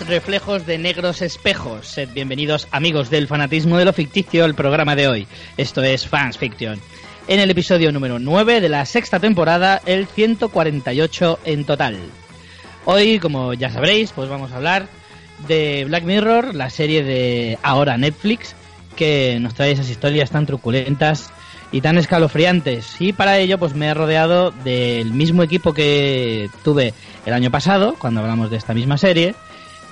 reflejos de negros espejos. Sed bienvenidos, amigos del fanatismo de lo ficticio, al programa de hoy. Esto es Fans Fiction. En el episodio número 9 de la sexta temporada, el 148 en total. Hoy, como ya sabréis, pues vamos a hablar de Black Mirror, la serie de ahora Netflix, que nos trae esas historias tan truculentas y tan escalofriantes. Y para ello, pues me he rodeado del mismo equipo que tuve el año pasado, cuando hablamos de esta misma serie.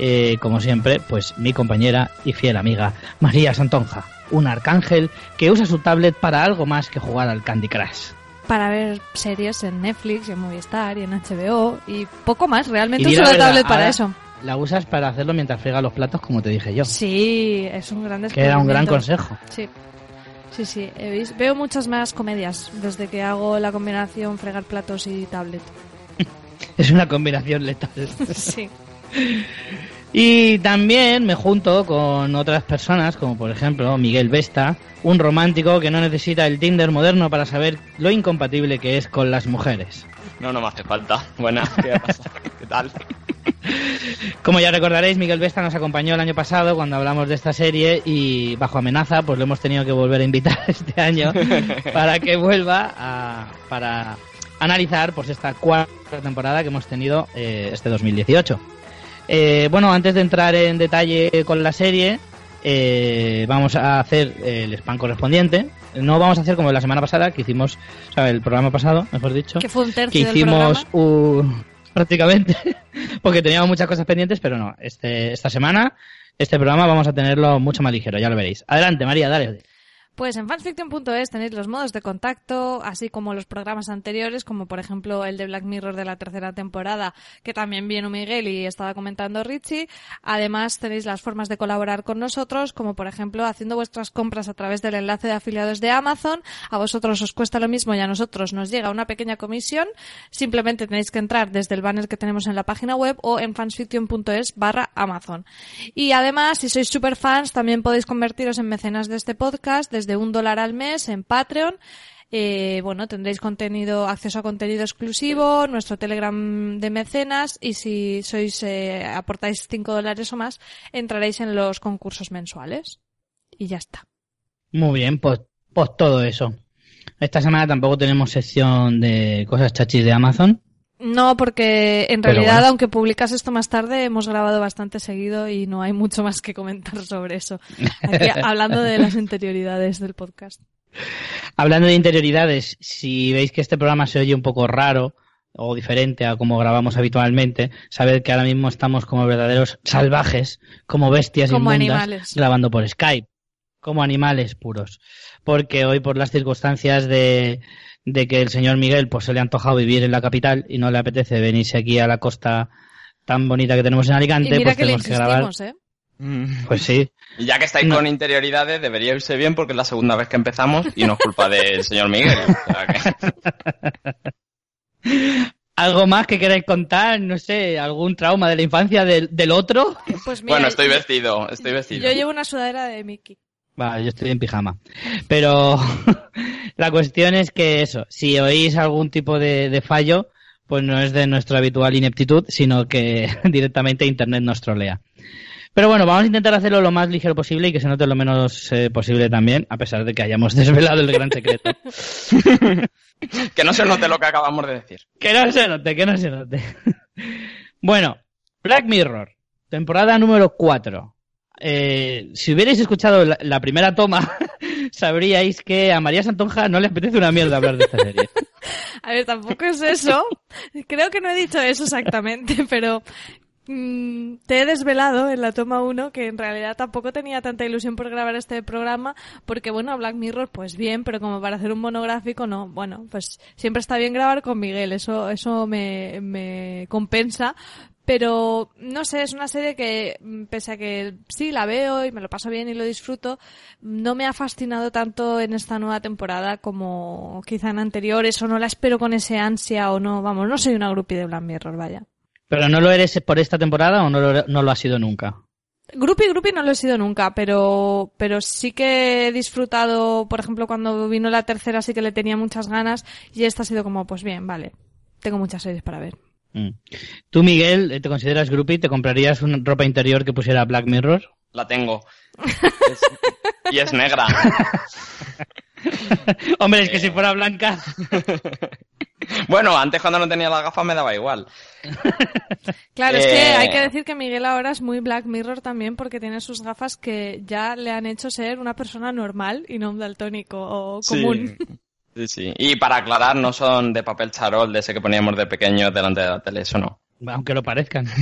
Eh, como siempre, pues mi compañera y fiel amiga María Santonja, un arcángel que usa su tablet para algo más que jugar al Candy Crush. Para ver series en Netflix, y en Movistar y en HBO y poco más. Realmente uso la tablet para eso. La usas para hacerlo mientras frega los platos, como te dije yo. Sí, es un gran Que era un gran consejo. Sí. Sí, sí. Veo muchas más comedias desde que hago la combinación fregar platos y tablet. Es una combinación letal. sí. Y también me junto con otras personas, como por ejemplo Miguel Vesta, un romántico que no necesita el Tinder moderno para saber lo incompatible que es con las mujeres. No, no me hace falta. Buenas, ¿qué pasa? ¿Qué tal? Como ya recordaréis, Miguel Vesta nos acompañó el año pasado cuando hablamos de esta serie y bajo amenaza, pues lo hemos tenido que volver a invitar este año para que vuelva a, para analizar pues esta cuarta temporada que hemos tenido eh, este 2018. Eh, bueno, antes de entrar en detalle con la serie, eh, vamos a hacer el spam correspondiente. No vamos a hacer como la semana pasada, que hicimos, o sea, el programa pasado, mejor dicho, Que fue un que tercio del hicimos un prácticamente porque teníamos muchas cosas pendientes pero no este esta semana este programa vamos a tenerlo mucho más ligero ya lo veréis. Adelante María dale Pues en fansfiction.es tenéis los modos de contacto, así como los programas anteriores, como por ejemplo el de Black Mirror de la tercera temporada, que también vino Miguel y estaba comentando Richie. Además tenéis las formas de colaborar con nosotros, como por ejemplo haciendo vuestras compras a través del enlace de afiliados de Amazon. A vosotros os cuesta lo mismo y a nosotros nos llega una pequeña comisión. Simplemente tenéis que entrar desde el banner que tenemos en la página web o en fansfiction.es barra Amazon. Y además, si sois super fans, también podéis convertiros en mecenas de este podcast desde un dólar al mes en Patreon. Eh, bueno, tendréis contenido, acceso a contenido exclusivo, nuestro Telegram de mecenas y si sois, eh, aportáis 5 dólares o más, entraréis en los concursos mensuales. Y ya está. muy bien pues pues todo eso esta semana tampoco tenemos sección de cosas chachis de Amazon No, porque en Pero realidad, bueno. aunque publicas esto más tarde, hemos grabado bastante seguido y no hay mucho más que comentar sobre eso. Aquí, hablando de las interioridades del podcast. hablando de interioridades si veis que este programa se oye un poco raro o diferente a como grabamos habitualmente, sabed que ahora mismo estamos como verdaderos salvajes, como bestias Como inmundas, animales. grabando por Skype, como animales puros. Porque hoy por las circunstancias de, de que el señor Miguel pues se le ha antojado vivir en la capital y no le apetece venirse aquí a la costa tan bonita que tenemos en Y Alicante, mira pues que le tenemos que grabar. ¿eh? Mm. Pues sí. Y ya que estáis No. con interioridades, debería irse bien porque es la segunda vez que empezamos y no es culpa del señor Miguel. O sea que- ¿Algo más que queráis contar? No sé, algún trauma de la infancia del, del otro. Pues mira, Bueno, estoy vestido, estoy vestido. Yo llevo una sudadera de Mickey. Vale, yo estoy en pijama. Pero la cuestión es que eso, si oís algún tipo de, de fallo, pues no es de nuestra habitual ineptitud, sino que directamente Internet nos trolea. Pero bueno, vamos a intentar hacerlo lo más ligero posible y que se note lo menos eh, posible también, a pesar de que hayamos desvelado el gran secreto. Que no se note lo que acabamos de decir. que no se note, que no se note. bueno, Black Mirror, temporada número 4. Eh, si hubierais escuchado la, primera toma, sabríais que a María Santonja no le apetece una mierda hablar de esta serie. A ver, tampoco es eso. Creo que no he dicho eso exactamente, pero mm, te he desvelado en la toma 1 que en realidad tampoco tenía tanta ilusión por grabar este programa, porque bueno, Black Mirror, pues bien, pero como para hacer un monográfico, no. Bueno, pues siempre está bien grabar con Miguel, eso, eso me, me compensa. Pero, no sé, es una serie que, mm, pese a que sí la veo y me lo paso bien y lo disfruto, no me ha fascinado tanto en esta nueva temporada como quizá en anteriores, o no la espero con ese ansia, o no, vamos, no soy una groupie de Black Mirror, vaya. ¿Pero no lo eres por esta temporada o no lo, no lo has sido nunca? Groupie, groupie no lo he sido nunca, pero, pero sí que he disfrutado, por ejemplo, cuando vino la tercera sí que le tenía muchas ganas y esta ha sido como, pues bien, vale, tengo muchas series para ver. Mm. ¿Tú, Miguel, te consideras groupie? ¿Te comprarías una ropa interior que pusiera Black Mirror? La tengo. y es negra. Hombre, es que si fuera blanca. bueno, antes cuando no tenía las gafas me daba igual. Claro, es que hay que eh, decir que Miguel ahora es muy Black Mirror también porque tiene sus gafas que ya le han hecho ser una persona normal y no un daltónico o común. Sí, sí. Y para aclarar, no son de papel charol de ese que poníamos de pequeños delante de la tele, eso no. Aunque lo parezcan.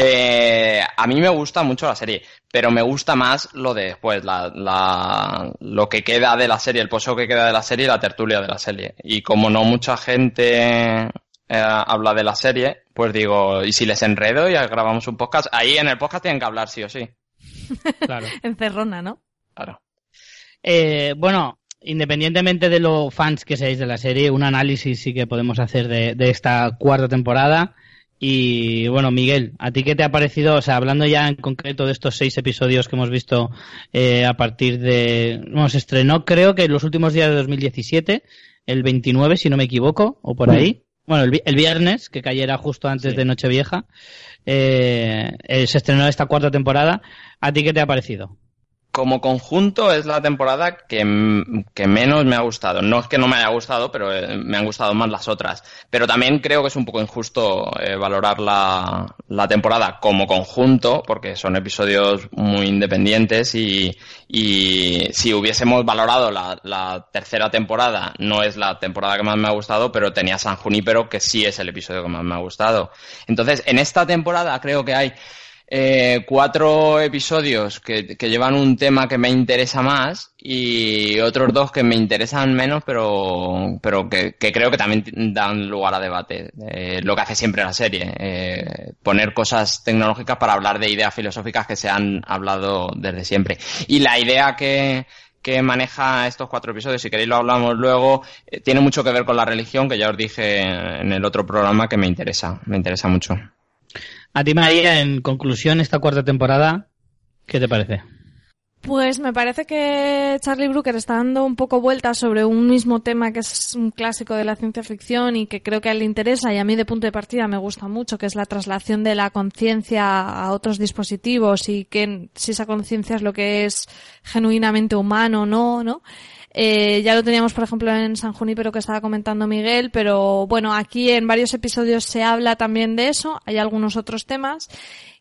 Eh, a mí me gusta mucho la serie, pero me gusta más lo de después, la, lo que queda de la serie, el pozo que queda de la serie y la tertulia de la serie. Y como no mucha gente eh, habla de la serie, pues digo, ¿y si les enredo y grabamos un podcast? Ahí en el podcast tienen que hablar sí o sí. Claro. Encerrona, ¿no? Claro. Eh, bueno, independientemente de lo fans que seáis de la serie, un análisis sí que podemos hacer de, de esta cuarta temporada. Y bueno, Miguel, ¿a ti qué te ha parecido? O sea, hablando ya en concreto de estos seis episodios que hemos visto eh, a partir de. Bueno, se estrenó creo que en los últimos días de 2017, el 29, si no me equivoco, o por ahí. Bueno, el, viernes, que cayera justo antes de Nochevieja, eh, eh, se estrenó esta cuarta temporada. ¿A ti qué te ha parecido? Como conjunto es la temporada que, menos me ha gustado. No es que no me haya gustado, pero eh, me han gustado más las otras. Pero también creo que es un poco injusto eh, valorar la, temporada como conjunto, porque son episodios muy independientes y, si hubiésemos valorado la, tercera temporada, no es la temporada que más me ha gustado, pero tenía San Junípero, que sí es el episodio que más me ha gustado. Entonces, en esta temporada creo que hay eh, cuatro episodios que, llevan un tema que me interesa más y otros dos que me interesan menos, pero, pero que, creo que también dan lugar a debate. Eh, lo que hace siempre la serie, eh, poner cosas tecnológicas para hablar de ideas filosóficas que se han hablado desde siempre. Y la idea que, que maneja estos cuatro episodios, si queréis lo hablamos luego, tiene mucho que ver con la religión, que ya os dije en el otro programa que me interesa, me interesa mucho. A ti, María, en conclusión, esta cuarta temporada, ¿qué te parece? Pues me parece que Charlie Brooker está dando un poco vueltas sobre un mismo tema que es un clásico de la ciencia ficción y que creo que a él le interesa y a mí de punto de partida me gusta mucho, que es la traslación de la conciencia a otros dispositivos y que si esa conciencia es lo que es genuinamente humano o no, ¿no? Eh, ya lo teníamos, por ejemplo, en San pero que estaba comentando Miguel, pero bueno, aquí en varios episodios se habla también de eso, hay algunos otros temas.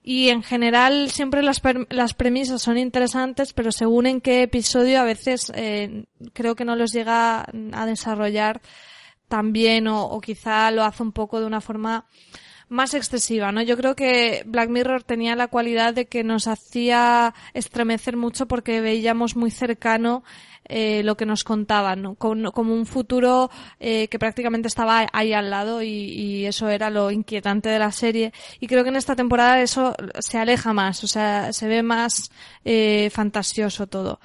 Y en general siempre las, las premisas son interesantes, pero según en qué episodio a veces eh, creo que no los llega a desarrollar tan bien o, o quizá lo hace un poco de una forma más excesiva, ¿no? Yo creo que Black Mirror tenía la cualidad de que nos hacía estremecer mucho porque veíamos muy cercano eh, lo que nos contaban, ¿no? como, un futuro eh, que prácticamente estaba ahí al lado y, eso era lo inquietante de la serie. Y creo que en esta temporada eso se aleja más, o sea, se ve más eh, fantasioso todo.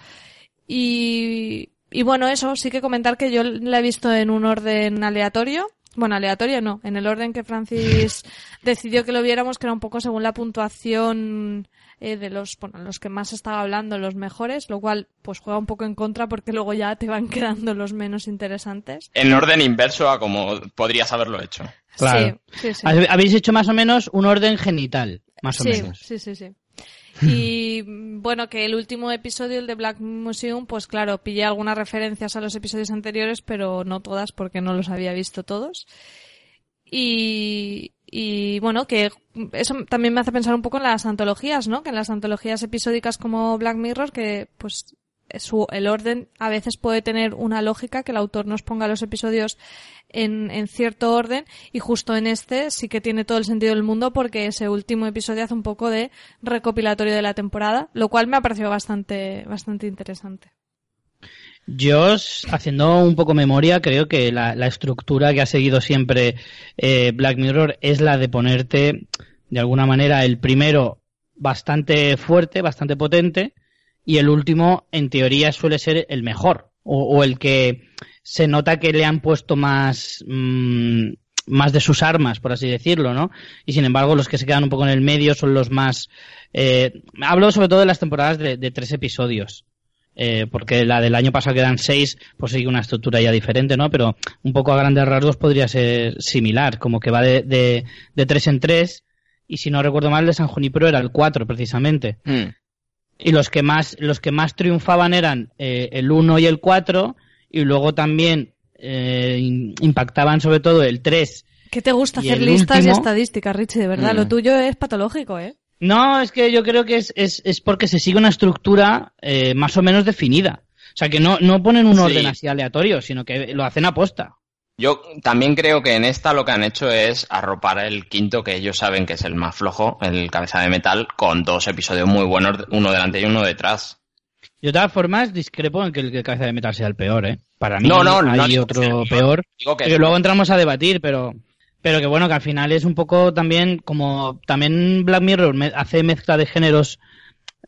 Y, y bueno, eso sí que comentar que yo la he visto en un orden aleatorio. Bueno, aleatorio no, en el orden que Francis decidió que lo viéramos, que era un poco según la puntuación eh, de los, bueno, los que más estaba hablando, los mejores, lo cual pues juega un poco en contra porque luego ya te van quedando los menos interesantes. En orden inverso a como podrías haberlo hecho. Claro. Sí, sí, Habéis hecho más o menos un orden genital, más o menos. Sí, sí, sí. Y bueno, que el último episodio, el de Black Museum, pues claro, pillé algunas referencias a los episodios anteriores, pero no todas porque no los había visto todos. Y, y bueno, que eso también me hace pensar un poco en las antologías, ¿no? Que en las antologías episódicas como Black Mirror, que pues su, el orden a veces puede tener una lógica, que el autor nos ponga los episodios en, cierto orden y justo en este sí que tiene todo el sentido del mundo porque ese último episodio hace un poco de recopilatorio de la temporada, lo cual me ha parecido bastante, bastante interesante. Yo, haciendo un poco memoria, creo que la, estructura que ha seguido siempre eh, Black Mirror es la de ponerte, de alguna manera, el primero bastante fuerte, bastante potente, y el último, en teoría, suele ser el mejor, o, el que se nota que le han puesto más, mm, más de sus armas, por así decirlo, ¿no? Y sin embargo, los que se quedan un poco en el medio son los más... Eh, hablo sobre todo de las temporadas de tres episodios eh, porque la del año pasado que eran seis, pues sigue una estructura ya diferente, ¿no? Pero un poco a grandes rasgos podría ser similar, como que va de, de, de tres en tres, y si no recuerdo mal, de San Junipero era el cuatro, precisamente. Hmm. Y los que más, los que más triunfaban eran eh, el 1 y el 4, y luego también eh, impactaban sobre todo el 3. ¿Qué te gusta hacer listas y estadísticas, Richie? De verdad, Mm. lo tuyo es patológico, ¿eh? No, es que yo creo que es, es, es porque se sigue una estructura eh, más o menos definida. O sea, que no, no ponen un Sí. orden así aleatorio, sino que lo hacen a posta. Yo también creo que en esta lo que han hecho es arropar el quinto, que ellos saben que es el más flojo, el cabeza de metal, con dos episodios muy buenos, uno delante y uno detrás. Yo de todas formas discrepo en que el cabeza de metal sea el peor, ¿eh? Para mí No, no, hay otro peor. Digo que Que luego entramos a debatir, pero pero que bueno, que al final es un poco también como también Black Mirror hace mezcla de géneros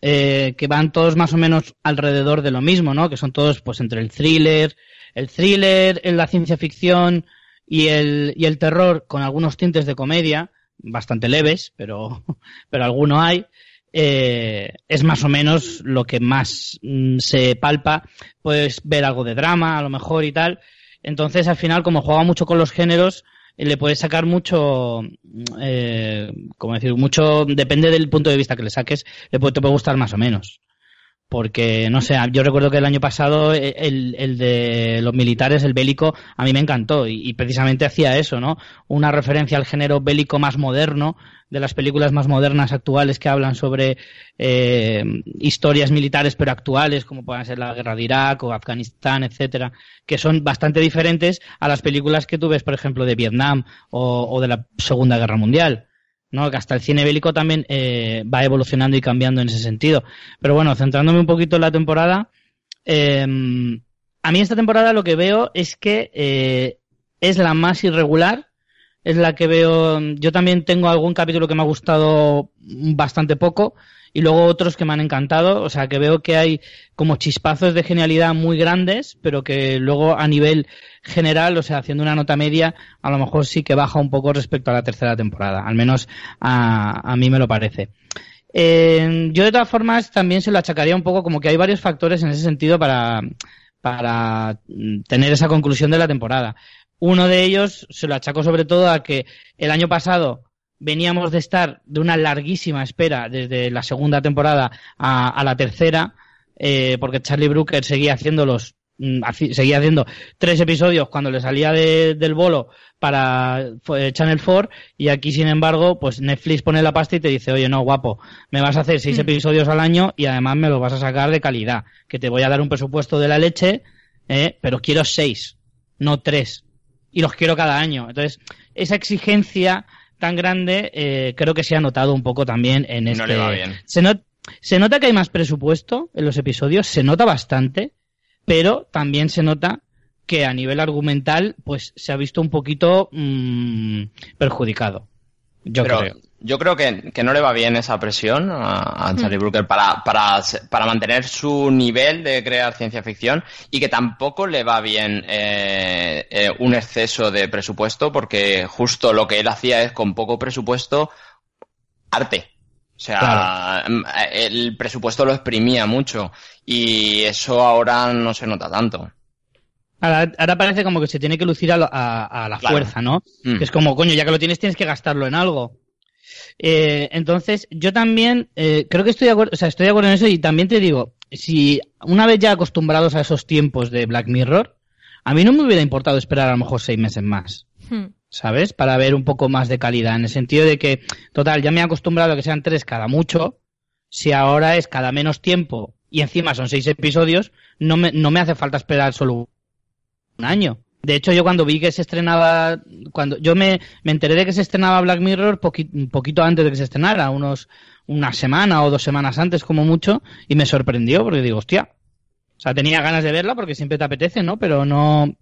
eh, que van todos más o menos alrededor de lo mismo, ¿no? Que son todos pues entre el thriller, el thriller, la ciencia ficción y el, y el terror con algunos tintes de comedia, bastante leves, pero, pero alguno hay. Eh, es más o menos lo que más mm, se palpa, pues ver algo de drama a lo mejor y tal. Entonces al final como juega mucho con los géneros, eh, le puedes sacar mucho, eh, como decir, mucho, depende del punto de vista que le saques, le puede, te puede gustar más o menos. Porque, no sé, yo recuerdo que el año pasado eh, el, el de los militares, el bélico, a mí me encantó y, precisamente hacía eso, ¿no? Una referencia al género bélico más moderno, de las películas más modernas actuales que hablan sobre eh, historias militares pero actuales, como pueden ser la guerra de Irak o Afganistán, etcétera, que son bastante diferentes a las películas que tú ves, por ejemplo, de Vietnam o de la Segunda Guerra Mundial. ¿No? Que hasta el cine bélico también eh, va evolucionando y cambiando en ese sentido. Pero bueno, centrándome un poquito en la temporada, eh, a mí esta temporada lo que veo es que eh, es la más irregular, es la que veo, yo también tengo algún capítulo que me ha gustado bastante poco y luego otros que me han encantado, o sea que veo que hay como chispazos de genialidad muy grandes, pero que luego a nivel general, o sea, haciendo una nota media, a lo mejor sí que baja un poco respecto a la tercera temporada, al menos a, a mí me lo parece. Eh, yo de todas formas también se lo achacaría un poco como que hay varios factores en ese sentido para, para mm, tener esa conclusión de la temporada. Uno de ellos se lo achaco sobre todo a que el año pasado veníamos de estar de una larguísima espera desde la segunda temporada a, a la tercera, eh, porque Charlie Brooker seguía haciendo los mm, seguía haciendo tres episodios cuando le salía de- del bolo para Channel 4 y aquí sin embargo pues Netflix pone la pasta y te dice oye no guapo me vas a hacer seis Mm. episodios al año y además me los vas a sacar de calidad que te voy a dar un presupuesto de la leche eh, pero quiero seis no tres y los quiero cada año entonces esa exigencia tan grande eh, creo que se ha notado un poco también en este No le va bien. se, not- se nota que hay más presupuesto en los episodios, se nota bastante, pero también se nota que a nivel argumental pues se ha visto un poquito mm, perjudicado. Yo Pero creo. Yo creo que, que no le va bien esa presión a, a Charlie Brooker para, para, para mantener su nivel de crear ciencia ficción y que tampoco le va bien eh, eh, un exceso de presupuesto porque justo lo que él hacía es con poco presupuesto arte. O sea, mm, el presupuesto lo exprimía mucho y eso ahora no se nota tanto. Ahora, ahora parece como que se tiene que lucir a, lo- a- a la Claro. fuerza, ¿no? Mm. Que es como, coño, ya que lo tienes, tienes que gastarlo en algo. Eh, entonces, yo también eh, creo que estoy de acuerdo, o sea, estoy de acuerdo en eso y también te digo, si una vez ya acostumbrados a esos tiempos de Black Mirror, a mí no me hubiera importado esperar a lo mejor seis meses más. Hmm. ¿sabes? Para ver un poco más de calidad, en el sentido de que, total, ya me he acostumbrado a que sean tres cada mucho, si ahora es cada menos tiempo y encima son seis episodios, no me, no me hace falta esperar solo un año. De hecho, yo cuando vi que se estrenaba, cuando yo me, me enteré de que se estrenaba Black Mirror poqui- poquito antes de que se estrenara, unos, una semana o dos semanas antes como mucho, y me sorprendió porque digo, hostia, o sea, tenía ganas de verla porque siempre te apetece, ¿no? Pero no,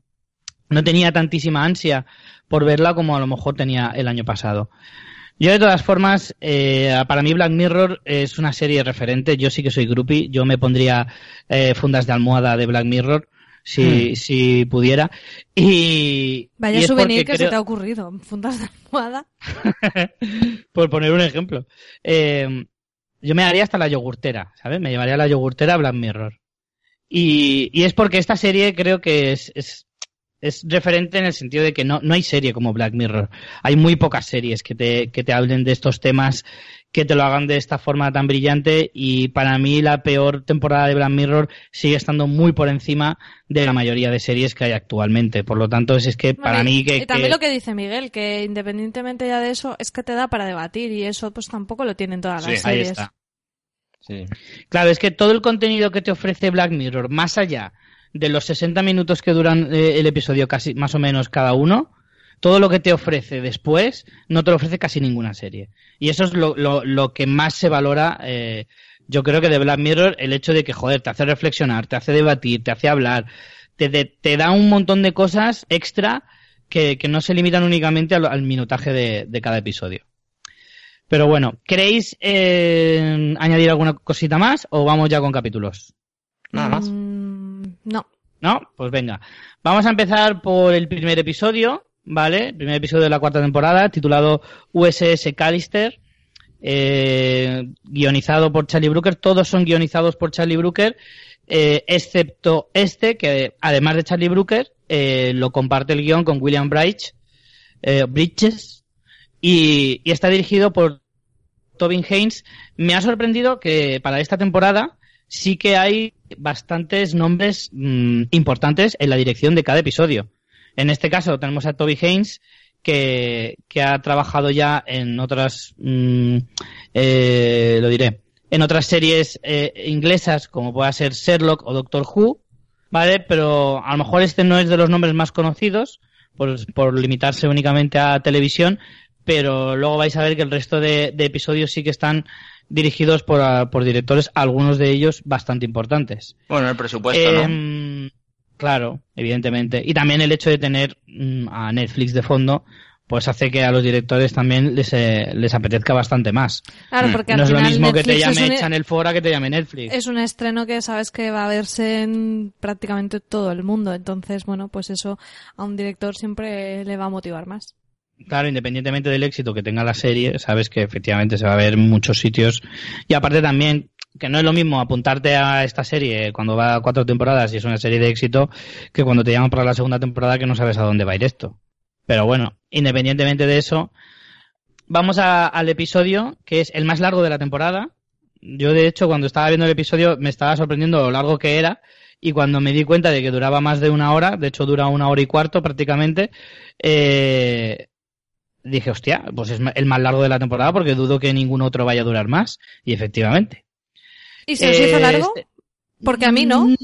no tenía tantísima ansia por verla como a lo mejor tenía el año pasado. Yo de todas formas, eh, para mí Black Mirror es una serie referente. Yo sí que soy groupie. Yo me pondría eh, fundas de almohada de Black Mirror si, si pudiera. Y Vaya y souvenir que se te ha ocurrido. Fundas de almohada. por poner un ejemplo. Eh, yo me haría hasta la yogurtera, ¿sabes? Me llevaría la yogurtera a Black Mirror. Y, y es porque esta serie creo que es, es, es referente en el sentido de que no, no hay serie como Black Mirror. Hay muy pocas series que te, que te hablen de estos temas, que te lo hagan de esta forma tan brillante y para mí la peor temporada de Black Mirror sigue estando muy por encima de la mayoría de series que hay actualmente. Por lo tanto, es, es que para mí que... y también que- lo que dice Miguel, que independientemente ya de eso, es que te da para debatir y eso pues tampoco lo tienen todas Sí, las Ahí series. está. Sí. Claro, es que todo el contenido que te ofrece Black Mirror, más allá de los 60 minutos que duran eh, el episodio, casi más o menos cada uno, todo lo que te ofrece después no te lo ofrece casi ninguna serie. Y eso es lo, lo, lo que más se valora, eh, yo creo que de Black Mirror, el hecho de que, joder, te hace reflexionar, te hace debatir, te hace hablar, te, te, te da un montón de cosas extra que, que no se limitan únicamente al, al minutaje de, de cada episodio. Pero bueno, ¿queréis eh, añadir alguna cosita más o vamos ya con capítulos? Nada más. Mm, no. ¿No? Pues venga. Vamos a empezar por el primer episodio, ¿vale? Primer episodio de la cuarta temporada, titulado USS Callister, eh, guionizado por Charlie Brooker. Todos son guionizados por Charlie Brooker, eh, excepto este, que además de Charlie Brooker, eh, lo comparte el guion con William Bridge, eh, Bridges, y, y está dirigido por Tobin Haynes. Me ha sorprendido que para esta temporada sí que hay bastantes nombres mm, importantes en la dirección de cada episodio. En este caso tenemos a Toby Haynes, que, que ha trabajado ya en otras, mm, eh, lo diré, en otras series eh, inglesas como pueda ser Sherlock o Doctor Who, ¿vale? Pero a lo mejor este no es de los nombres más conocidos, por, por limitarse únicamente a televisión, pero luego vais a ver que el resto de, de episodios sí que están dirigidos por, por directores, algunos de ellos bastante importantes. Bueno, el presupuesto, ¿no? Claro, evidentemente. Y también el hecho de tener mm, a Netflix de fondo, pues hace que a los directores también les, eh, les apetezca bastante más. Claro, Hmm. porque no al es lo final mismo que te llame un- Channel 4 a que te llame Netflix. Es un estreno que sabes que va a verse en prácticamente todo el mundo. Entonces, bueno, pues eso a un director siempre le va a motivar más. Claro, independientemente del éxito que tenga la serie, sabes que efectivamente se va a ver en muchos sitios. Y aparte también, que no es lo mismo apuntarte a esta serie cuando va a cuatro temporadas y es una serie de éxito, que cuando te llaman para la segunda temporada que no sabes a dónde va a ir esto. Pero bueno, independientemente de eso, vamos al episodio que es el más largo de la temporada. Yo, de hecho, cuando estaba viendo el episodio me estaba sorprendiendo lo largo que era. Y cuando me di cuenta de que duraba más de una hora, de hecho dura una hora y cuarto prácticamente, eh, dije, hostia, pues es el más largo de la temporada porque dudo que ningún otro vaya a durar más. Y efectivamente. ¿Y se os hizo Eh, largo? este- Porque a mí no. Mm,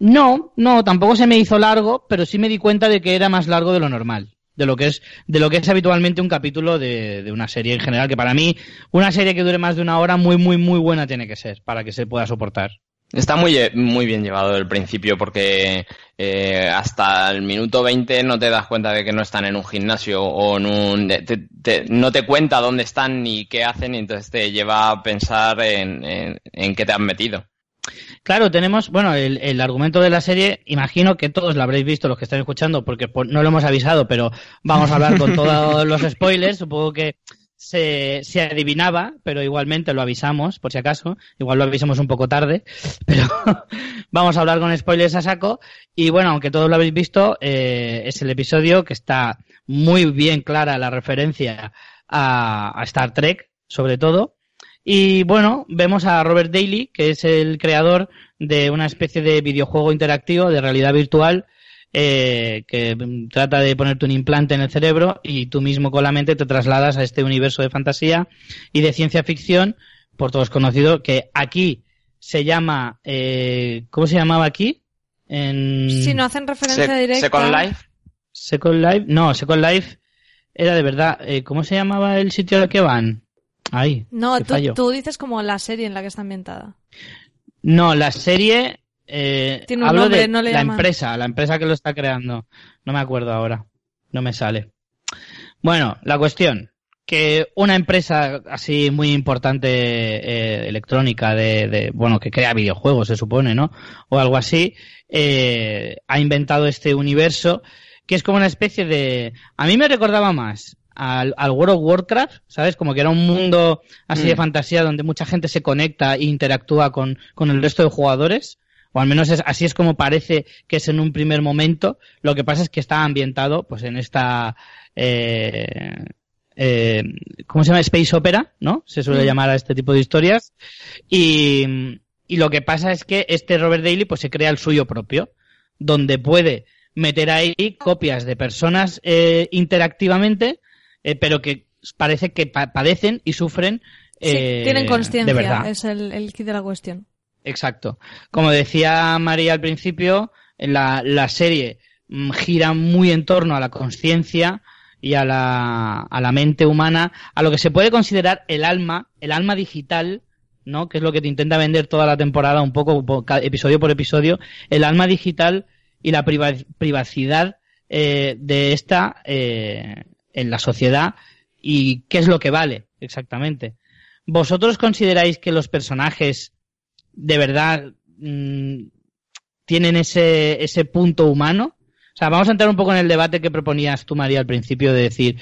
No, no, tampoco se me hizo largo, pero sí me di cuenta de que era más largo de lo normal. De lo que es, de lo que es habitualmente un capítulo de, de una serie en general, que para mí, una serie que dure más de una hora, muy, muy, muy buena tiene que ser, para que se pueda soportar. Está muy, muy bien llevado el principio porque eh, hasta el minuto 20 no te das cuenta de que no están en un gimnasio o en un... te- te- no te cuenta dónde están ni qué hacen y entonces te lleva a pensar en, en, en qué te han metido. Claro, tenemos, bueno, el, el argumento de la serie, imagino que todos lo habréis visto los que están escuchando, porque no lo hemos avisado, pero vamos a hablar con todos los spoilers, supongo que se, se adivinaba, pero igualmente lo avisamos, por si acaso, igual lo avisamos un poco tarde, pero vamos a hablar con spoilers a saco, y bueno, aunque todos lo habéis visto, eh, es el episodio que está muy bien clara la referencia a, a Star Trek, sobre todo, y bueno, vemos a Robert Daly, que es el creador de una especie de videojuego interactivo de realidad virtual eh, que trata de ponerte un implante en el cerebro y tú mismo con la mente te trasladas a este universo de fantasía y de ciencia ficción, por todos conocido, que aquí se llama, eh, ¿cómo se llamaba aquí? En Si no hacen referencia Se- directa. Second Life, Second Life, no, Second Life era de verdad, eh, ¿cómo se llamaba el sitio al que van? Ahí. No, tú, tú dices como la serie en la que está ambientada. No, la serie. Eh, Tiene un hablo nombre, de no le la llaman. empresa, la empresa que lo está creando. No me acuerdo ahora. No me sale. Bueno, la cuestión. Que una empresa así muy importante eh, electrónica de, de, bueno, que crea videojuegos, se supone, ¿no? O algo así, eh, ha inventado este universo que es como una especie de... A mí me recordaba más al, al World of Warcraft, ¿sabes? Como que era un mundo así de Mm. fantasía donde mucha gente se conecta e interactúa con, con el resto de jugadores. O al menos así es como parece que es en un primer momento. Lo que pasa es que está ambientado, pues, en esta, eh, eh, ¿cómo se llama? Space Opera, ¿no? Se suele mm. llamar a este tipo de historias. Y, y lo que pasa es que este Robert Daly, pues, se crea el suyo propio, donde puede meter ahí copias de personas eh, interactivamente, eh, pero que parece que padecen y sufren. Eh, tienen consciencia, es el, el kit de la cuestión. Exacto. Como decía María al principio, la, la serie mm, gira muy en torno a la conciencia y a la, a la mente humana, a lo que se puede considerar el alma, el alma digital, ¿no? Que es lo que te intenta vender toda la temporada, un poco, episodio por episodio, el alma digital y la privacidad eh, de esta eh, en la sociedad y qué es lo que vale exactamente. ¿Vosotros consideráis que los personajes de verdad mm, tienen ese, ese punto humano? O sea, vamos a entrar un poco en el debate que proponías tú, María, al principio, de decir,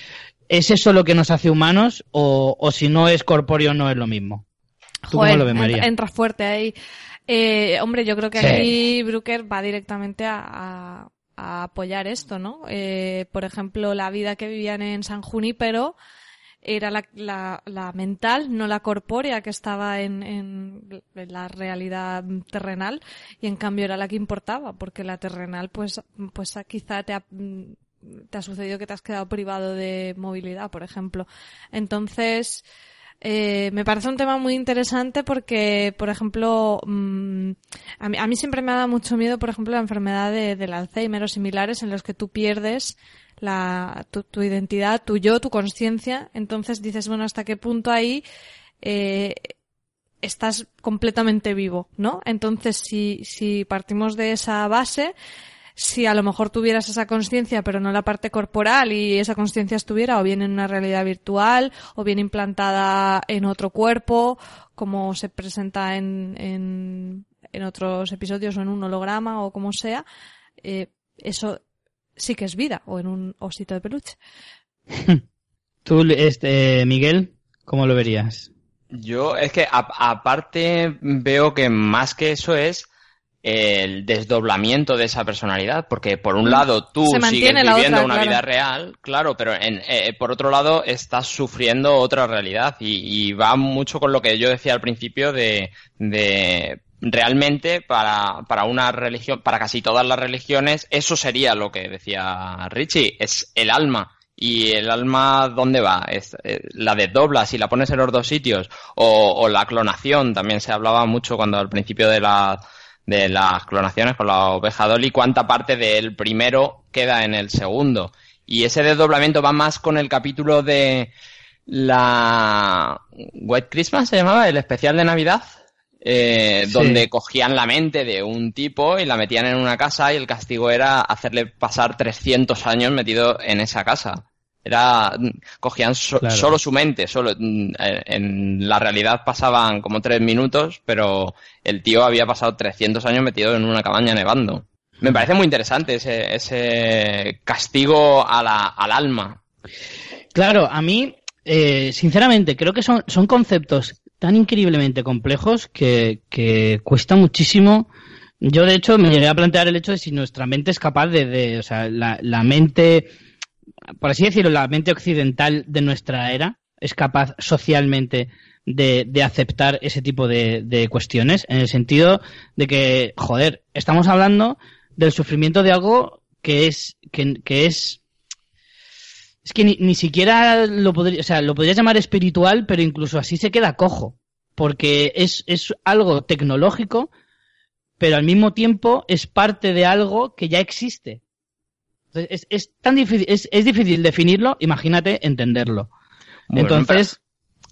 ¿es eso lo que nos hace humanos o, o si no es corpóreo no es lo mismo? ¿Tú cómo lo ves, María? Entra fuerte ahí. Eh, hombre, yo creo que aquí Brooker va directamente a, apoyar esto, ¿no? Eh, por ejemplo, la vida que vivían en San Junípero era la, la, mental, no la corpórea que estaba en, en, la realidad terrenal y en cambio era la que importaba porque la terrenal pues, pues quizá te ha, te ha sucedido que te has quedado privado de movilidad, por ejemplo. Entonces, eh, me parece un tema muy interesante porque, por ejemplo, mm, a, mí, a, mí, siempre me ha dado mucho miedo, por ejemplo, la enfermedad de, del Alzheimer o similares en los que tú pierdes la, tu, tu identidad, tu yo, tu conciencia. Entonces dices, bueno, ¿hasta qué punto ahí eh, estás completamente vivo, ¿no? Entonces, si, si partimos de esa base, si a lo mejor tuvieras esa conciencia pero no la parte corporal y esa conciencia estuviera o bien en una realidad virtual o bien implantada en otro cuerpo como se presenta en, en, en otros episodios o en un holograma o como sea, eh, eso sí que es vida o en un osito de peluche. Tú, este, Miguel, ¿cómo lo verías? Yo es que aparte veo que más que eso es el desdoblamiento de esa personalidad, porque por un mm. lado tú sigues viviendo una vida real, claro, pero en, eh, por otro lado estás sufriendo otra realidad y, va mucho con lo que yo decía al principio de, de realmente para, para una religión, para casi todas las religiones, eso sería lo que decía Richie, es el alma. ¿Y el alma dónde va? ¿Es, eh, ¿La desdoblas si la pones en los dos sitios? O, o la clonación, también se hablaba mucho cuando al principio de la de las clonaciones con la oveja Dolly, cuánta parte del primero queda en el segundo. Y ese desdoblamiento va más con el capítulo de la White Christmas, se llamaba, el especial de Navidad, eh, donde cogían la mente de un tipo y la metían en una casa y el castigo era hacerle pasar 300 años metido en esa casa. Era, cogían solo su mente, solo, mm, en la realidad pasaban como tres minutos, pero el tío había pasado 300 años metido en una cabaña nevando. Me parece muy interesante ese, ese castigo a la, al alma. Claro, a mí, eh, sinceramente, creo que son, son conceptos tan increíblemente complejos que, que cuesta muchísimo. Yo, de hecho, me llegué a plantear el hecho de si nuestra mente es capaz de, de o sea, la, la mente por así decirlo, la mente occidental de nuestra era es capaz socialmente de, de aceptar ese tipo de, de, cuestiones, en el sentido de que, joder, estamos hablando del sufrimiento de algo que es, que, que es, es que ni, ni siquiera lo podría, o sea, lo podrías llamar espiritual, pero incluso así se queda cojo, porque es, es algo tecnológico, pero al mismo tiempo es parte de algo que ya existe. Es, es tan difícil, es, es, difícil definirlo, imagínate entenderlo. Entonces,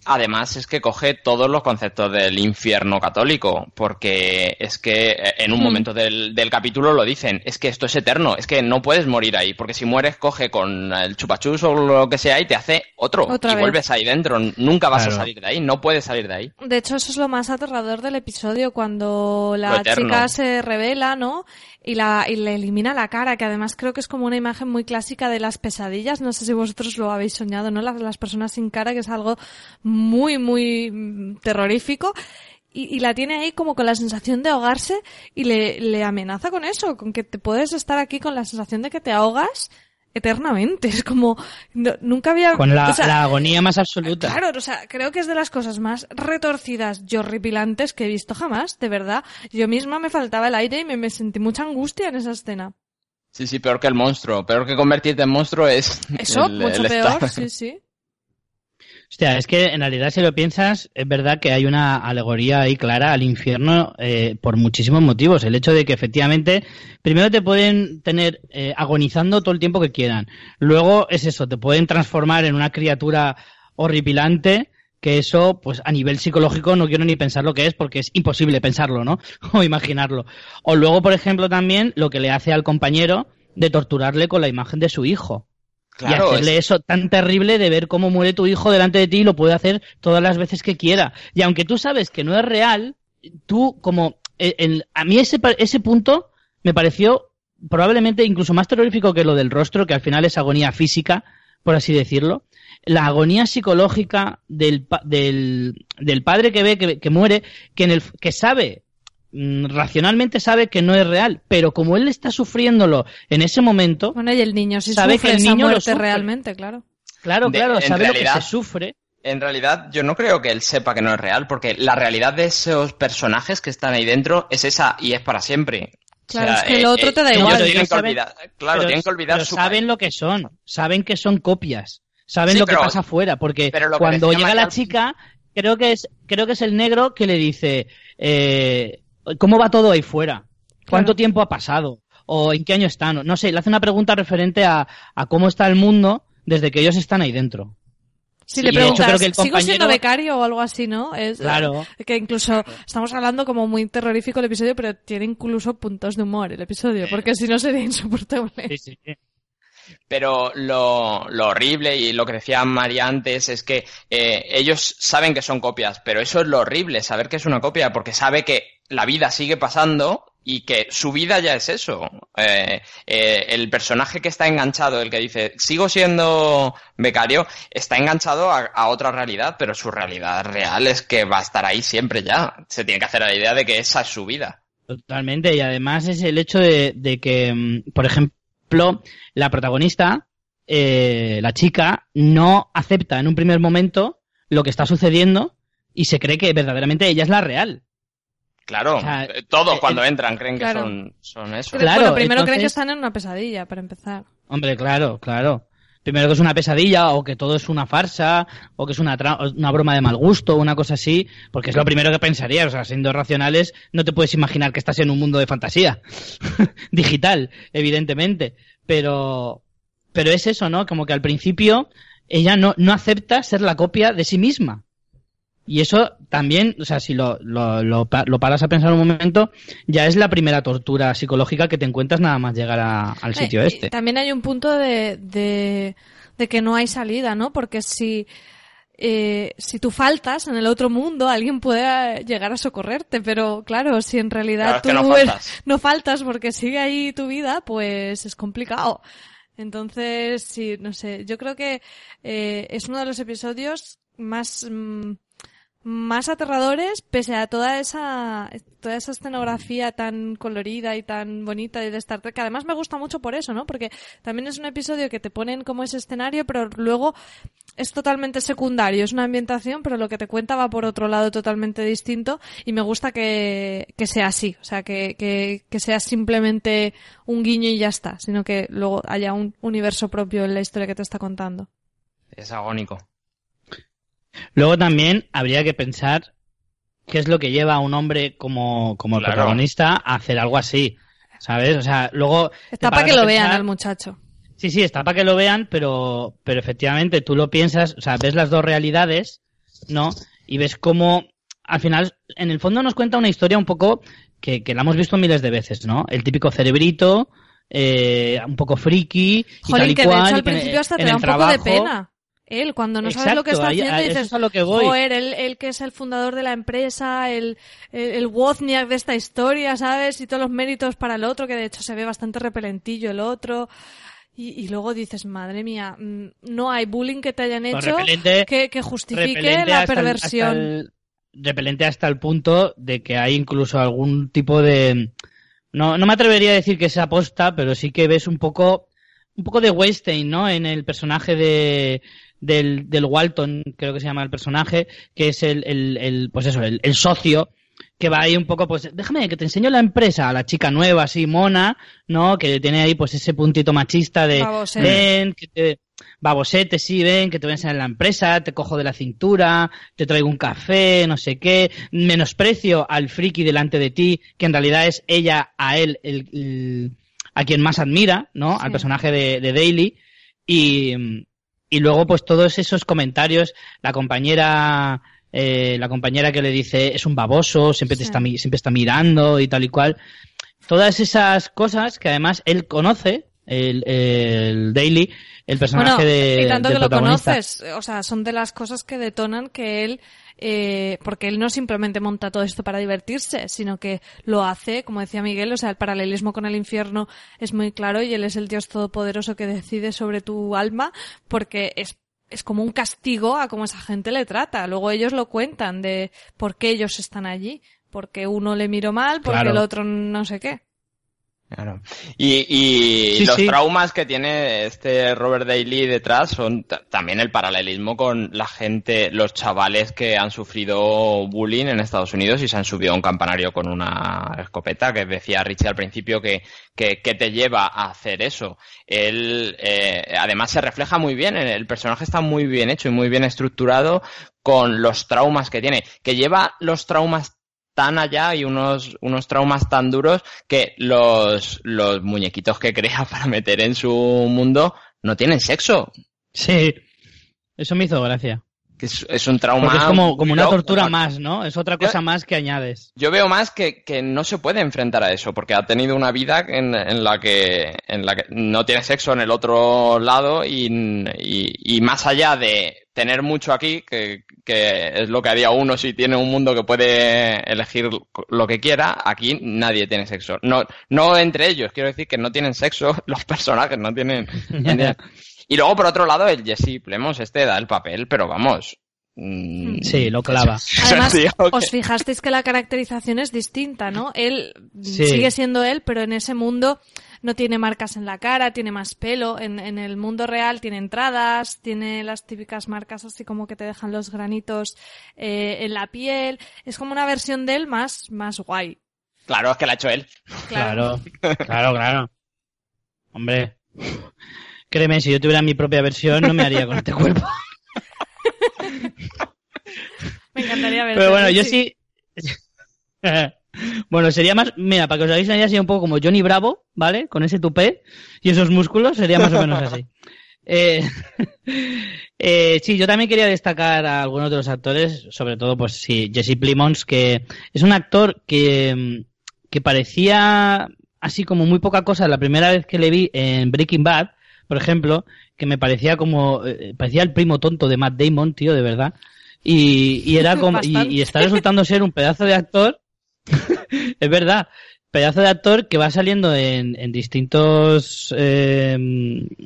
Además es que coge todos los conceptos del infierno católico, porque es que eh, en un hmm. momento del, del, capítulo lo dicen, es que esto es eterno, es que no puedes morir ahí, porque si mueres coge con el chupachus o lo que sea y te hace otro y vuelves ahí dentro, nunca vas a salir de ahí, no puedes salir de ahí. De hecho eso es lo más aterrador del episodio cuando la chica se revela, ¿no? Y, la, y le elimina la cara, que además creo que es como una imagen muy clásica de las pesadillas, no sé si vosotros lo habéis soñado, ¿no? Las, las personas sin cara, que es algo muy, muy terrorífico. y, la tiene ahí como con la sensación de ahogarse y le, le amenaza con eso, con que te puedes estar aquí con la sensación de que te ahogas eternamente. Es como, nunca había... Con la, agonía más absoluta. Claro, o sea, creo que es de las cosas más retorcidas y horripilantes que he visto jamás, de verdad. Yo misma me faltaba el aire y me, me sentí mucha angustia en esa escena. Sí, sí, peor que el monstruo. Peor que convertirte en monstruo es... Eso, mucho peor, sí, sí. Hostia, es que en realidad si lo piensas, es verdad que hay una alegoría ahí clara al infierno eh, por muchísimos motivos. El hecho de que efectivamente, primero te pueden tener eh, agonizando todo el tiempo que quieran. Luego es eso, te pueden transformar en una criatura horripilante que eso, pues a nivel psicológico no quiero ni pensar lo que es porque es imposible pensarlo, ¿no? o imaginarlo. O luego, por ejemplo, también lo que le hace al compañero de torturarle con la imagen de su hijo y hacerle eso tan terrible de ver cómo muere tu hijo delante de ti y lo puede hacer todas las veces que quiera. Y aunque tú sabes que no es real, tú como... Eh, a mí ese, ese punto me pareció probablemente incluso más terrorífico que lo del rostro, que al final es agonía física, por así decirlo. La agonía psicológica del, del, del padre que ve que, que muere, que, en el, que sabe racionalmente sabe que no es real, pero como él está sufriéndolo en ese momento, bueno, y el niño sabe que el niño lo sufre realmente, claro. Claro, claro, sabe lo que se sufre. En realidad, yo no creo que él sepa que no es real, porque la realidad de esos personajes que están ahí dentro es esa y es para siempre. Claro, es que el otro te da igual. Tienen que olvidar, claro, tienen que olvidar saben lo que son, saben que son copias, saben lo que pasa afuera, porque cuando llega la chica, creo que es, creo que es el negro que le dice, eh, ¿Cómo va todo ahí fuera? ¿Cuánto tiempo ha pasado? ¿O en qué año están? No sé, le hace una pregunta referente a, cómo está el mundo desde que ellos están ahí dentro. Si le preguntas, ¿sigo siendo becario o algo así, no? Es, claro. Que incluso estamos hablando como muy terrorífico el episodio, pero tiene incluso puntos de humor el episodio, porque si no sería insoportable. Sí, sí. Pero lo, lo, horrible y lo que decía María antes es que eh, ellos saben que son copias, pero eso es lo horrible, saber que es una copia, porque sabe que la vida sigue pasando y que su vida ya es eso. Eh, eh, el personaje que está enganchado, el que dice, sigo siendo becario, está enganchado a, otra realidad, pero su realidad real es que va a estar ahí siempre ya. Se tiene que hacer la idea de que esa es su vida. Totalmente, y además es el hecho de, que, mm, por ejemplo, la protagonista, eh, la chica, no acepta en un primer momento lo que está sucediendo y se cree que verdaderamente ella es la real. Claro, eh, todos eh, cuando entran creen que son, son eso. Claro, primero creen que están en una pesadilla, para empezar. Hombre, claro, claro. Primero que es una pesadilla, o que todo es una farsa, o que es una, una broma de mal gusto, una cosa así, porque es lo primero que pensarías. O sea, siendo racionales, no te puedes imaginar que estás en un mundo de fantasía. Digital, evidentemente. Pero, pero es eso, ¿no? Como que al principio ella no, no acepta ser la copia de sí misma. Y eso también, o sea, si lo, lo, lo, paras a pensar un momento, ya es la primera tortura psicológica que te encuentras nada más llegar al sitio este. También hay un punto de, de, que no hay salida, ¿no? Porque si, eh, si tú faltas en el otro mundo, alguien puede llegar a socorrerte, pero claro, si en realidad tú no faltas. porque sigue ahí tu vida, pues es complicado. Entonces, sí, no sé, yo creo que eh, es uno de los episodios más... Mm, más aterradores pese a toda esa toda esa escenografía tan colorida y tan bonita de Star Trek que además me gusta mucho por eso no porque también es un episodio que te ponen como ese escenario pero luego es totalmente secundario es una ambientación pero lo que te cuenta va por otro lado totalmente distinto y me gusta que, que sea así o sea que, que, que sea simplemente un guiño y ya está sino que luego haya un universo propio en la historia que te está contando. Es agónico Luego también habría que pensar qué es lo que lleva a un hombre como, como el protagonista a hacer algo así. ¿Sabes? O sea, luego. Está para que lo vean al muchacho. Sí, sí, está para que lo vean, pero, pero efectivamente tú lo piensas, o sea, ves las dos realidades, ¿no? Y ves cómo, al final, en el fondo nos cuenta una historia un poco que, que la hemos visto miles de veces, ¿no? El típico cerebrito, eh, un poco friki, y tal y que cual, de hecho al principio hasta te da un poco de pena él, cuando no sabes lo que está haciendo, dices, lo que voy. joder, él, que es el fundador de la empresa, el, el, Wozniak de esta historia, ¿sabes? Y todos los méritos para el otro, que de hecho se ve bastante repelentillo el otro. Y, luego dices, madre mía, mm, no hay bullying que te hayan pues hecho que, que, justifique la perversión. repelente hasta el punto de que hay incluso algún tipo de... No, no me atrevería a decir que se aposta, pero sí que ves un poco un poco de Weinstein, ¿no? En el personaje de del, del Walton, creo que se llama el personaje, que es el, el, el pues eso, el, el, socio que va ahí un poco, pues, déjame que te enseño la empresa, a la chica nueva, así, mona, ¿no? Que tiene ahí, pues, ese puntito machista de, Babosete. ven, que te, babosete, sí, ven, que te voy a enseñar la empresa, te cojo de la cintura, te traigo un café, no sé qué, menosprecio al friki delante de ti, que en realidad es ella a él, el, el a quien más admira, ¿no? Sí. Al personaje de, de Daly, y, y luego, pues, todos esos comentarios, la compañera, eh, la compañera que le dice es un baboso, siempre te Sí. está, siempre está mirando y tal y cual. Todas esas cosas que además él conoce, el, el Daily, el personaje Bueno, de, y tanto del que lo conoces, o sea, son de las cosas que detonan que él, eh, porque él no simplemente monta todo esto para divertirse, sino que lo hace, como decía Miguel, o sea, el paralelismo con el infierno es muy claro y él es el Dios todopoderoso que decide sobre tu alma, porque es es como un castigo a cómo esa gente le trata. Luego ellos lo cuentan de por qué ellos están allí. Porque uno le miró mal, porque Claro. el otro no sé qué. Claro. Y, y Sí, los sí. traumas que tiene este Robert Daly detrás son ta- también el paralelismo con la gente, los chavales que han sufrido bullying en Estados Unidos y se han subido a un campanario con una escopeta, que decía Richie al principio que, que, que te lleva a hacer eso. Él, eh, además se refleja muy bien, el personaje está muy bien hecho y muy bien estructurado con los traumas que tiene, que lleva los traumas tan allá y unos, unos traumas tan duros que los, los muñequitos que crea para meter en su mundo no tienen sexo. Sí, eso me hizo gracia. Que es, es un trauma. Porque es como, como una tortura más, ¿no? Es otra cosa más que añades. Yo veo más que, que no se puede enfrentar a eso, porque ha tenido una vida en, en la que en la que no tiene sexo en el otro lado y, y, y más allá de tener mucho aquí, que, que es lo que haría uno si tiene un mundo que puede elegir lo que quiera, aquí nadie tiene sexo. No, no entre ellos, quiero decir que no tienen sexo los personajes, no tienen... Y luego, por otro lado, el Jesse Plemons este da el papel, pero vamos... mm, Sí, lo clava. Además, os fijasteis que la caracterización es distinta, ¿no? Él Sí. sigue siendo él, pero en ese mundo no tiene marcas en la cara, tiene más pelo. En, en el mundo real tiene entradas, tiene las típicas marcas así como que te dejan los granitos eh, en la piel. Es como una versión de él más, más guay. Claro, es que la ha hecho él. Claro, claro, claro. Hombre, créeme, si yo tuviera mi propia versión no me haría con este cuerpo. Me encantaría ver. Pero bueno, yo sí... Bueno, sería más, mira, para que os hagáis una idea, sería un poco como Johnny Bravo, ¿vale? Con ese tupé y esos músculos, sería más o menos así. Eh, eh, sí, yo también quería destacar a algunos de los actores, sobre todo, pues sí, Jesse Plimons, que es un actor que, que parecía así como muy poca cosa la primera vez que le vi en Breaking Bad, por ejemplo, que me parecía como, eh, parecía el primo tonto de Matt Damon, tío, de verdad. Y, y era como, y, y está resultando ser un pedazo de actor, es verdad, pedazo de actor que va saliendo en, en distintos, eh,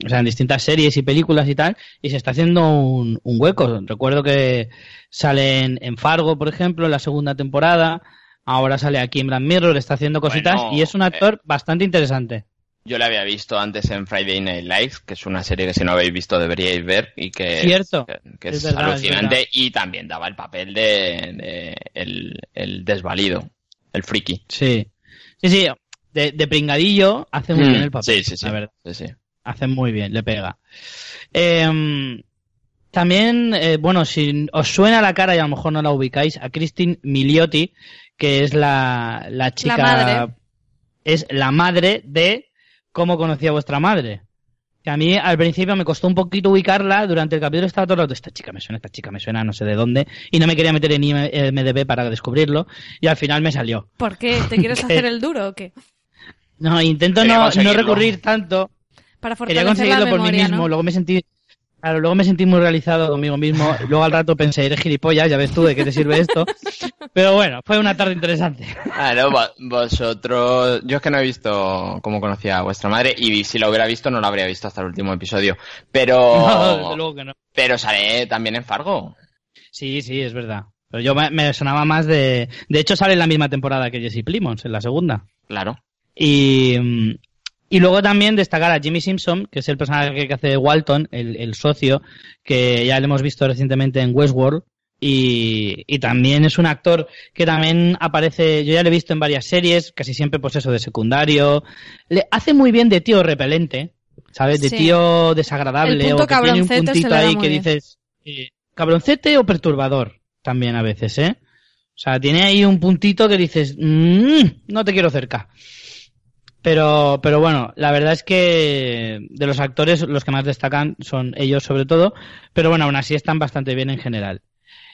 o sea, en distintas series y películas y tal, y se está haciendo un, un hueco. Recuerdo que sale en, Fargo, por ejemplo, en la segunda temporada, ahora sale aquí en Black Mirror, está haciendo cositas, Bueno, y es un actor bastante interesante. Yo la había visto antes en Friday Night Lights, que es una serie que si no habéis visto deberíais ver y que Cierto. que, que Es es, verdad, es alucinante y también daba el papel de, de el, el desvalido, el friki. Sí. Sí, sí, de, de pringadillo hace muy Mm, bien el papel, sí, sí, sí. la verdad. Sí, sí. Hace muy bien, le pega. Eh, también, eh, bueno, si os suena la cara y a lo mejor no la ubicáis, a Christine Miliotti, que es la, la chica... madre. Es la madre de cómo conocía vuestra madre. Que a mí al principio me costó un poquito ubicarla, durante el capítulo estaba todo el rato, esta chica me suena, esta chica me suena, no sé de dónde, y no me quería meter en IMDB para descubrirlo, y al final me salió. ¿Por qué? ¿Te quieres hacer el duro o qué? No, intento Quería no, no recurrir tanto, Para Quería fortalecer conseguirlo la por mí mismo, ¿no? luego me sentí claro, luego me sentí muy realizado conmigo mismo, luego al rato pensé, eres gilipollas, ya ves tú de qué te sirve esto. Pero bueno, fue una tarde interesante. Claro, vo- vosotros, yo es que no he visto cómo conocía a vuestra madre y si lo hubiera visto no lo habría visto hasta el último episodio. Pero, No, desde luego que no. pero sale también en Fargo. Sí, sí, es verdad. Pero yo me, sonaba más de... De hecho sale en la misma temporada que Jesse Plimons, en la segunda. Claro. Y, y luego también destacar a Jimmy Simpson, que es el personaje que hace Walton, el, socio, que ya lo hemos visto recientemente en Westworld. Y, y, también es un actor que también aparece, yo ya lo he visto en varias series, casi siempre pues eso de secundario. Le hace muy bien de tío repelente, ¿sabes? De tío desagradable o que tiene un puntito ahí que dices eh, cabroncete o perturbador también a veces, ¿eh? O sea, tiene ahí un puntito que dices, mmm, no te quiero cerca. Pero, pero bueno, la verdad es que de los actores los que más destacan son ellos sobre todo, pero bueno, aún así están bastante bien en general.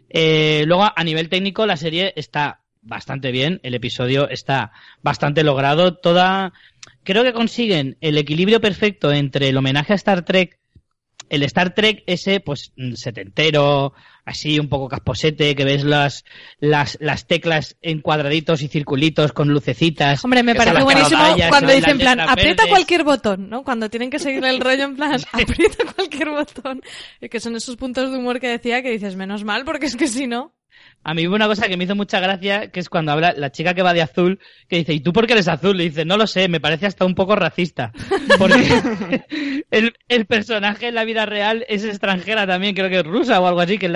Eh, luego, a nivel técnico, la serie está bastante bien, el episodio está bastante logrado, toda, creo que consiguen el equilibrio perfecto entre el homenaje a Star Trek, el Star Trek ese, pues, setentero, así un poco casposete, que ves las, las, las teclas en cuadraditos y circulitos con lucecitas. Hombre, me parece buenísimo cuando dicen en plan, aprieta cualquier botón, ¿no? Cuando tienen que seguir el rollo en plan, aprieta cualquier botón. Y que son esos puntos de humor que decía que dices, menos mal, porque es que si no... A mí hubo una cosa que me hizo mucha gracia, que es cuando habla la chica que va de azul, que dice, ¿y tú por qué eres azul? Le dice, no lo sé, me parece hasta un poco racista. Porque el, personaje en la vida real es extranjera también, creo que es rusa o algo así, que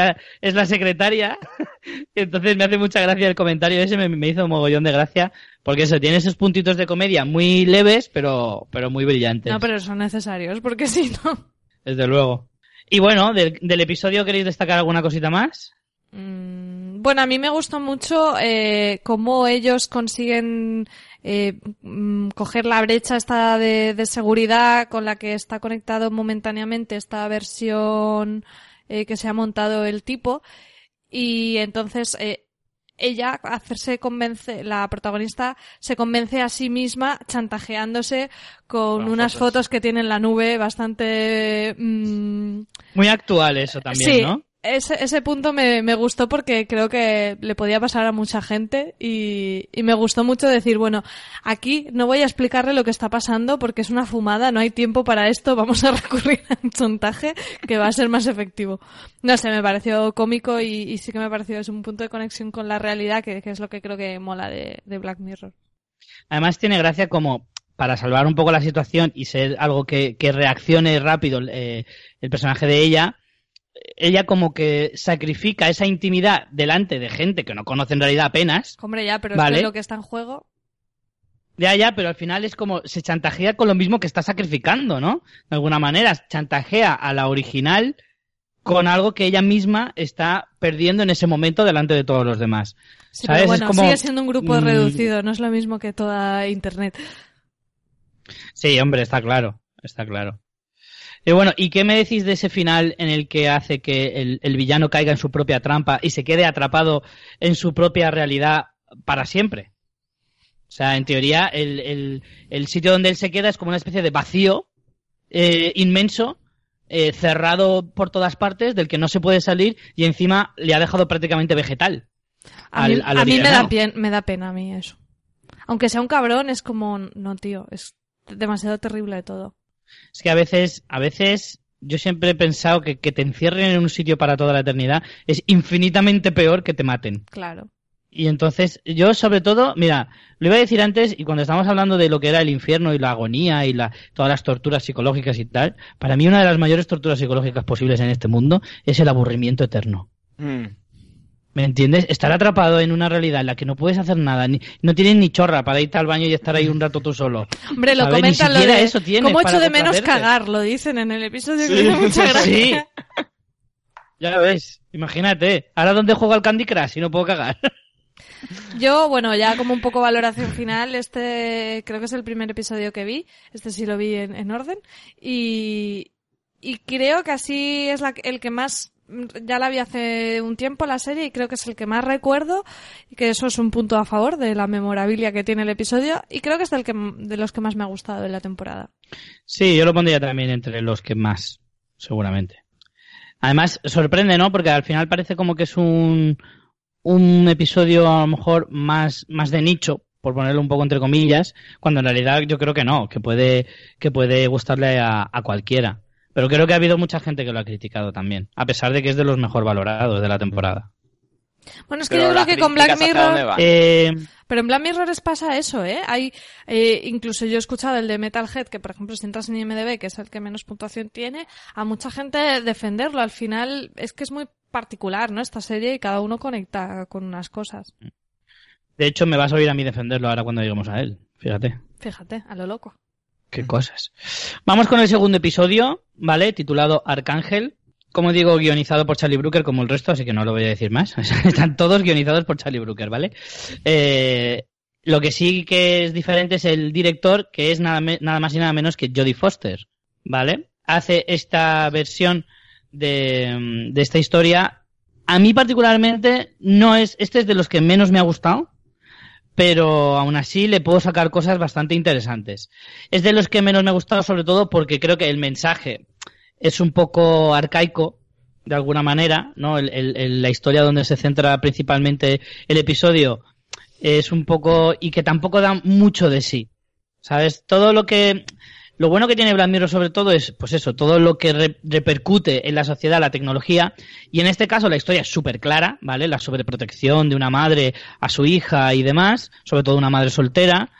es la, secretaria. Entonces me hace mucha gracia el comentario ese, me, me, hizo un mogollón de gracia, porque eso, tiene esos puntitos de comedia muy leves, pero, pero muy brillantes. No, pero son necesarios, porque si no... Desde luego. Y bueno, del, del episodio, ¿queréis destacar alguna cosita más? Mm, bueno, a mí me gustó mucho eh, cómo ellos consiguen eh, mm, coger la brecha esta de, seguridad con la que está conectado momentáneamente esta versión eh, que se ha montado el tipo y entonces eh, ella hacerse convence la protagonista se convence a sí misma chantajeándose con unas fotos. que tiene en la nube bastante mm, muy actual eso también ¿no? Ese, ese punto me, me, gustó porque creo que le podía pasar a mucha gente y, y, me gustó mucho decir, bueno, aquí no voy a explicarle lo que está pasando porque es una fumada, no hay tiempo para esto, vamos a recurrir a un chantaje que va a ser más efectivo. No sé, me pareció cómico y, y sí que me pareció es un punto de conexión con la realidad que, que es lo que creo que mola de, de Black Mirror. Además tiene gracia como para salvar un poco la situación y ser algo que, que reaccione rápido eh, el personaje de ella, ella como que sacrifica esa intimidad delante de gente que no conoce en realidad apenas. Hombre, ya, pero es que lo que está en juego. Ya, ya, pero al final es como se chantajea con lo mismo que está sacrificando, ¿no? De alguna manera, chantajea a la original con algo que ella misma está perdiendo en ese momento delante de todos los demás. Sí, pero bueno, sigue siendo un grupo mm, reducido, no es lo mismo que toda Internet. Sí, hombre, está claro, está claro. Y bueno, ¿y qué me decís de ese final en el que hace que el, villano caiga en su propia trampa y se quede atrapado en su propia realidad para siempre? O sea, en teoría, el, sitio donde él se queda es como una especie de vacío eh, inmenso, eh, cerrado por todas partes, del que no se puede salir y encima le ha dejado prácticamente vegetal. A mí, a mí me, da me da pena a mí eso. Aunque sea un cabrón, es como, no, tío, es demasiado terrible de todo. Es que a veces, a veces yo siempre he pensado que que te encierren en un sitio para toda la eternidad es infinitamente peor que te maten. Claro. Y entonces, yo sobre todo, mira, lo iba a decir antes, y cuando estábamos hablando de lo que era el infierno y la agonía y la, todas las torturas psicológicas y tal, para mí una de las mayores torturas psicológicas posibles en este mundo es el aburrimiento eterno. Mm. ¿Me entiendes? Estar atrapado en una realidad en la que no puedes hacer nada, ni, no tienes ni chorra para irte al baño y estar ahí un rato tú solo. Hombre, lo comentan lo de eso cómo echo de menos cagar, lo dicen en el episodio que me mucha gracia. Sí. Ya ves, imagínate. Ahora dónde juego al Candy Crush y no puedo cagar. Yo, bueno, ya como un poco valoración final, este creo que es el primer episodio que vi, este sí lo vi en, orden, y, y creo que así es la, el que más ya la vi hace un tiempo la serie y creo que es el que más recuerdo y que eso es un punto a favor de la memorabilia que tiene el episodio y creo que es del que, de los que más me ha gustado de la temporada. Sí, yo lo pondría también entre los que más, seguramente. Además, sorprende, ¿no? Porque al final parece como que es un, un episodio a lo mejor más, más de nicho, por ponerlo un poco entre comillas, cuando en realidad yo creo que no, que puede, que puede gustarle a cualquiera. Pero creo que ha habido mucha gente que lo ha criticado también, a pesar de que es de los mejor valorados de la temporada. Bueno, es que yo creo que con Black Mirror... Eh... Pero en Black Mirror les pasa eso, ¿eh? Hay, eh, incluso yo he escuchado el de Metalhead, que por ejemplo si entras en IMDB, que es el que menos puntuación tiene, a mucha gente defenderlo. Al final es que es muy particular, ¿no? Esta serie y cada uno conecta con unas cosas. De hecho, me vas a oír a mí defenderlo ahora cuando lleguemos a él. Fíjate. Fíjate, a lo loco. Qué cosas. Vamos con el segundo episodio, ¿vale? Titulado Arcángel. Como digo, guionizado por Charlie Brooker como el resto, así que no lo voy a decir más. Están todos guionizados por Charlie Brooker, ¿vale? Eh, lo que sí que es diferente es el director, que es nada, nada más y nada menos que Jodie Foster, ¿vale? Hace esta versión de, de esta historia. A mí particularmente no es, este es de los que menos me ha gustado, pero aún así le puedo sacar cosas bastante interesantes. Es de los que menos me ha gustado, sobre todo porque creo que el mensaje es un poco arcaico, de alguna manera, ¿no? la historia donde se centra principalmente el episodio es un poco, y que tampoco da mucho de sí. ¿Sabes? Todo lo que, lo bueno que tiene Black Mirror sobre todo es, pues eso, todo lo que repercute en la sociedad, la tecnología, y en este caso la historia es súper clara, ¿vale? La sobreprotección de una madre a su hija y demás, sobre todo una madre soltera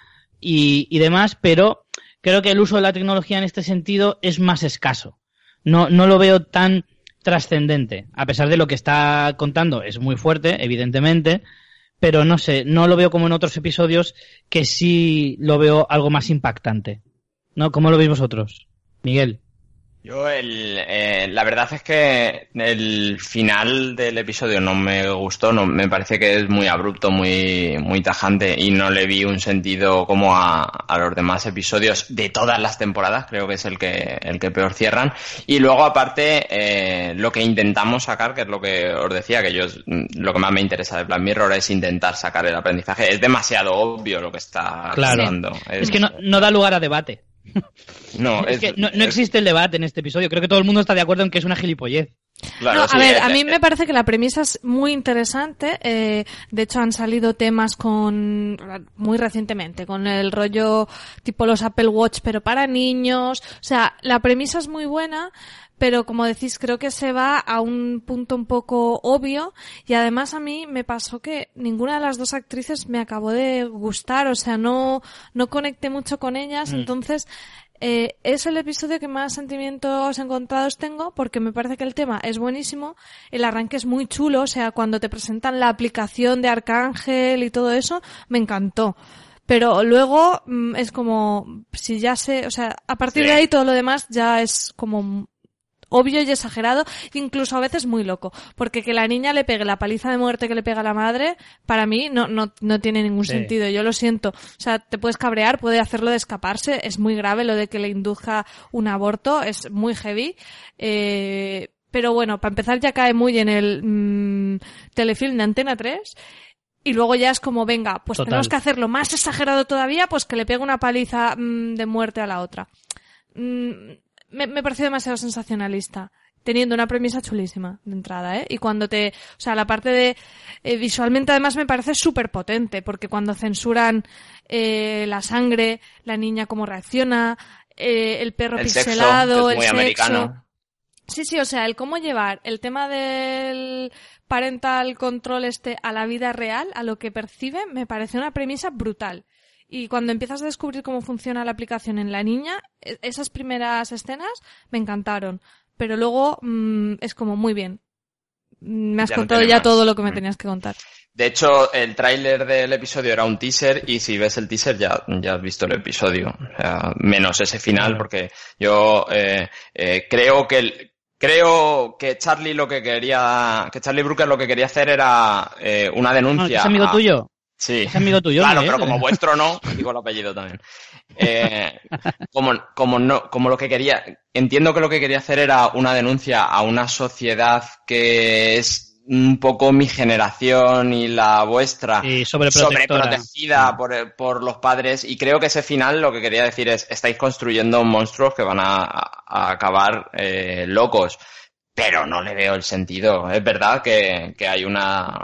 y, y demás, pero creo que el uso de la tecnología en este sentido es más escaso. No, no lo veo tan trascendente, a pesar de lo que está contando, es muy fuerte, evidentemente, pero no sé, no lo veo como en otros episodios que sí lo veo algo más impactante. ¿No? ¿Cómo lo veis vosotros? Miguel. Yo, el, eh, la verdad es que el final del episodio no me gustó, no, me parece que es muy abrupto, muy, muy tajante y no le vi un sentido como a, a los demás episodios de todas las temporadas, creo que es el que, el que peor cierran. Y luego, aparte, eh, lo que intentamos sacar, que es lo que os decía, que yo lo que más me interesa de Black Mirror es intentar sacar el aprendizaje. Es demasiado obvio lo que está claro. Es, que no, no da lugar a debate. No, es, que no, existe el debate en este episodio. Creo que todo el mundo está de acuerdo en que es una gilipollez. A ver, a mí me parece que la premisa es muy interesante. Eh, de hecho, han salido temas con muy recientemente, con el rollo tipo los Apple Watch, pero para niños. O sea, la premisa es muy buena, pero como decís, creo que se va a un punto un poco obvio y además a mí me pasó que ninguna de las dos actrices me acabó de gustar, o sea, no, no conecté mucho con ellas, mm. entonces eh, es el episodio que más sentimientos encontrados tengo porque me parece que el tema es buenísimo, el arranque es muy chulo, o sea, cuando te presentan la aplicación de Arcángel y todo eso, me encantó. Pero luego mm, es como, si ya sé, o sea, a partir de ahí todo lo demás ya es como obvio y exagerado, incluso a veces muy loco. Porque que la niña le pegue la paliza de muerte que le pega la madre, para mí no, no, no tiene ningún sentido. Yo lo siento. O sea, te puedes cabrear, puede hacerlo de escaparse. Es muy grave lo de que le induzca un aborto, es muy heavy. Eh, pero bueno, para empezar ya cae muy en el mmm, telefilm de Antena 3. Y luego ya es como, venga, pues tenemos que hacerlo más exagerado todavía, pues que le pegue una paliza mm, de muerte a la otra. Mm, me, me pareció demasiado sensacionalista teniendo una premisa chulísima de entrada, ¿eh? Y cuando te, o sea, la parte de eh, visualmente además me parece súper potente, porque cuando censuran eh, la sangre, la niña cómo reacciona, eh, el perro pixelado, el sexo. Sí, sí, o sea, el cómo llevar el tema del parental control este a la vida real, a lo que percibe, me parece una premisa brutal. Y cuando empiezas a descubrir cómo funciona la aplicación en la niña, e, esas primeras escenas me encantaron. Pero luego mm, es como muy bien. Me has contado ya todo lo que me mm. tenías que contar. De hecho, el tráiler del episodio era un teaser y si ves el teaser ya, ya has visto el episodio. menos ese final porque yo eh, eh, creo que creo que Charlie lo que quería, que Charlie Brooker lo que quería hacer era eh, una denuncia. ¿Es amigo tuyo? Sí. Es amigo tuyo. Claro, pero como vuestro no, digo el apellido también. Eh, como, como, no, como lo que quería, entiendo que lo que quería hacer era una denuncia a una sociedad que es un poco mi generación y la vuestra. Sobreprotegida por, por, los padres. Y creo que ese final lo que quería decir es estáis construyendo monstruos que van a, acabar eh, locos. Pero no le veo el sentido. Es verdad que, que hay una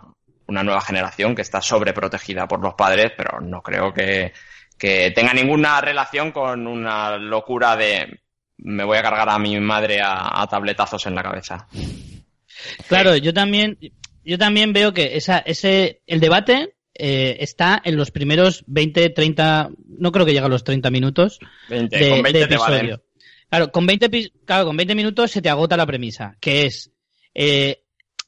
una nueva generación que está sobreprotegida por los padres, pero no creo que, tenga ninguna relación con una locura de me voy a cargar a mi madre a, tabletazos en la cabeza. Claro, yo también, yo también veo que esa, ese, el debate eh, está en los primeros 20, 30, no creo que llegue a los 30 minutos 20, de, con 20 de te valen. episodio. Claro, con 20, epi- claro, con 20 minutos se te agota la premisa, que es, eh,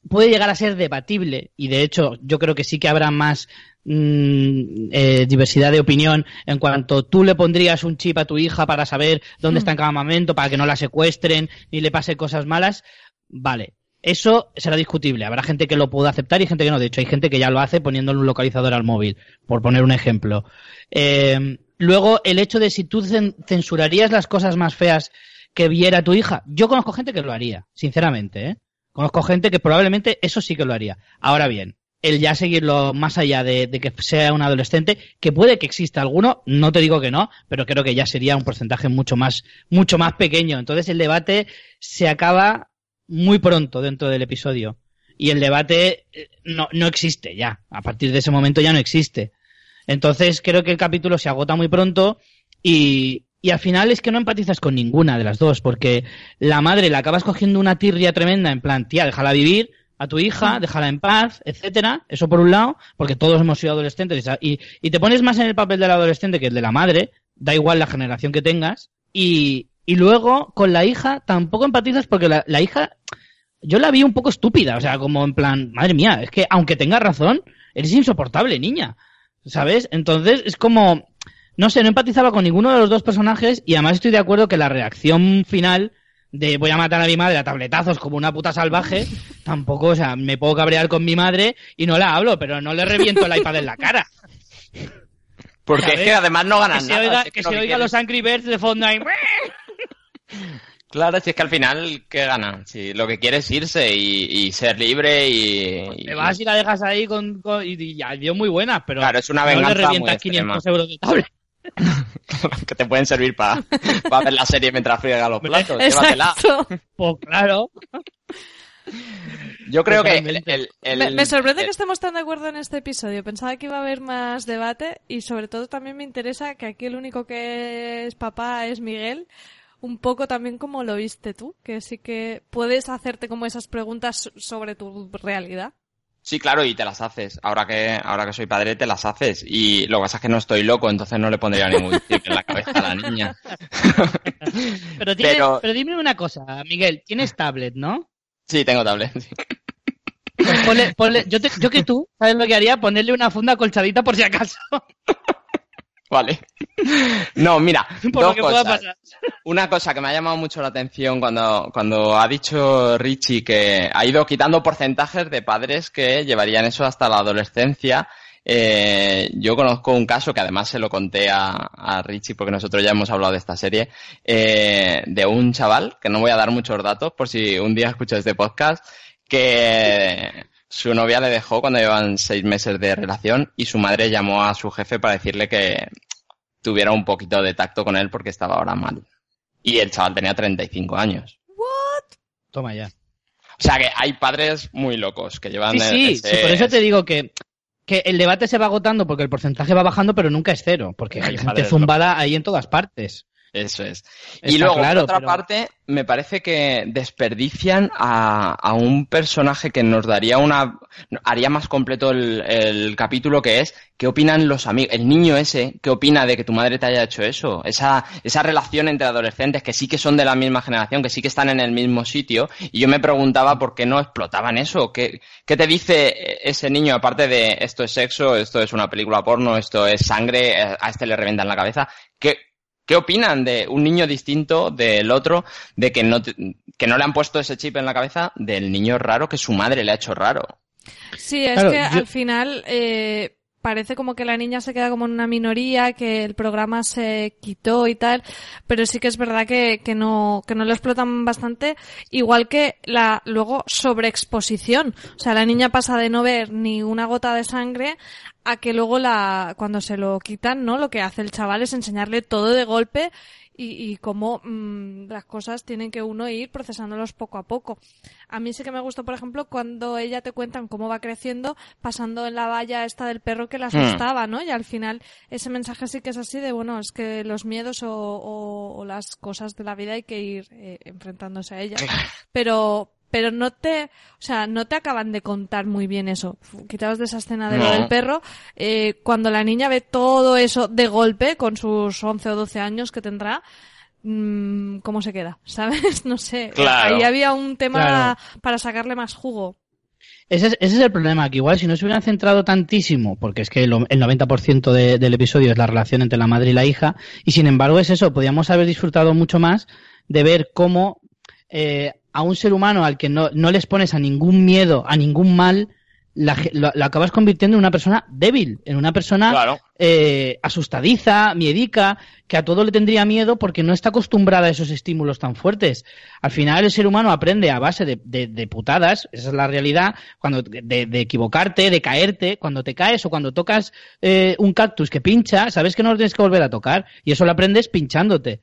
puede llegar a ser debatible, y de hecho yo creo que sí que habrá más mm, eh, diversidad de opinión en cuanto tú le pondrías un chip a tu hija para saber dónde está en cada momento, para que no la secuestren ni le pase cosas malas, vale. Eso será discutible. Habrá gente que lo pueda aceptar y gente que no. De hecho, hay gente que ya lo hace poniéndole un localizador al móvil, por poner un ejemplo. Eh, luego, el hecho de si tú cen- censurarías las cosas más feas que viera tu hija. Yo conozco gente que lo haría, sinceramente, ¿eh? Conozco gente que probablemente eso sí que lo haría. Ahora bien, el ya seguirlo más allá de, que sea un adolescente, que puede que exista alguno, no te digo que no, pero creo que ya sería un porcentaje mucho más, mucho más pequeño. Entonces el debate se acaba muy pronto dentro del episodio. Y el debate eh, no, no existe ya. A partir de ese momento ya no existe. Entonces creo que el capítulo se agota muy pronto y, y al final es que no empatizas con ninguna de las dos, porque la madre la acabas cogiendo una tirria tremenda en plan, tía, déjala vivir a tu hija, déjala en paz, etcétera. Eso por un lado, porque todos hemos sido adolescentes y, y te pones más en el papel del adolescente que el de la madre, da igual la generación que tengas, y, y luego con la hija tampoco empatizas porque la, la hija yo la vi un poco estúpida, o sea, como en plan, madre mía, es que aunque tengas razón, eres insoportable, niña. ¿Sabes? Entonces es como, no sé, no empatizaba con ninguno de los dos personajes y además estoy de acuerdo que la reacción final de voy a matar a mi madre a tabletazos como una puta salvaje, tampoco, o sea, me puedo cabrear con mi madre y no la hablo, pero no le reviento el iPad en la cara. Porque ¿Sabes? es que además no Que ganan se nada. oiga, si es que se oiga los Angry Birds de fondo ahí. Claro, si es que al final, ¿qué gana? Si lo que quiere es irse y, y ser libre y... Te vas y la dejas ahí con, con- y, y ya dio muy buenas, pero Claro, es una no venganza le muy revientas extrema. 500 euros de tablet. que te pueden servir para ver la serie mientras friega los platos. Llévatela. Exacto. Pues claro. Yo creo que el, Totalmente. el- el- Me, me sorprende el- que estemos tan de acuerdo en este episodio. Pensaba que iba a haber más debate y sobre todo también me interesa que aquí el único que es papá es Miguel. Un poco también como lo viste tú, que sí que puedes hacerte como esas preguntas so- sobre tu realidad. Sí, claro, y te las haces. Ahora que, ahora que soy padre, te las haces. Y lo que pasa es que no estoy loco, entonces no le pondría ningún chip en la cabeza a la niña. Pero, Pero- pero dime una cosa, Miguel, tienes tablet, ¿no? Sí, tengo tablet. sí. Pues ponle- ponle- yo, te- yo que tú, ¿sabes lo que haría? Ponerle una funda colchadita por si acaso. Vale. No, mira, Por dos lo que pueda cosas. pasar. Una cosa que me ha llamado mucho la atención cuando, cuando ha dicho Richie que ha ido quitando porcentajes de padres que llevarían eso hasta la adolescencia. Eh, yo conozco un caso que además se lo conté a, a Richie porque nosotros ya hemos hablado de esta serie, eh, de un chaval, que no voy a dar muchos datos por si un día escuchas este podcast, que su novia le dejó cuando llevan seis meses de relación y su madre llamó a su jefe para decirle que tuviera un poquito de tacto con él porque estaba ahora mal. Y el chaval tenía 35 años. Toma ya. O sea que hay padres muy locos que llevan... Sí, sí, ese- sí, por eso te digo que, que el debate se va agotando porque el porcentaje va bajando, pero nunca es cero, porque hay gente zumbada ahí en todas partes. Eso es. Está y luego, claro, por otra pero- parte, me parece que desperdician a, a un personaje que nos daría una... haría más completo el, el capítulo que es ¿qué opinan los amigos? El niño ese, ¿qué opina de que tu madre te haya hecho eso? Esa, esa relación entre adolescentes que sí que son de la misma generación, que sí que están en el mismo sitio. Y yo me preguntaba por qué no explotaban eso. ¿Qué, qué te dice ese niño aparte de esto es sexo, esto es una película porno, esto es sangre, eh, a este le reventan la cabeza? ¿Qué, ¿Qué opinan de un niño distinto del otro, de que no, te- que no le han puesto ese chip en la cabeza del niño raro que su madre le ha hecho raro? Sí, es Claro, que yo- al final eh, parece como que la niña se queda como en una minoría, que el programa se quitó y tal, pero sí que es verdad que, que no, que no lo explotan bastante, igual que la luego sobreexposición. O sea, la niña pasa de no ver ni una gota de sangre a que luego la, cuando se lo quitan, ¿no? Lo que hace el chaval es enseñarle todo de golpe y, y cómo mm, las cosas tienen que uno ir procesándolos poco a poco. A mí sí que me gustó, por ejemplo, cuando ella te cuentan cómo va creciendo, pasando en la valla esta del perro que la Hmm. asustaba, ¿no? Y al final ese mensaje sí que es así de, bueno, es que los miedos o, o- o las cosas de la vida hay que ir eh, enfrentándose a ellas. Pero, pero no te, o sea, no te acaban de contar muy bien eso. Quitados de esa escena de lo del perro, eh, cuando la niña ve todo eso de golpe, con sus 11 o 12 años que tendrá, mm, ¿cómo se queda? ¿Sabes? No sé. Claro. Ahí había un tema Claro. para sacarle más jugo. Ese es, ese es el problema, que igual si no se hubieran centrado tantísimo, porque es que lo- el 90% de- del episodio es la relación entre la madre y la hija, y sin embargo es eso, podríamos haber disfrutado mucho más de ver cómo eh, a un ser humano al que no, no les pones a ningún miedo, a ningún mal, la lo, lo acabas convirtiendo en una persona débil, en una persona Claro. eh, asustadiza, miedica, que a todo le tendría miedo porque no está acostumbrada a esos estímulos tan fuertes. Al final el ser humano aprende a base de, de- de putadas, esa es la realidad, cuando de, de equivocarte, de caerte, cuando te caes o cuando tocas eh, un cactus que pincha, sabes que no lo tienes que volver a tocar y eso lo aprendes pinchándote.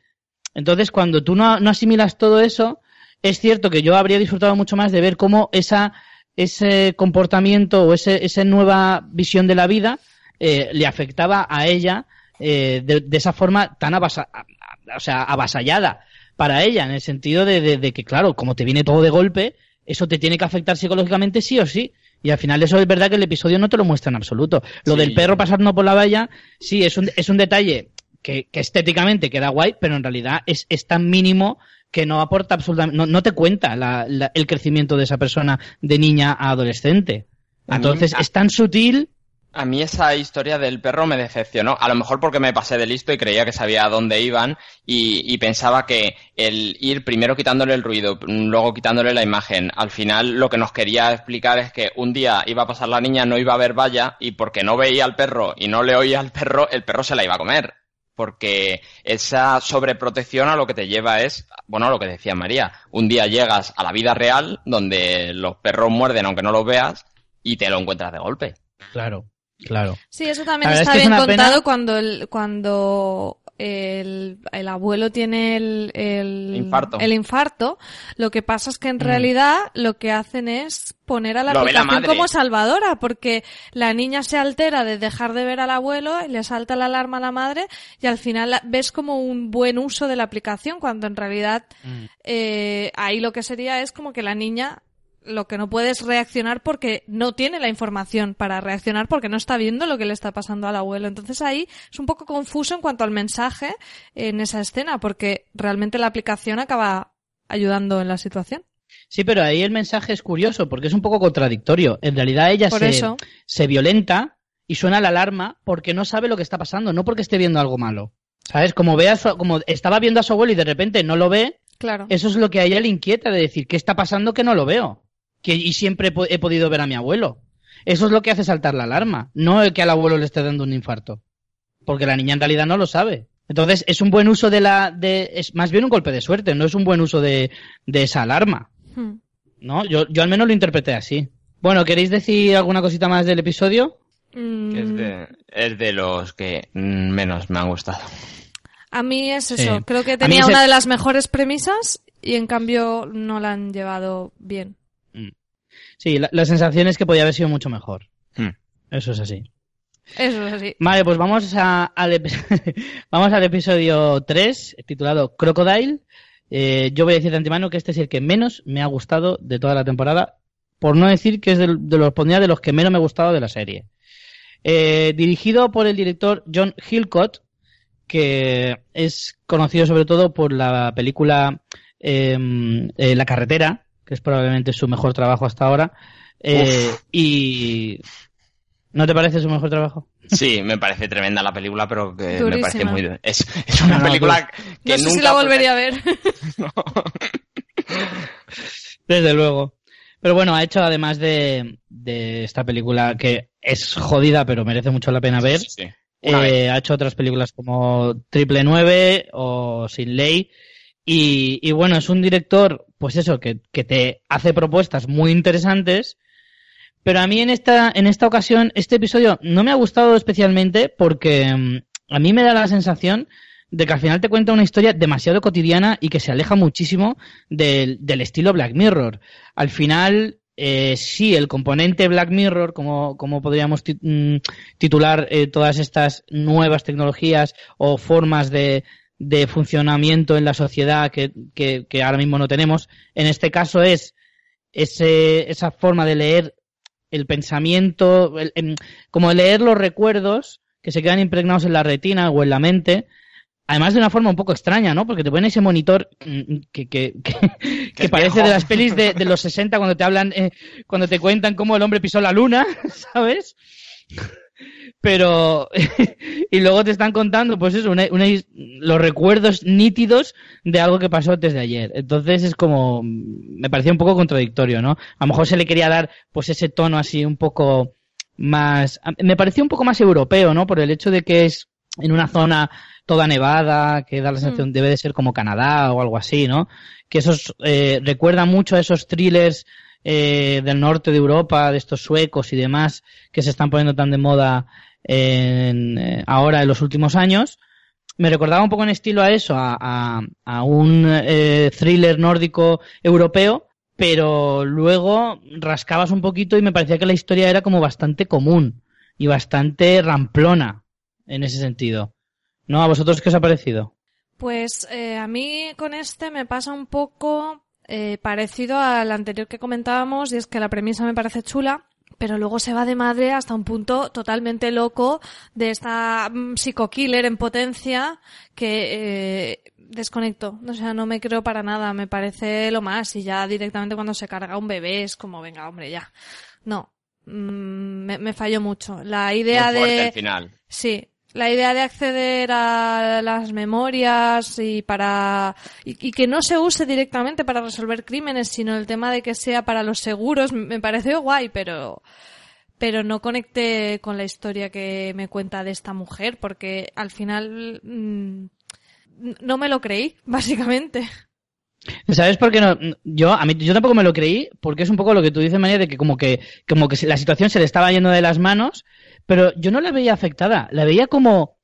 Entonces cuando tú no, no asimilas todo eso, es cierto que yo habría disfrutado mucho más de ver cómo esa ese comportamiento o ese, esa nueva visión de la vida eh, le afectaba a ella eh, de, de esa forma tan avasa- o sea, avasallada para ella, en el sentido de, de- de que, claro, como te viene todo de golpe, eso te tiene que afectar psicológicamente sí o sí. Y al final eso es verdad que el episodio no te lo muestra en absoluto. Lo Sí. del perro pasando por la valla, sí, es un, es un detalle que, que estéticamente queda guay, pero en realidad es, es tan mínimo que no aporta absolutamente, no, no te cuenta la- la- el crecimiento de esa persona de niña a adolescente. A mí- Entonces es tan sutil A mí esa historia del perro me decepcionó. A lo mejor porque me pasé de listo y creía que sabía a dónde iban y, y pensaba que el ir primero quitándole el ruido, luego quitándole la imagen, al final lo que nos quería explicar es que un día iba a pasar la niña, no iba a ver valla y porque no veía al perro y no le oía al perro, el perro se la iba a comer. Porque esa sobreprotección a lo que te lleva es, bueno, lo que decía María, un día llegas a la vida real donde los perros muerden aunque no los veas y te lo encuentras de golpe. Claro, claro. Sí, eso también está es que es bien pena- contado cuando el, cuando el, el abuelo tiene el, el, Infarto. el infarto. Lo que pasa es que en realidad lo que hacen es poner a la Lo ve la aplicación como salvadora, porque la niña se altera de dejar de ver al abuelo, le salta la alarma a la madre y al final ves como un buen uso de la aplicación, cuando en realidad Mm. eh, ahí lo que sería es como que la niña lo que no puede es reaccionar porque no tiene la información para reaccionar porque no está viendo lo que le está pasando al abuelo. Entonces ahí es un poco confuso en cuanto al mensaje en esa escena porque realmente la aplicación acaba ayudando en la situación. Sí, pero ahí el mensaje es curioso porque es un poco contradictorio. En realidad ella Por se, eso. se violenta y suena la alarma porque no sabe lo que está pasando, no porque esté viendo algo malo. ¿Sabes? Como ve a su- como estaba viendo a su abuelo y de repente no lo ve, Claro. eso es lo que a ella le inquieta de decir, ¿qué está pasando que no lo veo? Que, y siempre he, po- he podido ver a mi abuelo. Eso es lo que hace saltar la alarma, no el que al abuelo le esté dando un infarto. Porque la niña en realidad no lo sabe. Entonces, es un buen uso de la, de, es más bien un golpe de suerte, no es un buen uso de, de esa alarma. Hmm. ¿No? Yo, yo al menos lo interpreté así. Bueno, ¿queréis decir alguna cosita más del episodio? Mm, Es de, es de los que menos me han gustado. A mí es Sí. eso. Creo que tenía ese- una de las mejores premisas y en cambio no la han llevado bien. Sí, la, la sensación es que podía haber sido mucho mejor. Hmm. Eso es así. Eso es así. Vale, pues vamos, a, al, epi- vamos al episodio 3, titulado Crocodile. Eh, yo voy a decir de antemano que este es el que menos me ha gustado de toda la temporada, por no decir que es del- de, los pondría de los que menos me ha gustado de la serie. Eh, dirigido por el director John Hillcott, que es conocido sobre todo por la película eh, eh, La carretera, que es probablemente su mejor trabajo hasta ahora. Eh, y ¿no te parece su mejor trabajo? Sí, me parece tremenda la película, pero que me parece muy... Es, es una No, no, película que no sé nunca... si la volvería a ver. Desde luego. Pero bueno, ha hecho además de, de esta película que es jodida, pero merece mucho la pena ver. Sí, sí. Una eh, ha hecho otras películas como Triple Nueve o Sin Ley. Y, bueno, es un director, pues eso, que, que te hace propuestas muy interesantes. Pero a mí en esta, en esta ocasión, este episodio no me ha gustado especialmente porque mm, a mí me da la sensación de que al final te cuenta una historia demasiado cotidiana y que se aleja muchísimo del, del estilo Black Mirror. Al final, eh, sí, el componente Black Mirror, como, como podríamos mm, titular eh, todas estas nuevas tecnologías o formas de, de funcionamiento en la sociedad que, que, que ahora mismo no tenemos, en este caso es ese, esa forma de leer el pensamiento, como leer los recuerdos que se quedan impregnados en la retina o en la mente, además de una forma un poco extraña, ¿no? Porque te ponen ese monitor mm, que, que, que, parece de las pelis de, de, los 60 cuando te hablan, eh, cuando te cuentan cómo el hombre pisó la luna, ¿sabes? Pero y luego te están contando pues eso los recuerdos nítidos de algo que pasó antes de ayer. Entonces es como me parecía un poco contradictorio no a lo mejor se le quería dar pues ese tono así un poco más me pareció un poco más europeo no por el hecho de que es en una zona toda nevada que da la sensación mm. debe de ser como Canadá o algo así no que esos eh, recuerda mucho a esos thrillers eh, del norte de Europa, de estos suecos y demás, que se están poniendo tan de moda en, eh, ahora en los últimos años. Me recordaba un poco en estilo a eso, a, un eh, thriller nórdico europeo, pero luego rascabas un poquito y me parecía que la historia era como bastante común y bastante ramplona en ese sentido. ¿No? ¿A vosotros qué os ha parecido? Pues eh, a mí con este me pasa un poco parecido al anterior que comentábamos y es que la premisa me parece chula, pero luego se va de madre hasta un punto totalmente loco de esta mm, psico-killer en potencia que eh, desconecto. O sea, no me creo para nada, me parece lo más. Y ya directamente cuando se carga un bebé es como, venga, hombre, ya. No, mm, me, me falló mucho. La idea de... final. Sí, la idea de acceder a las memorias y para y, que no se use directamente para resolver crímenes, sino el tema de que sea para los seguros me pareció guay, pero pero no conecté con la historia que me cuenta de esta mujer porque al final mm, no me lo creí, básicamente. ¿Sabes por qué no? Yo, a mí, yo tampoco me lo creí, porque es un poco lo que tú dices, María, de que como que, como que la situación se le estaba yendo de las manos pero yo no la veía afectada, la veía como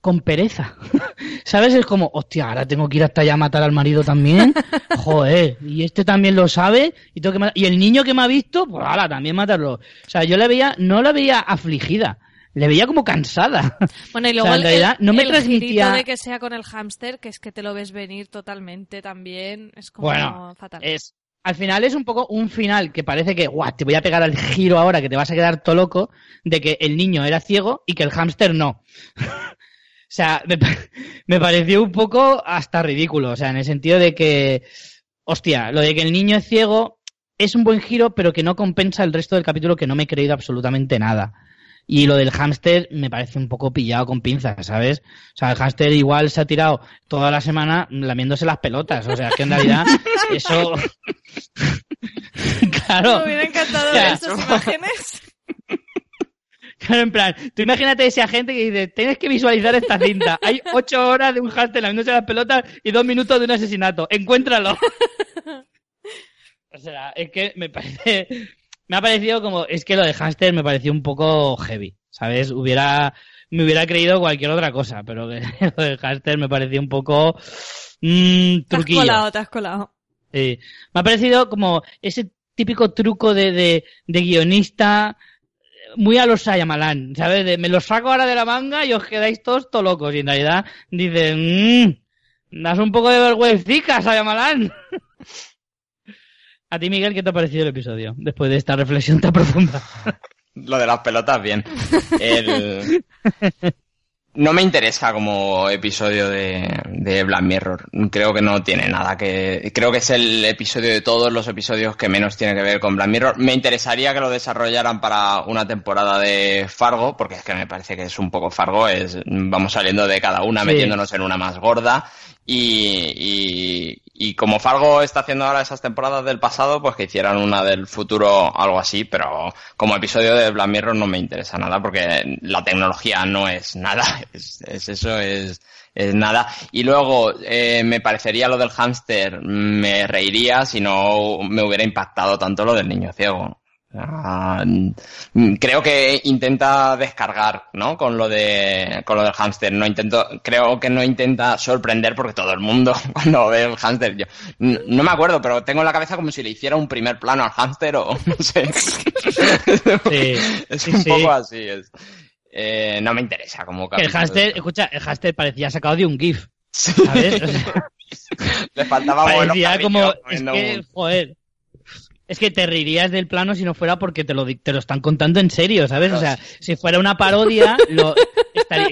con pereza. ¿Sabes? Es como, hostia, ahora tengo que ir hasta allá a matar al marido también. Joder, y este también lo sabe. Y, tengo que y el niño que me ha visto, pues ahora también matarlo. O sea, yo la veía, no la veía afligida. Le veía como cansada. Bueno, y luego en realidad, no me transmitía... de que sea con el hámster, que es que te lo ves venir totalmente también, es como bueno, fatal. Es, al final es un poco un final que parece que, guau, te voy a pegar al giro ahora que te vas a quedar todo loco de que el niño era ciego y que el hámster no. o sea, me, me, pareció un poco hasta ridículo, o sea, en el sentido de que, hostia, lo de que el niño es ciego es un buen giro, pero que no compensa el resto del capítulo que no me he creído absolutamente nada. Y lo del hámster me parece un poco pillado con pinzas, ¿sabes? O sea, el hámster igual se ha tirado toda la semana lamiéndose las pelotas. O sea, es que en realidad eso... claro. Me hubiera encantado ver estas imágenes. Claro, en plan, tú imagínate ese agente que dice, tienes que visualizar esta cinta. Hay ocho horas de un hámster lamiéndose las pelotas y dos minutos de un asesinato. Encuéntralo. o sea, es que me parece me ha parecido como, es que lo de Hamster me pareció un poco heavy, ¿sabes? Hubiera, me hubiera creído cualquier otra cosa, pero lo de Hamster me pareció un poco mmm, truquillo. Te has colado, te has colado. Sí. Me ha parecido como ese típico truco de, de, de guionista muy a los Sayamalan, ¿sabes? me los saco ahora de la manga y os quedáis todos to locos. Y en realidad dicen, mmm, das un poco de vergüenza, Sayamalan. A ti, Miguel, ¿qué te ha parecido el episodio después de esta reflexión tan profunda? Lo de las pelotas, bien. No me interesa como episodio de, de, Black Mirror. Creo que no tiene nada que. Creo que es el episodio de todos los episodios que menos tiene que ver con Black Mirror. Me interesaría que lo desarrollaran para una temporada de Fargo, porque es que me parece que es un poco Fargo. Es, vamos saliendo de cada una, metiéndonos en una más gorda. Y, y, como Fargo está haciendo ahora esas temporadas del pasado, pues que hicieran una del futuro, algo así, pero como episodio de Black Mirror no me interesa nada porque la tecnología no es nada, es, eso, es, es, nada. Y luego eh, me parecería lo del hámster, me reiría si no me hubiera impactado tanto lo del niño ciego. Ah, creo que intenta descargar, ¿no? Con lo de con lo del hámster. No intento, creo que no intenta sorprender porque todo el mundo cuando ve el hámster, yo no, me acuerdo, pero tengo en la cabeza como si le hiciera un primer plano al hámster o no sé. es un poco así. Eh, no me interesa como El hámster, escucha, el hámster parecía sacado de un GIF. ¿Sabes? le faltaba parecía como, es que, joder es que te reirías del plano si no fuera porque te lo, te lo están contando en serio, ¿sabes? O sea, si fuera una parodia, lo,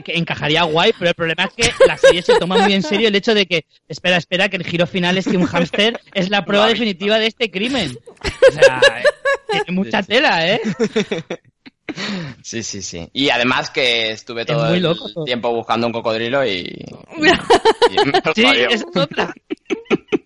encajaría guay, pero el problema es que la serie se toma muy en serio el hecho de que, espera, espera, que el giro final es que un hámster es la prueba definitiva de este crimen. O sea, tiene mucha tela, ¿eh? Sí, sí, sí. Y además que estuve todo el tiempo buscando un cocodrilo y... sí, es otra.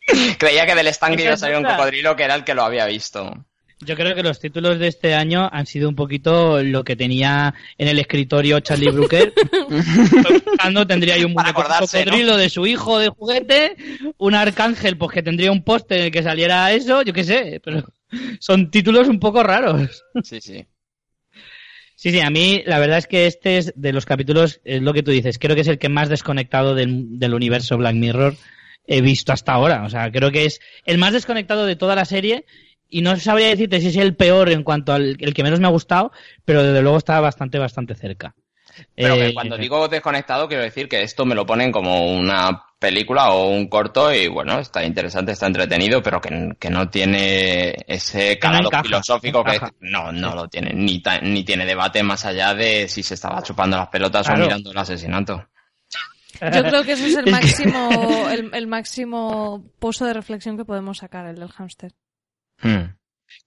Creía que del estanque iba a salir un cocodrilo que era el que lo había visto. Yo creo que los títulos de este año han sido un poquito lo que tenía en el escritorio Charlie Brooker. Tendría ahí un cocodrilo de su hijo de juguete, un arcángel pues que tendría un poste en el que saliera eso, yo qué sé, pero son títulos un poco raros. Sí, sí. Sí, sí, a mí la verdad es que este es de los capítulos, es lo que tú dices, creo que es el que más desconectado del, del universo Black Mirror he visto hasta ahora. O sea, creo que es el más desconectado de toda la serie y no sabría decirte si es el peor en cuanto al el que menos me ha gustado, pero desde luego está bastante, bastante cerca. Pero que eh, cuando digo desconectado, quiero decir que esto me lo ponen como una película o un corto y bueno, está interesante, está entretenido, pero que, no tiene ese calado filosófico que no, no lo tiene, ni, ni tiene debate más allá de si se estaba chupando las pelotas o mirando el asesinato. Yo creo que eso es el máximo, el, máximo pozo de reflexión que podemos sacar, el del hámster. Hmm.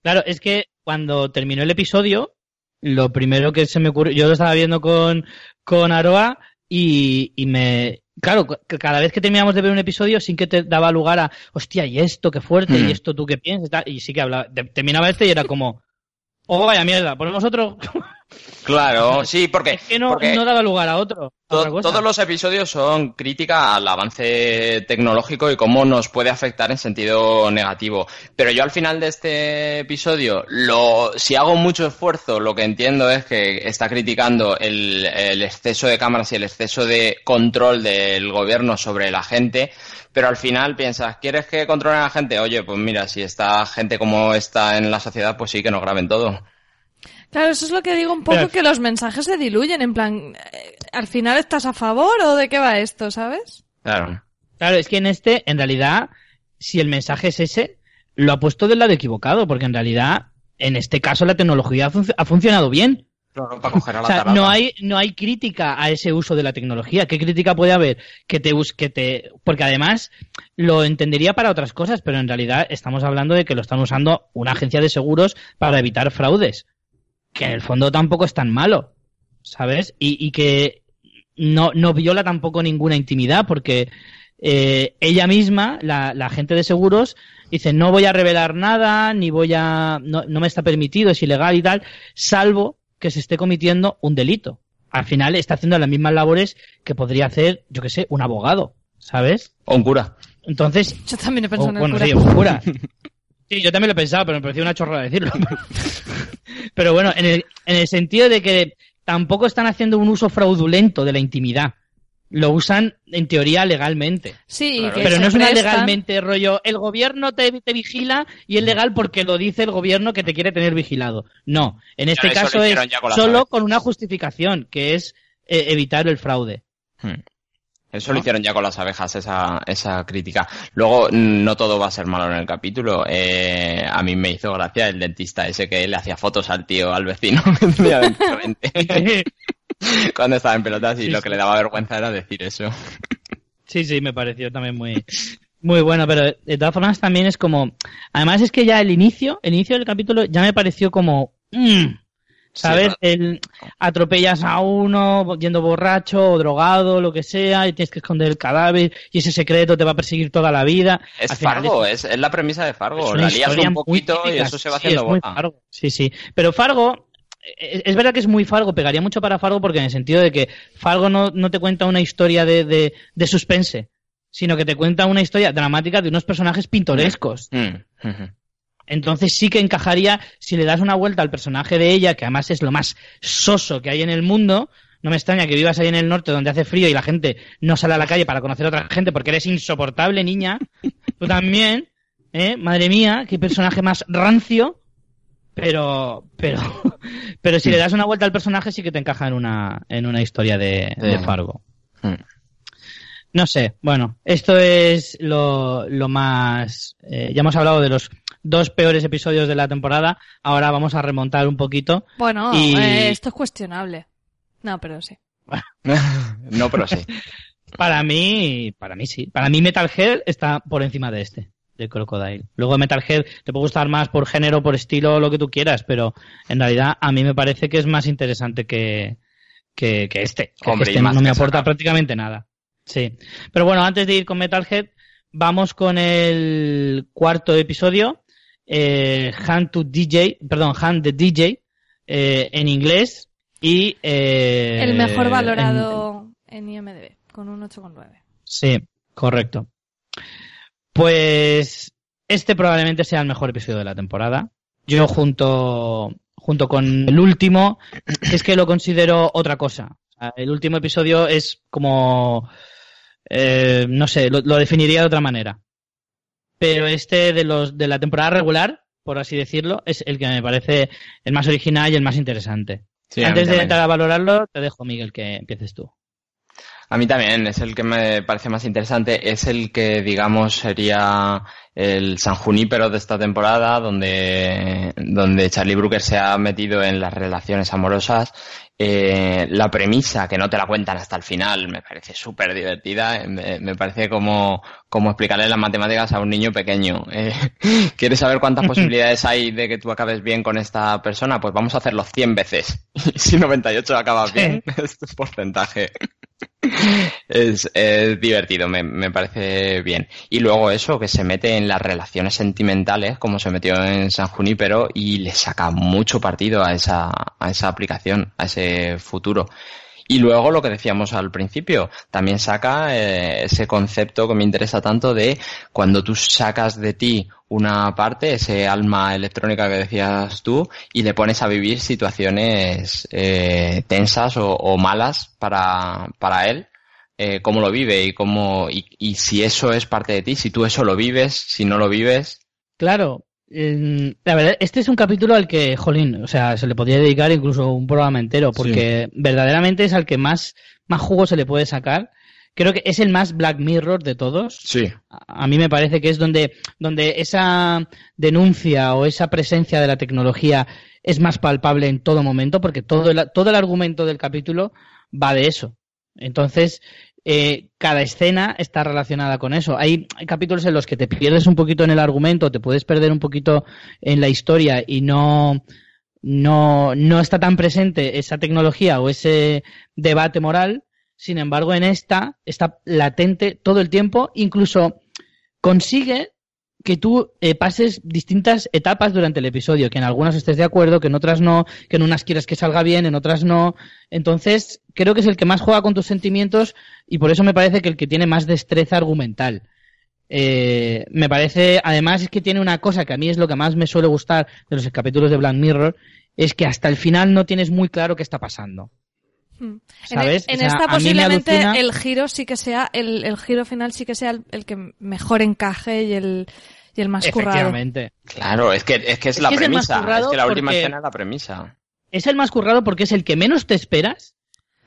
Claro, es que cuando terminó el episodio, lo primero que se me ocurrió, yo lo estaba viendo con, con Aroa y, y me, claro, cada vez que terminamos de ver un episodio sin que te daba lugar a, hostia, y esto, qué fuerte, y hmm. esto tú qué piensas, y sí que hablaba, terminaba este y era como, oh vaya mierda, ponemos otro. Claro, sí, porque... Es que no, daba lugar a otro. todos los episodios son crítica al avance tecnológico y cómo nos puede afectar en sentido negativo. Pero yo al final de este episodio, lo, si hago mucho esfuerzo, lo que entiendo es que está criticando el, el exceso de cámaras y el exceso de control del gobierno sobre la gente, pero al final piensas, ¿quieres que controlen a la gente? Oye, pues mira, si está gente como está en la sociedad, pues sí que nos graben todo. Claro, eso es lo que digo un poco, que los mensajes se diluyen, en plan, eh, ¿al final estás a favor o de qué va esto, sabes? Claro. Claro, es que en este, en realidad, si el mensaje es ese, lo ha puesto del lado equivocado, porque en realidad, en este caso, la tecnología ha, funcionado bien. Claro, para coger a la o sea, no hay, no hay crítica a ese uso de la tecnología. ¿Qué crítica puede haber? Que te, que te, porque además lo entendería para otras cosas, pero en realidad estamos hablando de que lo están usando una agencia de seguros para evitar fraudes que en el fondo tampoco es tan malo, ¿sabes? Y, que no, no viola tampoco ninguna intimidad, porque eh, ella misma, la, la agente de seguros, dice no voy a revelar nada, ni voy a, no, no me está permitido, es ilegal y tal, salvo que se esté cometiendo un delito. Al final está haciendo las mismas labores que podría hacer, yo que sé, un abogado, ¿sabes? O un cura. Entonces. Yo también he pensado en bueno, Sí, un cura. Sí, yo también lo he pensado, pero me parecía una chorrada decirlo. pero bueno, en el, en el sentido de que tampoco están haciendo un uso fraudulento de la intimidad. Lo usan en teoría legalmente. Sí, pero no es una legalmente rollo. El gobierno te, te, vigila y es legal porque lo dice el gobierno que te quiere tener vigilado. No, en este caso es solo con una justificación, que es eh, evitar el fraude. Hmm. Eso lo hicieron ya con las abejas, esa, esa crítica. Luego, no todo va a ser malo en el capítulo. Eh, a mí me hizo gracia el dentista ese que le hacía fotos al tío, al vecino, cuando estaba en pelotas y lo que le daba vergüenza era decir eso. Sí, sí, me pareció también muy, muy bueno, pero de todas formas también es como, además es que ya el inicio, el inicio del capítulo ya me pareció como, mm, ¿Sabes? el, atropellas a uno yendo borracho o drogado, lo que sea, y tienes que esconder el cadáver, y ese secreto te va a perseguir toda la vida. Es Fargo, es, es, la premisa de Fargo. La lías un poquito y eso se va haciendo sí, Fargo. Sí, sí. Pero Fargo, es, verdad que es muy Fargo, pegaría mucho para Fargo porque en el sentido de que Fargo no, no te cuenta una historia de, de, de, suspense, sino que te cuenta una historia dramática de unos personajes pintorescos. Mm, mm, entonces sí que encajaría si le das una vuelta al personaje de ella, que además es lo más soso que hay en el mundo. No me extraña que vivas ahí en el norte donde hace frío y la gente no sale a la calle para conocer a otra gente porque eres insoportable, niña. Tú también, ¿eh? Madre mía, qué personaje más rancio. Pero, pero, pero si le das una vuelta al personaje sí que te encaja en una, en una historia de, Fargo. Hmm. No sé, bueno, esto es lo, lo más. Eh, ya hemos hablado de los dos peores episodios de la temporada, ahora vamos a remontar un poquito. Bueno, Y- eh, esto es cuestionable. No, pero sí. no, pero sí. Para mí, para mí sí. Para mí Metalhead está por encima de este, de Crocodile. Luego Metalhead te puede gustar más por género, por estilo, lo que tú quieras, pero en realidad a mí me parece que es más interesante que, que, que este. Que Hombre, este no me aporta prácticamente nada. Sí. Pero bueno, antes de ir con Metalhead, vamos con el cuarto episodio, eh, Hand to DJ, perdón, Hand the DJ, eh, en inglés y... eh, El mejor valorado en IMDb, con un 8,9. Sí, correcto. Pues este probablemente sea el mejor episodio de la temporada. Yo junto, junto con el último, es que lo considero otra cosa. El último episodio es como, eh, no sé, lo, lo definiría de otra manera. Pero este de los de la temporada regular, por así decirlo, es el que me parece el más original y el más interesante. Sí, Antes de entrar a valorarlo, te dejo, Miguel, que empieces tú. A mí también es el que me parece más interesante, es el que digamos sería el San Junípero de esta temporada, donde, donde Charlie Brooker se ha metido en las relaciones amorosas. Eh, la premisa, que no te la cuentan hasta el final, me parece súper divertida, me, me parece como, como explicarle las matemáticas a un niño pequeño. Eh, ¿Quieres saber cuántas posibilidades hay de que tú acabes bien con esta persona? Pues vamos a hacerlo 100 veces. Y si 98 acabas bien, es tu porcentaje. Es, divertido, me, me parece bien. Y luego eso, que se mete en las relaciones sentimentales, como se metió en San Junípero, y le saca mucho partido a esa, a esa aplicación, a ese futuro. Y luego lo que decíamos al principio, también saca eh, ese concepto que me interesa tanto de cuando tú sacas de ti una parte, ese alma electrónica que decías tú, y le pones a vivir situaciones eh, tensas o, malas para, para él, eh, cómo lo vive y cómo, y, y si eso es parte de ti, si tú eso lo vives, si no lo vives. Claro, la verdad, este es un capítulo al que, jolín, o sea, se le podría dedicar incluso un programa entero, porque verdaderamente es al que más, más jugo se le puede sacar. Creo que es el más Black Mirror de todos. Sí. A a mí me parece que es donde, donde esa denuncia o esa presencia de la tecnología es más palpable en todo momento, porque todo el, todo el argumento del capítulo va de eso. Entonces, eh, cada escena está relacionada con eso. Hay, hay capítulos en los que te pierdes un poquito en el argumento, te puedes perder un poquito en la historia y no, no, no está tan presente esa tecnología o ese debate moral. Sin embargo, en esta está latente todo el tiempo, incluso consigue que tú eh, pases distintas etapas durante el episodio, que en algunas estés de acuerdo, que en otras no, que en unas quieras que salga bien, en otras no. Entonces, creo que es el que más juega con tus sentimientos y por eso me parece que el que tiene más destreza argumental. Eh, me parece, además, es que tiene una cosa que a mí es lo que más me suele gustar de los capítulos de Black Mirror, es que hasta el final no tienes muy claro qué está pasando. Hmm. ¿Sabes? En, O sea, esta posiblemente alucina- el giro sí que sea, el, el giro final sí que sea el, el que mejor encaje y el, y el más currado. Efectivamente. Claro, es que es, que es, Es la que premisa. Es que la última porque- escena es la premisa. es el más currado porque es el que menos te esperas,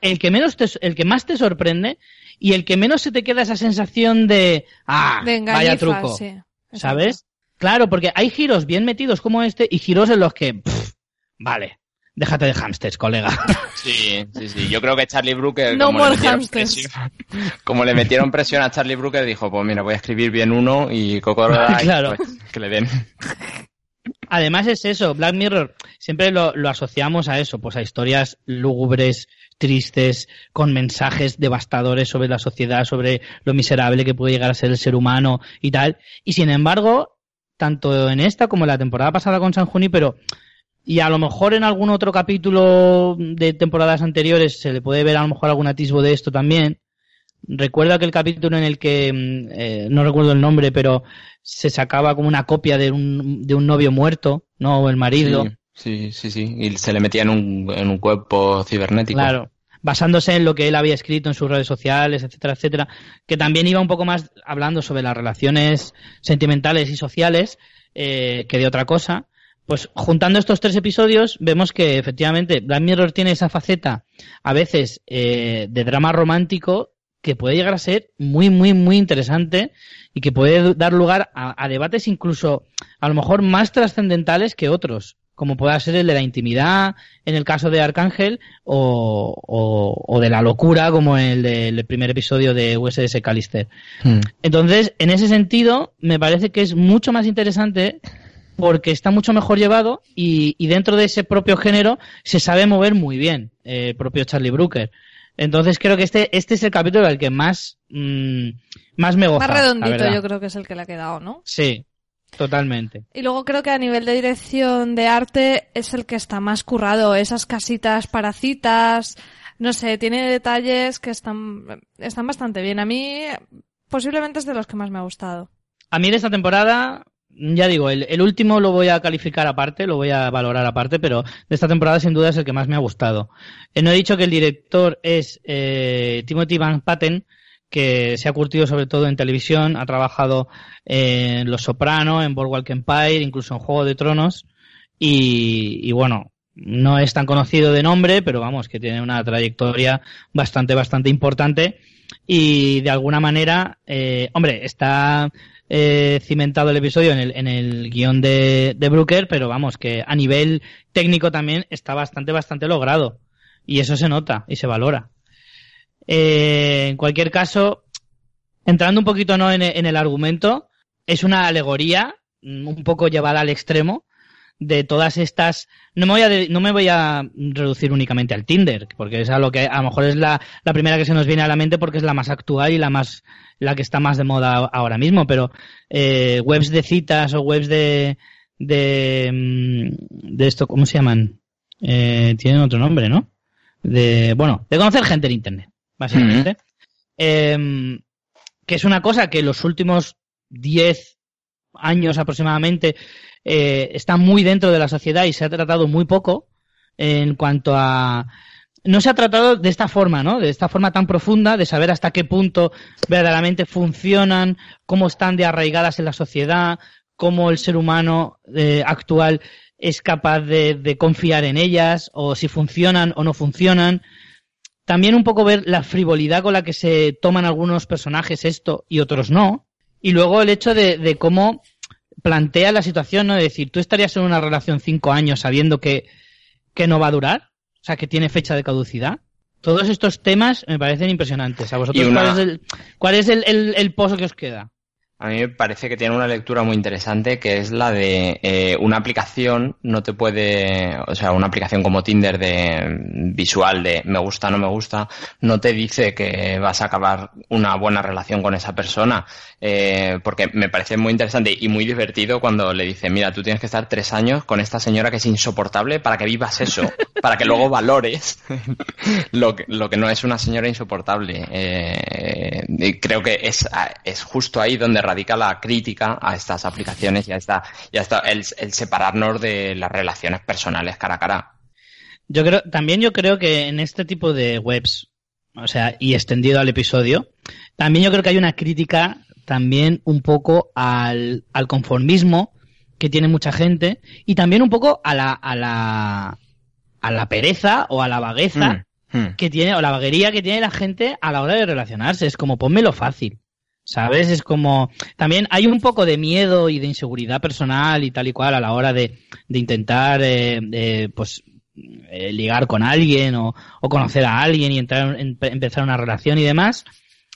el que menos te, el que más te sorprende y el que menos se te queda esa sensación de ah, De vaya truco, sí. ¿sabes? Claro, porque hay giros bien metidos como este y giros en los que pff, vale, déjate de hamsters, colega. Sí, sí, sí. Yo creo que Charlie Brooker, No como, more le metieron hamsters. presión, como le metieron presión a Charlie Brooker, dijo, pues mira, voy a escribir bien uno y Cocorola, Claro. pues, que le den. Además es eso, Black Mirror, siempre lo, lo asociamos a eso, pues a historias lúgubres, tristes, con mensajes devastadores sobre la sociedad, sobre lo miserable que puede llegar a ser el ser humano y tal. Y sin embargo, tanto en esta como en la temporada pasada con San Junípero, y a lo mejor en algún otro capítulo de temporadas anteriores se le puede ver a lo mejor algún atisbo de esto también. Recuerdo aquel capítulo en el que, mm, eh, no recuerdo el nombre, pero se sacaba como una copia de un, de un novio muerto, ¿no? O el marido. Sí, sí, sí, sí. Y se le metía en un, en un cuerpo cibernético. Claro. Basándose en lo que él había escrito en sus redes sociales, etcétera, etcétera. Que también iba un poco más hablando sobre las relaciones sentimentales y sociales eh, que de otra cosa. Pues juntando estos tres episodios, vemos que efectivamente Black Mirror tiene esa faceta, a veces, eh, de drama romántico, que puede llegar a ser muy, muy, muy interesante y que puede dar lugar a, debates incluso a lo mejor más trascendentales que otros, como pueda ser el de la intimidad en el caso de Arcángel o, o, de la locura como el del primer episodio de USS Callister. Hmm. Entonces, en ese sentido, me parece que es mucho más interesante porque está mucho mejor llevado y, y dentro de ese propio género se sabe mover muy bien eh, el propio Charlie Brooker. Entonces creo que este, este es el capítulo al que más, mm, más me gusta. Más redondito yo creo que es el que le ha quedado, ¿no? Sí, totalmente. Y luego creo que a nivel de dirección de arte es el que está más currado. Esas casitas para citas, no sé, tiene detalles que están, están bastante bien. A mí posiblemente es de los que más me ha gustado. A mí de esta temporada ya digo, el, último lo voy a calificar aparte, lo voy a valorar aparte, pero de esta temporada sin duda es el que más me ha gustado. Eh, no he dicho que el director es eh, Timothy Van Patten, que se ha curtido sobre todo en televisión, ha trabajado en Los Soprano, en Boardwalk Empire, incluso en Juego de Tronos, y, bueno, no es tan conocido de nombre, pero vamos, que tiene una trayectoria bastante, bastante importante y de alguna manera, eh, hombre, está eh, cimentado el episodio en el, en el guion de, de Brooker, pero vamos, que a nivel técnico también está bastante, bastante logrado. Y eso se nota y se valora. Eh, en cualquier caso, entrando un poquito no en, el argumento, es una alegoría mm, un poco llevada al extremo de todas estas no me voy a no me voy a reducir únicamente al Tinder porque es a lo que a lo mejor es la, la primera que se nos viene a la mente porque es la más actual y la más la que está más de moda ahora mismo pero eh, webs de citas o webs de de mm, de esto cómo se llaman eh, tienen otro nombre no de bueno de conocer gente en internet básicamente. Em, que es una cosa que los últimos 10 años aproximadamente eh, está muy dentro de la sociedad y se ha tratado muy poco en cuanto a no se ha tratado de esta forma, ¿no? De esta forma tan profunda, de saber hasta qué punto verdaderamente funcionan, cómo están de arraigadas en la sociedad, cómo el ser humano eh, actual es capaz de, de, confiar en ellas, o si funcionan o no funcionan. También un poco ver la frivolidad con la que se toman algunos personajes esto y otros no. Y luego el hecho de, de cómo plantea la situación, ¿no? De decir, tú estarías en una relación cinco años sabiendo que, que no va a durar, o sea, que tiene fecha de caducidad. Todos estos temas me parecen impresionantes. ¿A vosotros cuál es, el, cuál es el, el pozo que os queda? A mí me parece que tiene una lectura muy interesante que es la de eh, una aplicación no te puede, o sea, una aplicación como Tinder de visual de me gusta, no me gusta, no te dice que vas a acabar una buena relación con esa persona, eh, porque me parece muy interesante y muy divertido cuando le dice, mira, tú tienes que estar tres años con esta señora que es insoportable para que vivas eso, para que luego valores lo que, lo que no es una señora insoportable. Eh, y creo que es, es justo ahí donde radica la crítica a estas aplicaciones y a, esta, y a el, separarnos de las relaciones personales cara a cara. Yo creo, también yo creo que en este tipo de webs, o sea, y extendido al episodio, también yo creo que hay una crítica también un poco al, al conformismo que tiene mucha gente y también un poco a la, a la, a la pereza o a la vagueza mm, mm. que tiene, o la vaguería que tiene la gente a la hora de relacionarse. Es como, ponmelo fácil. ¿Sabes? Es como. También hay un poco de miedo y de inseguridad personal y tal y cual a la hora de, de intentar, eh, pues, eh, ligar con alguien o, o, conocer a alguien y entrar, en, empezar una relación y demás.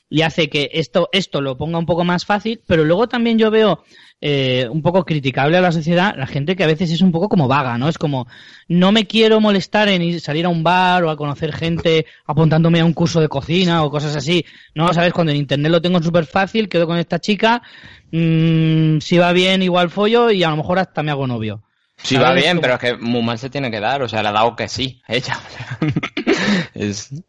Y hace que esto, esto lo ponga un poco más fácil, pero luego también yo veo eh, un poco criticable a la sociedad, la gente que a veces es un poco como vaga, ¿no? Es como, no me quiero molestar en ir, salir a un bar o a conocer gente apuntándome a un curso de cocina o cosas así. No, sabes, cuando en internet lo tengo súper fácil, quedo con esta chica, mmm, si va bien igual follo y a lo mejor hasta me hago novio. Sí, va bien, pero es que muy mal se tiene que dar, o sea, le ha dado que sí, ella.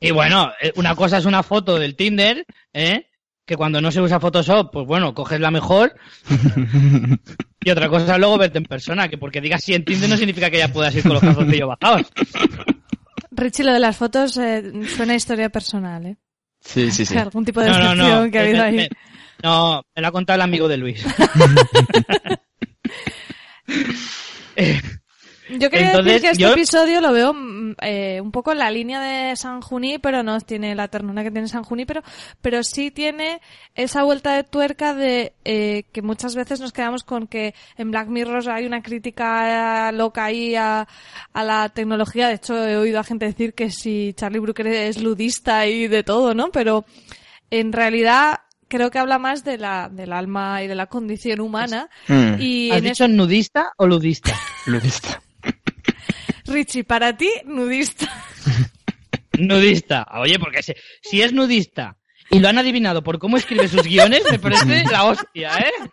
Y bueno, eh, una cosa es una foto del Tinder, ¿eh? que cuando no se usa Photoshop, pues bueno, coges la mejor. y otra cosa es luego verte en persona, que porque digas si entiende no significa que ya puedas ir con los calzoncillos bajados. Richie, lo de las fotos eh, suena a historia personal, ¿eh? Sí, sí, sí. Algún tipo de descripción que ha habido ahí. no, me lo ha contado el amigo de Luis. Yo quería decir que este episodio lo veo mm, eh, un poco en la línea de San Juní, pero no tiene la ternura que tiene San Juní, pero, pero sí tiene esa vuelta de tuerca de eh, que muchas veces nos quedamos con que en Black Mirror hay una crítica loca ahí a, a la tecnología. De hecho, he oído a gente decir que si Charlie Brooker es ludista y de todo, ¿no? Pero en realidad creo que habla más de la, del alma y de la condición humana. Mm. Y ¿Has en dicho nudista o ludista? Ludista. Richie, para ti, nudista. Nudista. Oye, porque si, si es nudista y lo han adivinado por cómo escribe sus guiones, me parece la hostia, ¿eh?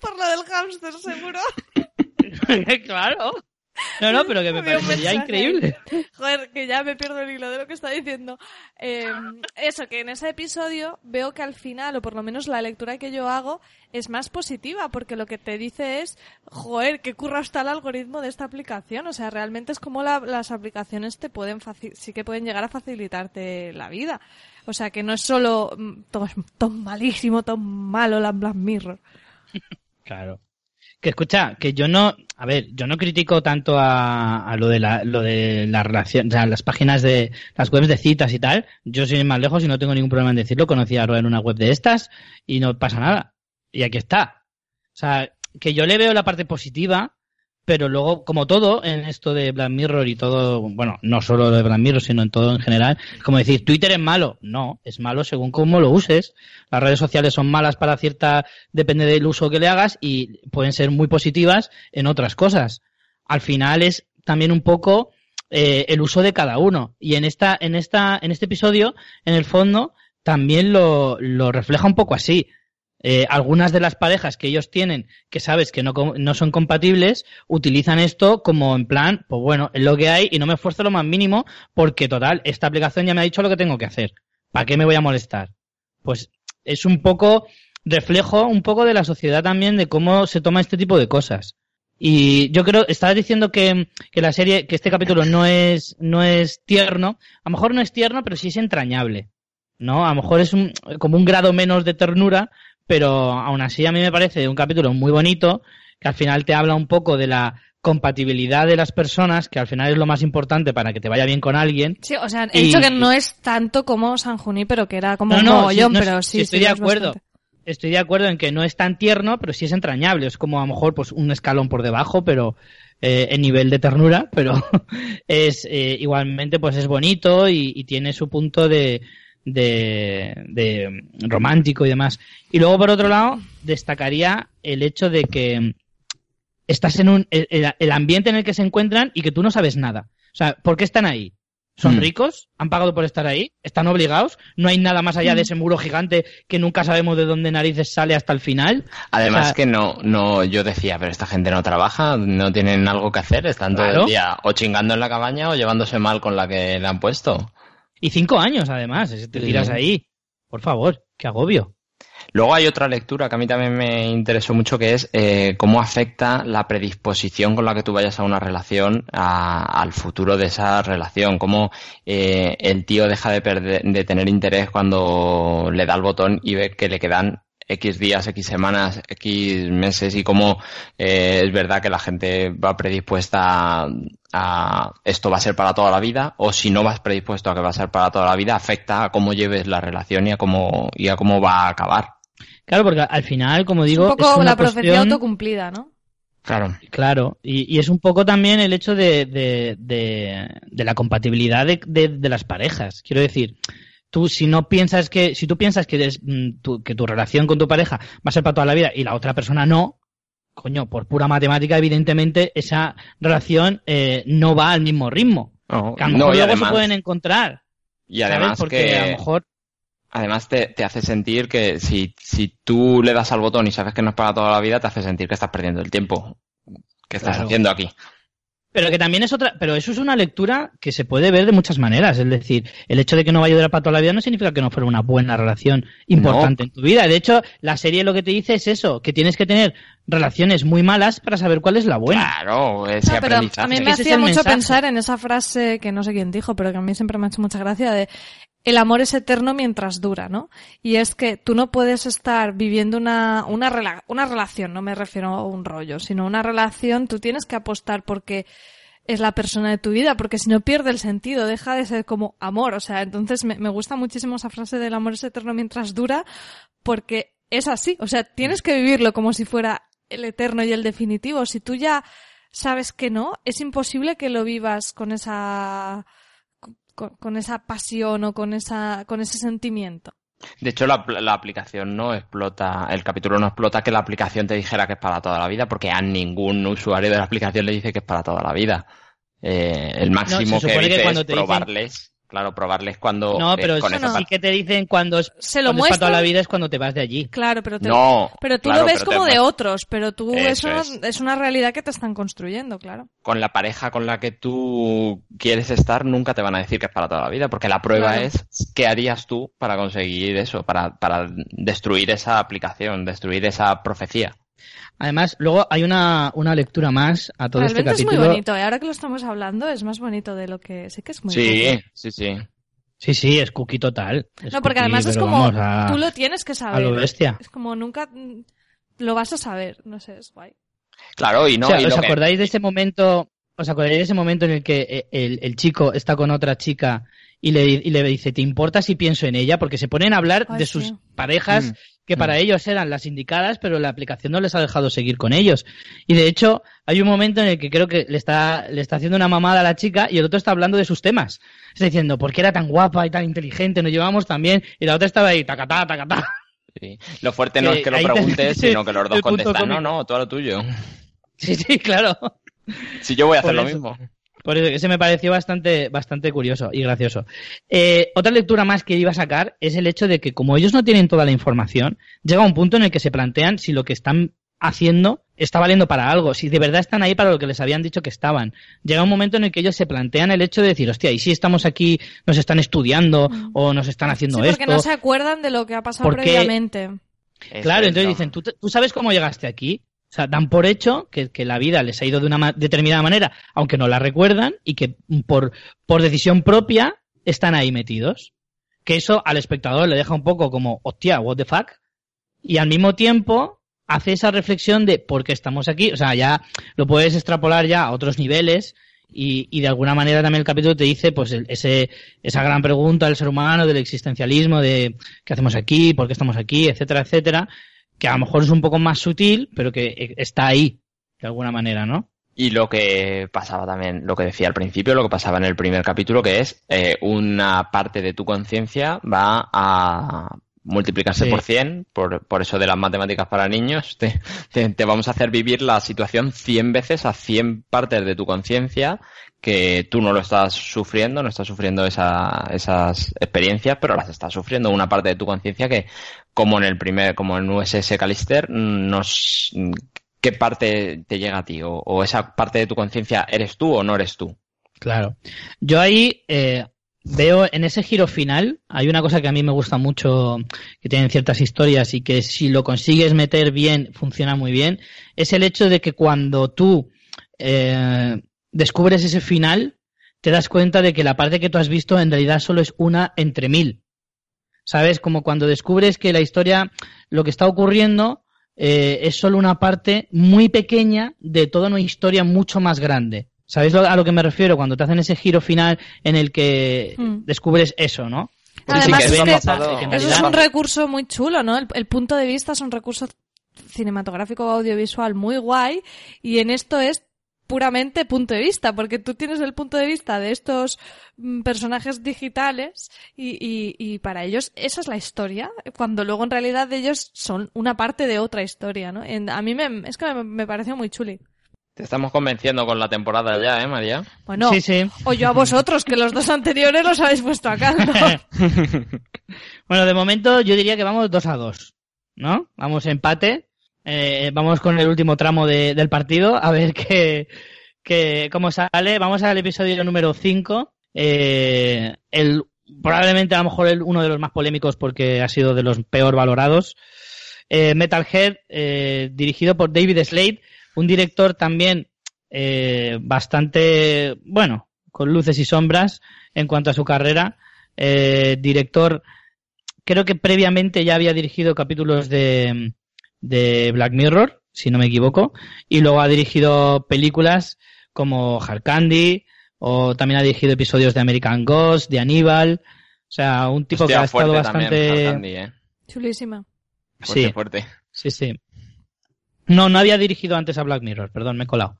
Por lo del hámster, seguro. claro. No, no, pero que me parecería increíble. Joder, que ya me pierdo el hilo de lo que está diciendo. Eh, eso, que en ese episodio veo que al final, o por lo menos la lectura que yo hago, es más positiva, porque lo que te dice es, joder, qué curra está el algoritmo de esta aplicación. O sea, realmente es como la- las aplicaciones te pueden sí que pueden llegar a facilitarte la vida. O sea, que no es solo mm, todo, es todo malísimo, todo malo la Black Mirror. Claro. Que escucha, que yo no, a ver, yo no critico tanto a, a lo de la, lo de la relación, o sea, las páginas de, las webs de citas y tal. Yo soy más lejos y no tengo ningún problema en decirlo. Conocí a Roa en una web de estas y no pasa nada. Y aquí está. O sea, que yo le veo la parte positiva, pero luego, como todo en esto de Black Mirror y todo, bueno, no solo de Black Mirror, sino en todo en general, como decir, Twitter es malo. No, es malo según cómo lo uses. Las redes sociales son malas para cierta, depende del uso que le hagas y pueden ser muy positivas en otras cosas. Al final es también un poco eh, el uso de cada uno. Y en esta, en esta, en este episodio, en el fondo, también lo, lo refleja un poco así. Eh, algunas de las parejas que ellos tienen, que sabes que no, no son compatibles, utilizan esto como en plan, pues bueno, es lo que hay y no me esfuerzo lo más mínimo porque total, esta aplicación ya me ha dicho lo que tengo que hacer. ¿Para qué me voy a molestar? Pues es un poco reflejo un poco de la sociedad también de cómo se toma este tipo de cosas. Y yo creo, estabas diciendo que, que la serie, que este capítulo no es, no es tierno. A lo mejor no es tierno, pero sí es entrañable. ¿No? A lo mejor es un, como un grado menos de ternura, pero aún así a mí me parece un capítulo muy bonito, que al final te habla un poco de la compatibilidad de las personas, que al final es lo más importante para que te vaya bien con alguien. Sí, o sea, he Y- dicho que no es tanto como San Juní, pero que era como No, un no, mogollón, sí, no, pero sí, sí, estoy sí, de acuerdo. bastante. Estoy de acuerdo en que no es tan tierno, pero sí es entrañable. Es como a lo mejor pues un escalón por debajo, pero eh, en nivel de ternura, pero es eh, igualmente pues es bonito y, y tiene su punto de, de, de romántico y demás. Y luego por otro lado destacaría el hecho de que estás en un el, ambiente en el que se encuentran y que tú no sabes nada. O sea, ¿por qué están ahí? ¿Son Mm. ricos? ¿Han pagado por estar ahí? ¿Están obligados? ¿No hay nada más allá de ese muro gigante que nunca sabemos de dónde narices sale hasta el final? Además O sea- que no, no, yo decía, pero esta gente no trabaja, no tienen algo que hacer, están todo Claro. el día o chingando en la cabaña o llevándose mal con la que le han puesto. Y cinco años, además. es- Te tiras ahí. Por favor, qué agobio. Luego hay otra lectura que a mí también me interesó mucho que es eh, cómo afecta la predisposición con la que tú vayas a una relación a- al futuro de esa relación. Cómo eh, el tío deja de, perder, de tener interés cuando le da el botón y ve que le quedan X días, X semanas, X meses y cómo eh, es verdad que la gente va predispuesta a, esto va a ser para toda la vida o si no vas predispuesto a que va a ser para toda la vida afecta a cómo lleves la relación y a cómo, y a cómo va a acabar. Claro, porque al final, como Es digo, un poco es una la profecía cuestión- autocumplida, ¿no? Claro. Claro, y, y es un poco también el hecho de, de, de, de la compatibilidad de, de- de las parejas. Quiero decir, tú si no piensas que, si tú piensas que, eres, mm, tu, que tu relación con tu pareja va a ser para toda la vida y la otra persona no, coño, por pura matemática, evidentemente esa relación eh, no va al mismo ritmo. No, Que a lo no, mejor luego además, se pueden encontrar, y ¿sabes? además Porque que a lo mejor además te, te hace sentir que si, si tú le das al botón y sabes que no es para toda la vida, te hace sentir que estás perdiendo el tiempo. ¿Qué estás Claro. haciendo aquí? Pero que también es otra, pero eso es una lectura que se puede ver de muchas maneras. Es decir, el hecho de que no vaya a durar para toda la vida no significa que no fuera una buena relación importante en tu vida. De hecho, la serie lo que te dice es eso, que tienes que tener relaciones muy malas para saber cuál es la buena. Claro, ese No, pero aprendizaje. a mí me hacía mucho mensaje. pensar en esa frase que no sé quién dijo, pero que a mí siempre me ha hecho mucha gracia de el amor es eterno mientras dura, ¿no? Y es que tú no puedes estar viviendo una, una, rela- una relación, no me refiero a un rollo, sino una relación, tú tienes que apostar porque es la persona de tu vida, porque si no pierde el sentido, deja de ser como amor. O sea, entonces me, me gusta muchísimo esa frase del amor es eterno mientras dura, porque es así. O sea, tienes que vivirlo como si fuera el eterno y el definitivo. Si tú ya sabes que no, es imposible que lo vivas con esa, con, con esa pasión o con esa, con ese sentimiento. De hecho, la, la, aplicación no explota, el capítulo no explota que la aplicación te dijera que es para toda la vida, porque a ningún usuario de la aplicación le dice que es para toda la vida. Eh, el máximo No, que que dice cuando es te dicen- probarles. Claro, probarles cuando. No, eh, pero con eso sí que te dicen cuando es, Se lo toda la vida es cuando te vas de allí. Claro, pero te- No, pero tú claro, lo ves pero te como de otros, pero tú Eso eso, es. es una realidad que te están construyendo, claro. con la pareja con la que tú quieres estar, nunca te van a decir que es para toda la vida, porque la prueba Claro. es qué harías tú para conseguir eso, para, para destruir esa aplicación, destruir esa profecía. Además, luego hay una, una lectura más a todo este Realmente es capítulo. muy bonito, ¿eh? ahora que lo estamos hablando es más bonito de lo que sí que es muy Sí, bonito. sí, sí. Sí, sí, es cookie total. Es No, porque cookie, además es como vamos, a, tú lo tienes que a saber. lo bestia. Es como nunca mm, lo vas a saber, no sé, es guay. Claro, y no, o sea, y ¿os lo que- acordáis de ese momento? ¿Os acordáis de ese momento en el que eh, el, el chico está con otra chica y le, y le dice, ¿te importa si pienso en ella? Porque se ponen a hablar Ay, de sí. sus parejas Mm. que para ellos eran las indicadas, pero la aplicación no les ha dejado seguir con ellos. Y de hecho, hay un momento en el que creo que le está, le está haciendo una mamada a la chica y el otro está hablando de sus temas. Está diciendo, ¿por qué era tan guapa y tan inteligente? Nos llevamos tan bien. Y la otra estaba ahí, tacatá, tacatá. sí. Lo fuerte no es que lo te- preguntes, sino que los dos contestan, no, no, todo lo tuyo. Sí, sí, claro. Si yo voy a hacer Por lo eso. mismo. Por eso, ese me pareció bastante, bastante curioso y gracioso. Eh, otra lectura más que iba a sacar es el hecho de que como ellos no tienen toda la información, llega un punto en el que se plantean si lo que están haciendo está valiendo para algo, si de verdad están ahí para lo que les habían dicho que estaban. Llega un momento en el que ellos se plantean el hecho de decir, hostia, ¿y si estamos aquí, nos están estudiando Mm. o nos están haciendo Sí, porque esto? no se acuerdan de lo que ha pasado previamente. Claro, es, entonces dicen, ¿tú, te- ¿tú sabes cómo llegaste aquí? O sea, dan por hecho que, que la vida les ha ido de una determinada manera, aunque no la recuerdan, y que por, por decisión propia están ahí metidos. Que eso al espectador le deja un poco como, hostia, what the fuck. Y al mismo tiempo hace esa reflexión de por qué estamos aquí. O sea, ya lo puedes extrapolar ya a otros niveles y, y de alguna manera también el capítulo te dice pues el- ese, esa gran pregunta del ser humano, del existencialismo, de qué hacemos aquí, por qué estamos aquí, etcétera, etcétera, que a lo mejor es un poco más sutil, pero que eh, está ahí, de alguna manera, ¿no? Y lo que pasaba también, lo que decía al principio, lo que pasaba en el primer capítulo, que es eh, una parte de tu conciencia va a multiplicarse Sí. por 100, por, por eso de las matemáticas para niños, te, te- te vamos a hacer vivir la situación 100 veces a 100 partes de tu conciencia que tú no lo estás sufriendo, no estás sufriendo esa- esas experiencias, pero las estás sufriendo una parte de tu conciencia que, como en el primer, como en USS Callister, nos, ¿qué parte te llega a ti? O, esa parte de tu conciencia, ¿eres tú o no eres tú? Claro. Yo ahí eh, veo en ese giro final, hay una cosa que a mí me gusta mucho, que tienen ciertas historias y que si lo consigues meter bien, funciona muy bien, es el hecho de que cuando tú eh, descubres ese final, te das cuenta de que la parte que tú has visto en realidad solo es una entre mil. ¿Sabes? Como cuando descubres que la historia, lo que está ocurriendo, eh, es solo una parte muy pequeña de toda una historia mucho más grande. ¿Sabéis lo- a lo que me refiero? Cuando te hacen ese giro final en el que Mm. descubres eso, ¿no? Además, sí, que es eso que ha pasado- en Eso es un recurso muy chulo, ¿no? El, el punto de vista es un recurso cinematográfico o audiovisual muy guay y en esto es puramente punto de vista, porque tú tienes el punto de vista de estos mm, personajes digitales y, y, y para ellos esa es la historia, cuando luego en realidad ellos son una parte de otra historia, ¿no? En- a mí me, es que me, me pareció muy chuli. Te estamos convenciendo con la temporada ya, ¿eh, María? Bueno, Sí, sí. o yo a vosotros, que los dos anteriores los habéis puesto a caldo. Bueno, de momento yo diría que vamos 2 a 2, ¿no? Vamos empate. Eh, vamos con el último tramo de- del partido a ver qué, qué- cómo sale. Vamos al episodio número 5. Eh, el, probablemente a lo mejor el, uno de los más polémicos porque ha sido de los peor valorados. Eh, Metalhead, eh, dirigido por David Slade, un director también bastante, bueno, con luces y sombras en cuanto a su carrera. Director, creo que previamente ya había dirigido capítulos de, de Black Mirror, si no me equivoco, y luego ha dirigido películas como Hard Candy, o también ha dirigido episodios de American Ghost, de Aníbal. O sea, un tipo que ha estado bastante. ¿eh? Chulísima. Fuerte, sí, fuerte. sí, sí. No, no había dirigido antes a Black Mirror, perdón, me he colado.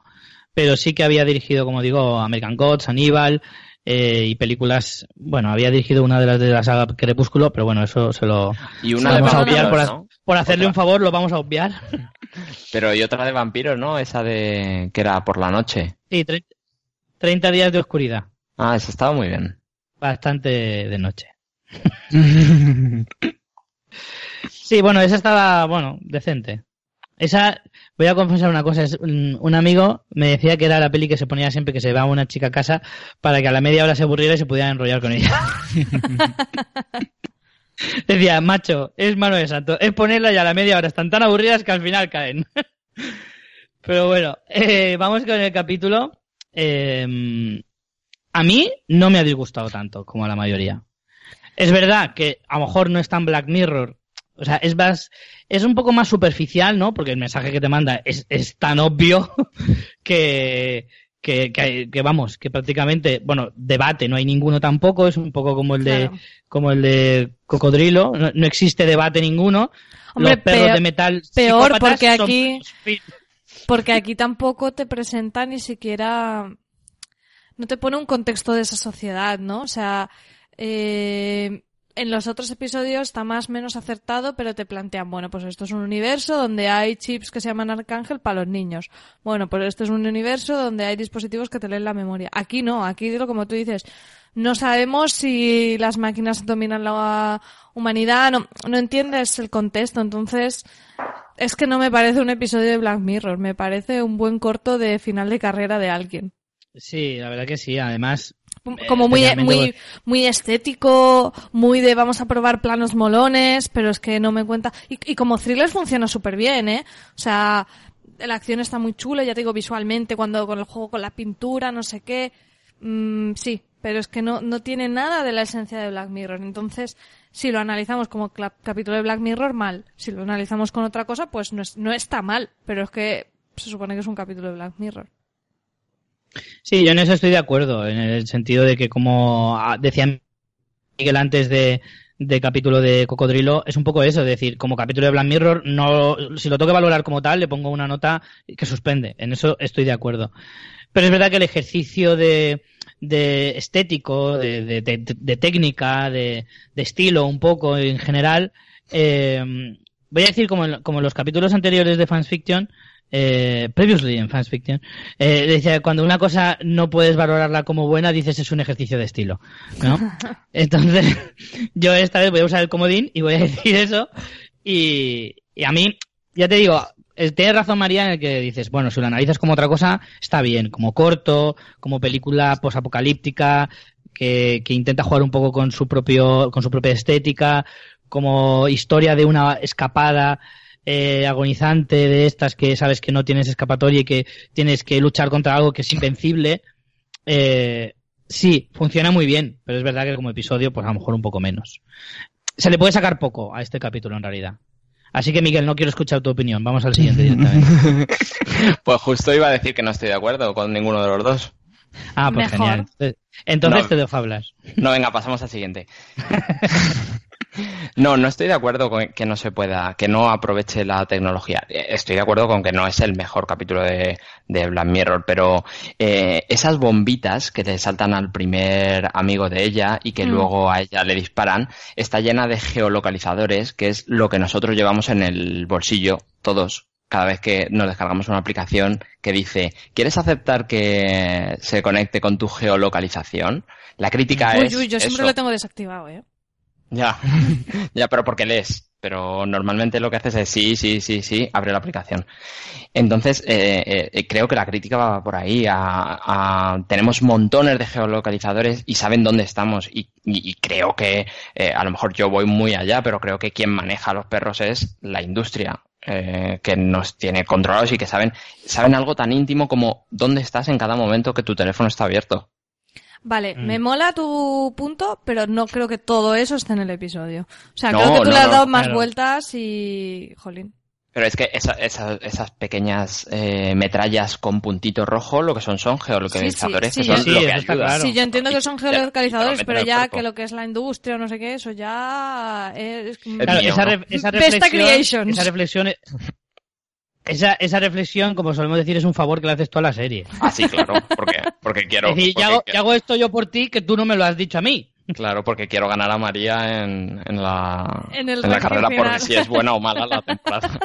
Pero sí que había dirigido, como digo, American Gods, Aníbal eh, y películas. Bueno, había dirigido una de las de la saga Crepúsculo, pero bueno, eso se lo, Y se una lo de vamos a. Por, ¿no? Por hacerle Otra. un favor, lo vamos a obviar. Pero y otra de vampiros, ¿no? Esa de que era por la noche. Sí, tre- 30 días de oscuridad. Ah, esa estaba muy bien. Bastante de noche. Sí, bueno, esa estaba, bueno, decente. Esa, voy a confesar una cosa, es un, un amigo me decía que era la peli que se ponía siempre que se va una chica a casa para que a la media hora se aburriera y se pudiera enrollar con ella. decía, macho, es mano de santo, es ponerla y a la media hora están tan aburridas que al final caen. Pero bueno, eh, vamos con el capítulo. Eh, a mí no me ha disgustado tanto como a la mayoría. Es verdad que a lo mejor no es tan Black Mirror. O sea, es más, es un poco más superficial, ¿no? Porque el mensaje que te manda es, es tan obvio que, que, que, que, vamos, que prácticamente, bueno, debate no hay ninguno tampoco, es un poco como el de, Claro. como el de Cocodrilo, no, no existe debate ninguno. Hombre, Los perros peor- de metal peor, porque aquí- Porque aquí tampoco te presenta ni siquiera. No te pone un contexto de esa sociedad, ¿no? O sea, eh, en los otros episodios está más menos acertado, pero te plantean, bueno, pues esto es un universo donde hay chips que se llaman Arcángel para los niños. Bueno, pues esto es un universo donde hay dispositivos que te leen la memoria. Aquí no, aquí, lo como tú dices, no sabemos si las máquinas dominan la humanidad, no, no entiendes el contexto, entonces es que no me parece un episodio de Black Mirror, me parece un buen corto de final de carrera de alguien. Sí, la verdad que sí. Además, Como muy, muy, muy estético, muy de vamos a probar planos molones, pero es que no me cuenta. Y, y como thriller funciona súper bien, ¿eh? O sea, la acción está muy chula, ya te digo, visualmente, cuando con el juego con la pintura, no sé qué. Mm, sí, pero es que no, no tiene nada de la esencia de Black Mirror. Entonces, si lo analizamos como capítulo de Black Mirror, mal. Si lo analizamos con otra cosa, pues no, es- no está mal, pero es que se supone que es un capítulo de Black Mirror. Sí, yo en eso estoy de acuerdo, en el sentido de que, como ah, decía Miguel antes de, de capítulo de Cocodrilo, es un poco eso, es decir, como capítulo de Black Mirror, no, si lo tengo que valorar como tal, le pongo una nota que suspende, en eso estoy de acuerdo. Pero es verdad que el ejercicio de, de estético, de, de- técnica, de, de estilo un poco en general, eh, voy a decir como en, como en los capítulos anteriores de Fans Fiction, eh, previously en Fans Fiction, eh, decía, cuando una cosa no puedes valorarla como buena, dices es un ejercicio de estilo, ¿no? Entonces, yo esta vez voy a usar el comodín y voy a decir eso y, y a mí, ya te digo, eh, tienes razón María en el que dices, bueno, si lo analizas como otra cosa, está bien, como corto, como película posapocalíptica, que, que intenta jugar un poco con su propio, con su propia estética, como historia de una escapada eh, agonizante de estas que sabes que no tienes escapatoria y que tienes que luchar contra algo que es invencible. Eh, sí, funciona muy bien, pero es verdad que como episodio, pues a lo mejor un poco menos. Se le puede sacar poco a este capítulo en realidad. Así que Miguel, no quiero escuchar tu opinión. Vamos al siguiente directamente. Pues justo iba a decir que no estoy de acuerdo con ninguno de los dos. Ah, pues Mejor. genial. Entonces No. te dejo hablar. No, venga, pasamos al siguiente. No, no estoy de acuerdo con que no se pueda, que no aproveche la tecnología. Eh, Estoy de acuerdo con que no es el mejor capítulo de, de Black Mirror, pero eh, esas bombitas que le saltan al primer amigo de ella y que Mm. luego a ella le disparan, está llena de geolocalizadores, que es lo que nosotros llevamos en el bolsillo, todos, cada vez que nos descargamos una aplicación que dice, ¿quieres aceptar que se conecte con tu geolocalización? La crítica Uy, es uy, yo siempre eso. lo tengo desactivado, ¿eh? Ya, ya, pero porque lees. Pero normalmente lo que haces es sí, sí, sí, sí, abre la aplicación. Entonces, eh, eh, creo que la crítica va por ahí. A, a- tenemos montones de geolocalizadores y saben dónde estamos. Y, y- y creo que, eh, a lo mejor yo voy muy allá, pero creo que quien maneja a los perros es la industria. eh, que nos tiene controlados y que saben, saben algo tan íntimo como dónde estás en cada momento que tu teléfono está abierto. Vale, Mm. me mola tu punto, pero no creo que todo eso esté en el episodio. O sea, No, creo que tú no, le has no, dado más claro. vueltas y... Jolín. Pero es que esas pequeñas eh, metrallas con puntito rojo, lo que son son geolocalizadores, sí, que son lo que ayuda. Sí, yo entiendo que son geolocalizadores, pero ya que lo que es la industria o no sé qué, eso ya es... Claro, esa, esa, reflexión, esa reflexión... Esa, esa reflexión, como solemos decir, es un favor que le haces tú a la serie. Ah, sí, claro, porque, porque quiero... Es decir, porque, hago, hago esto yo por ti que tú no me lo has dicho a mí. Claro, porque quiero ganar a María en, en la, en, la carrera porque si es buena o mala la temporada.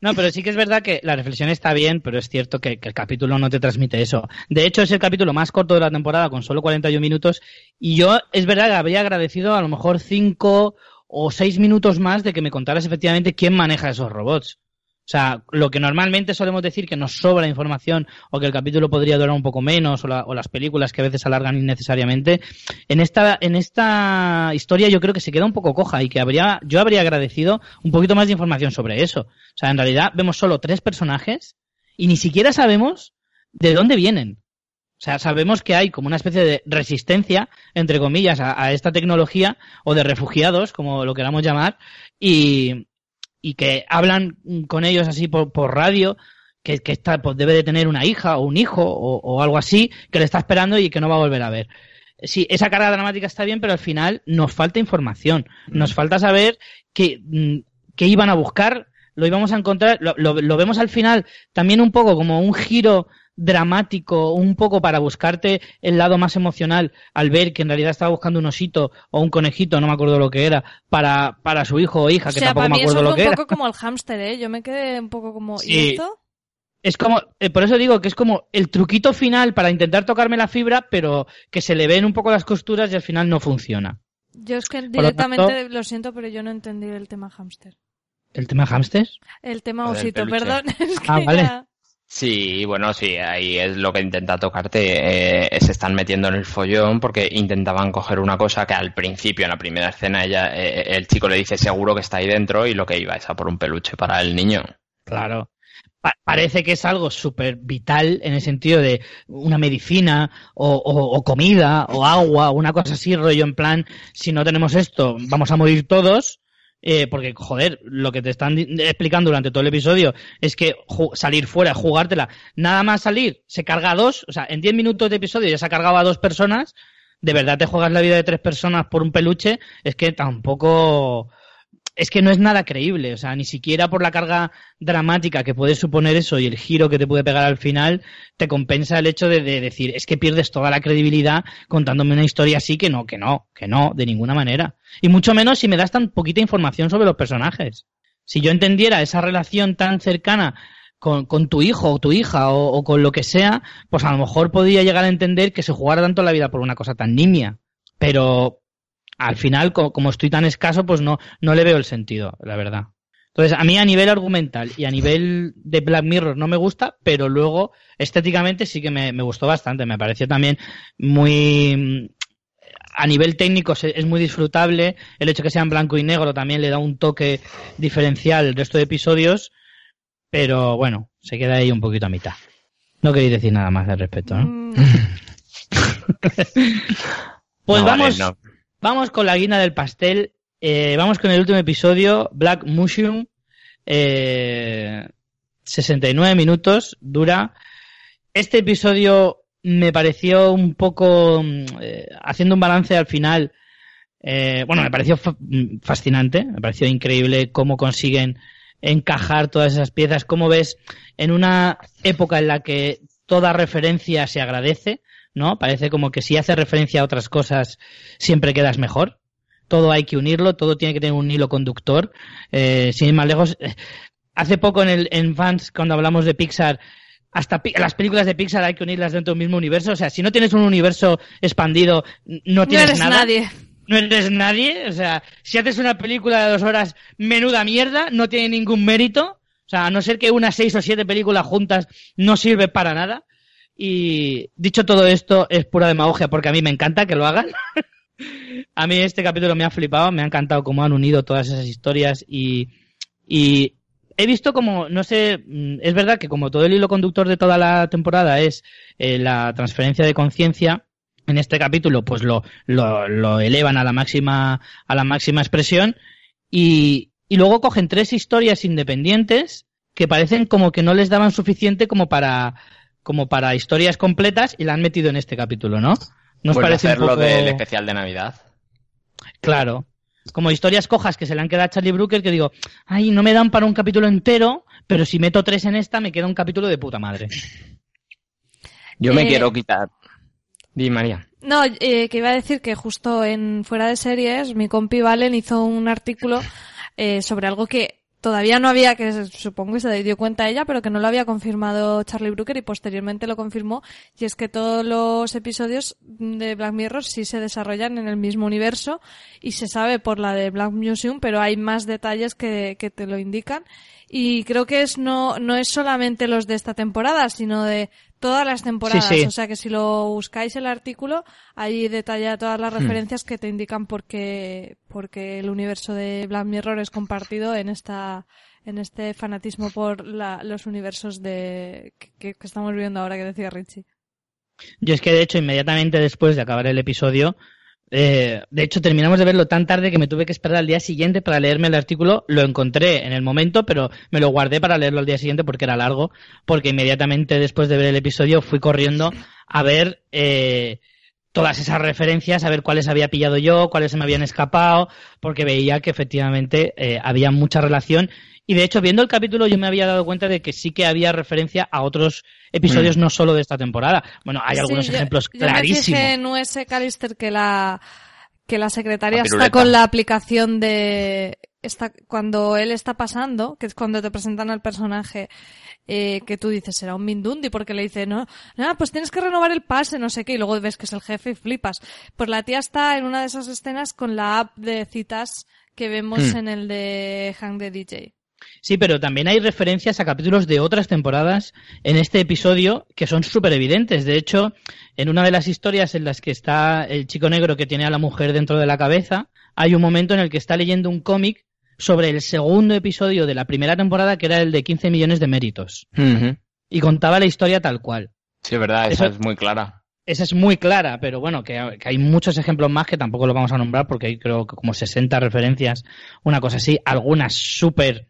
No, pero sí que es verdad que la reflexión está bien, pero es cierto que, que, el capítulo no te transmite eso. De hecho, es el capítulo más corto de la temporada, con solo 41 minutos, y yo es verdad que habría agradecido a lo mejor 5 o 6 minutos más de que me contaras efectivamente quién maneja esos robots. O sea, lo que normalmente solemos decir que nos sobra información o que el capítulo podría durar un poco menos o, o, las películas que a veces alargan innecesariamente, en esta, en esta historia yo creo que se queda un poco coja y que habría, yo habría agradecido un poquito más de información sobre eso. O sea, en realidad vemos solo tres personajes y ni siquiera sabemos de dónde vienen. O sea, sabemos que hay como una especie de resistencia, entre comillas, a, a esta tecnología o de refugiados, como lo queramos llamar, y, y que hablan con ellos así por, por radio, que, que está, pues debe de tener una hija o un hijo o, o, algo así, que le está esperando y que no va a volver a ver. Sí, esa carga dramática está bien, pero al final nos falta información. Nos falta saber que, que iban a buscar, lo íbamos a encontrar, lo, lo, lo vemos al final también un poco como un giro dramático, un poco para buscarte el lado más emocional al ver que en realidad estaba buscando un osito o un conejito, no me acuerdo lo que era, para, para su hijo o hija, que o sea, tampoco para me acuerdo lo que un era. poco como el hámster, ¿eh? Yo me quedé un poco como, Sí. ¿y esto? Es como, eh, por eso digo que es como el truquito final para intentar tocarme la fibra, pero que se le ven un poco las costuras y al final no funciona. Yo es que lo directamente, tanto- lo siento, pero yo no entendí el tema hámster. ¿El tema hamster? El tema osito, perdón. Es que Ah, vale. ya- Sí, bueno, sí, ahí es lo que intenta tocarte. eh, se están metiendo en el follón porque intentaban coger una cosa que al principio, en la primera escena, ella, eh, el chico le dice seguro que está ahí dentro y lo que iba es a por un peluche para el niño. Claro. Pa- parece que es algo súper vital en el sentido de una medicina o, o- o comida o agua, una cosa así, rollo en plan, si no tenemos esto, vamos a morir todos. Eh, porque, joder, lo que te están explicando durante todo el episodio es que salir fuera, jugártela, nada más salir, se carga a dos, o sea, en 10 minutos de episodio ya se ha cargado a dos personas, de verdad te juegas la vida de tres personas por un peluche, es que tampoco, es que no es nada creíble, o sea, ni siquiera por la carga dramática que puede suponer eso y el giro que te puede pegar al final, te compensa el hecho de, de decir, es que pierdes toda la credibilidad contándome una historia así que no, que no, que no, de ninguna manera. Y mucho menos si me das tan poquita información sobre los personajes. Si yo entendiera esa relación tan cercana con, con tu hijo o tu hija o, o con lo que sea, pues a lo mejor podría llegar a entender que se jugara tanto la vida por una cosa tan nimia. Pero al final, co- como estoy tan escaso, pues no, no le veo el sentido, la verdad. Entonces, a mí a nivel argumental y a nivel de Black Mirror no me gusta, pero luego estéticamente sí que me, me gustó bastante. Me pareció también muy... A nivel técnico es muy disfrutable. El hecho que sea en blanco y negro también le da un toque diferencial al resto de episodios. Pero bueno, se queda ahí un poquito a mitad. No queréis decir nada más al respecto, ¿no? Mm, Pues No, vale, vamos, no. Vamos con la guina del pastel. Eh, vamos con el último episodio, Black Mushroom. Eh, 69 minutos dura. Este episodio me pareció un poco, mm, eh, haciendo un balance al final, eh, bueno, me pareció mm, fascinante, me pareció increíble cómo consiguen encajar todas esas piezas, cómo ves en una época en la que toda referencia se agradece, ¿no? Parece como que si haces referencia a otras cosas siempre quedas mejor. Todo hay que unirlo, todo tiene que tener un hilo conductor. Eh, sin ir más lejos, eh, hace poco en, el, en Fans, cuando hablamos de Pixar, hasta las películas de Pixar hay que unirlas dentro del mismo universo. O sea, si no tienes un universo expandido, no no tienes eres nada. nadie. No eres nadie. O sea, si haces una película de dos horas, menuda mierda, no tiene ningún mérito. O sea, a no ser que unas seis o siete películas juntas no sirve para nada. Y dicho todo esto, es pura demagogia porque a mí me encanta que lo hagan. a mí este capítulo me ha flipado, me ha encantado cómo han unido todas esas historias y, y he visto como, no sé, mm, es verdad que como todo el hilo conductor de toda la temporada es eh, la transferencia de conciencia, en este capítulo pues lo, lo, lo elevan a la máxima, a la máxima expresión y, y luego cogen tres historias independientes que parecen como que no les daban suficiente como para como para historias completas y la han metido en este capítulo, ¿no? ¿Nos parece un poco... del especial de Navidad? Claro. Como historias cojas que se le han quedado a Charlie Brooker que digo, ay, no me dan para un capítulo entero, pero si meto tres en esta me queda un capítulo de puta madre. Yo me eh, quiero quitar. Di María. No, eh, que iba a decir que justo en Fuera de Series, mi compi Valen hizo un artículo eh, sobre algo que todavía no había, que supongo que se dio cuenta ella, pero que no lo había confirmado Charlie Brooker y posteriormente lo confirmó, y es que todos los episodios de Black Mirror sí se desarrollan en el mismo universo y se sabe por la de Black Museum, pero hay más detalles que, que te lo indican. Y creo que es no, no es solamente los de esta temporada, sino de todas las temporadas. O sea que si lo buscáis el artículo, ahí detalla todas las hmm. referencias que te indican por qué, porque el universo de Black Mirror es compartido en esta en este fanatismo por los universos de que, estamos viendo ahora que decía Richie. Yo es que de hecho inmediatamente después de acabar el episodio eh, de hecho, terminamos de verlo tan tarde que me tuve que esperar al día siguiente para leerme el artículo. Lo encontré en el momento, pero me lo guardé para leerlo al día siguiente porque era largo. Porque inmediatamente después de ver el episodio fui corriendo a ver eh, todas esas referencias, a ver cuáles había pillado yo, cuáles se me habían escapado, porque veía que efectivamente eh, había mucha relación y de hecho, viendo el capítulo, yo me había dado cuenta de que sí que había referencia a otros episodios, mm. no solo de esta temporada. Bueno, hay algunos ejemplos clarísimos. Yo me en US Callister que la, que la secretaria está con la aplicación de, está, cuando él está pasando, que es cuando te presentan al personaje, eh, que tú dices, será un Mindundi, porque le dice, no, nada, pues tienes que renovar el pase, no sé qué, y luego ves que es el jefe y flipas. Pues la tía está en una de esas escenas con la app de citas que vemos mm. en el de Hang the DJ. Sí, pero también hay referencias a capítulos de otras temporadas en este episodio que son súper evidentes. De hecho, en una de las historias en las que está el chico negro que tiene a la mujer dentro de la cabeza, hay un momento en el que está leyendo un cómic sobre el segundo episodio de la primera temporada, que era el de 15 millones de méritos. Y contaba la historia tal cual. Sí, es verdad, esa es muy clara. Esa es muy clara, pero bueno, que, que, hay muchos ejemplos más que tampoco los vamos a nombrar porque hay creo que como 60 referencias, una cosa así, algunas súper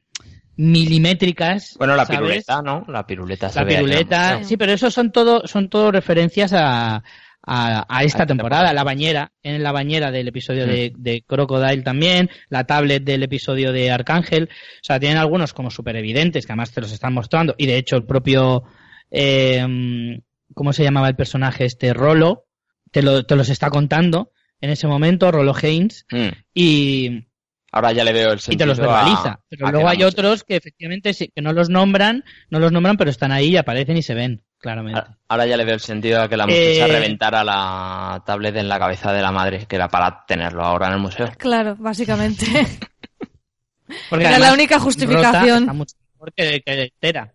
milimétricas. Bueno, la piruleta, ¿no? La piruleta. la piruleta, sí, pero eso son todo, son todo referencias a, a, esta temporada. La bañera, en la bañera del episodio de, mm. de, Crocodile también, la tablet del episodio de Arcángel. O sea, tienen algunos como súper evidentes que además te los están mostrando. Y de hecho, el propio, eh, ¿cómo se llamaba el personaje este? Rolo, te, lo, te los está contando en ese momento, Rolo Haynes. Mm. Y, Ahora ya le veo el sentido. Y te los verbaliza. pero luego hay otros que efectivamente sí, que no los nombran, no los nombran, pero están ahí y aparecen y se ven, claramente. Ahora ya le veo el sentido a que la muchacha eh... reventara la tablet en la cabeza de la madre, que era para tenerlo ahora en el museo. Claro, básicamente. Porque era la única justificación. mucho mejor que, entera.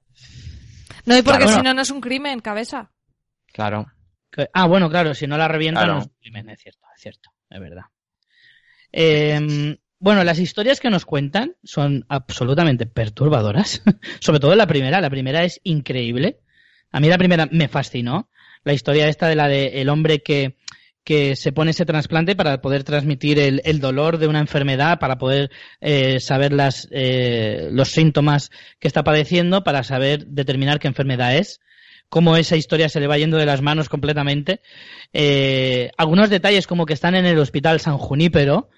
No, y porque si no, no es un crimen, cabeza. Claro. Ah, bueno, claro, si no la revientan no es un crimen, es cierto, es cierto, es verdad. Eh, bueno, las historias que nos cuentan son absolutamente perturbadoras, sobre todo la primera. La primera es increíble. A mí la primera me fascinó. La historia esta de la de el hombre que, que se pone ese trasplante para poder transmitir el, el dolor de una enfermedad, para poder eh, saber las, eh, los síntomas que está padeciendo, para saber determinar qué enfermedad es cómo esa historia se le va yendo de las manos completamente. Eh, algunos detalles como que están en el hospital San Junípero,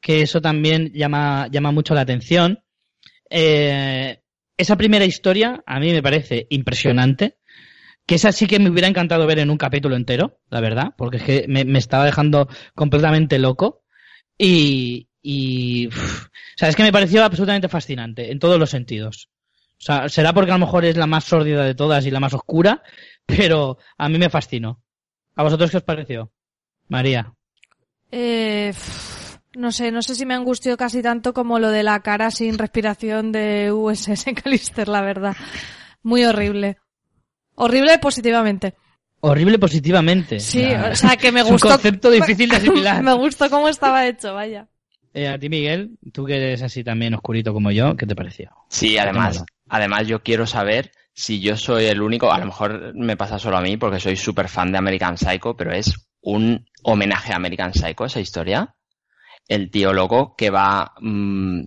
que eso también llama, llama mucho la atención. Eh, esa primera historia a mí me parece impresionante. Que esa sí que me hubiera encantado ver en un capítulo entero, la verdad, porque es que me, estaba dejando completamente loco. Y, y o sea, es que me pareció absolutamente fascinante en todos los sentidos. O sea, será porque a lo mejor es la más sórdida de todas y la más oscura, pero a mí me fascinó. ¿A vosotros qué os pareció? María. Eh, no sé, no sé si me angustió casi tanto como lo de la cara sin respiración de USS Callister, la verdad. Muy horrible. Horrible positivamente. Horrible positivamente. Sí, o sea, que me gustó. un concepto difícil de asimilar. me gustó cómo estaba hecho, vaya. Eh, a ti, Miguel, tú que eres así también oscurito como yo, ¿qué te pareció? Sí, además, además yo quiero saber si yo soy el único, a lo mejor me pasa solo a mí porque soy súper fan de American Psycho, pero es un homenaje a American Psycho esa historia el tío loco que va, mm,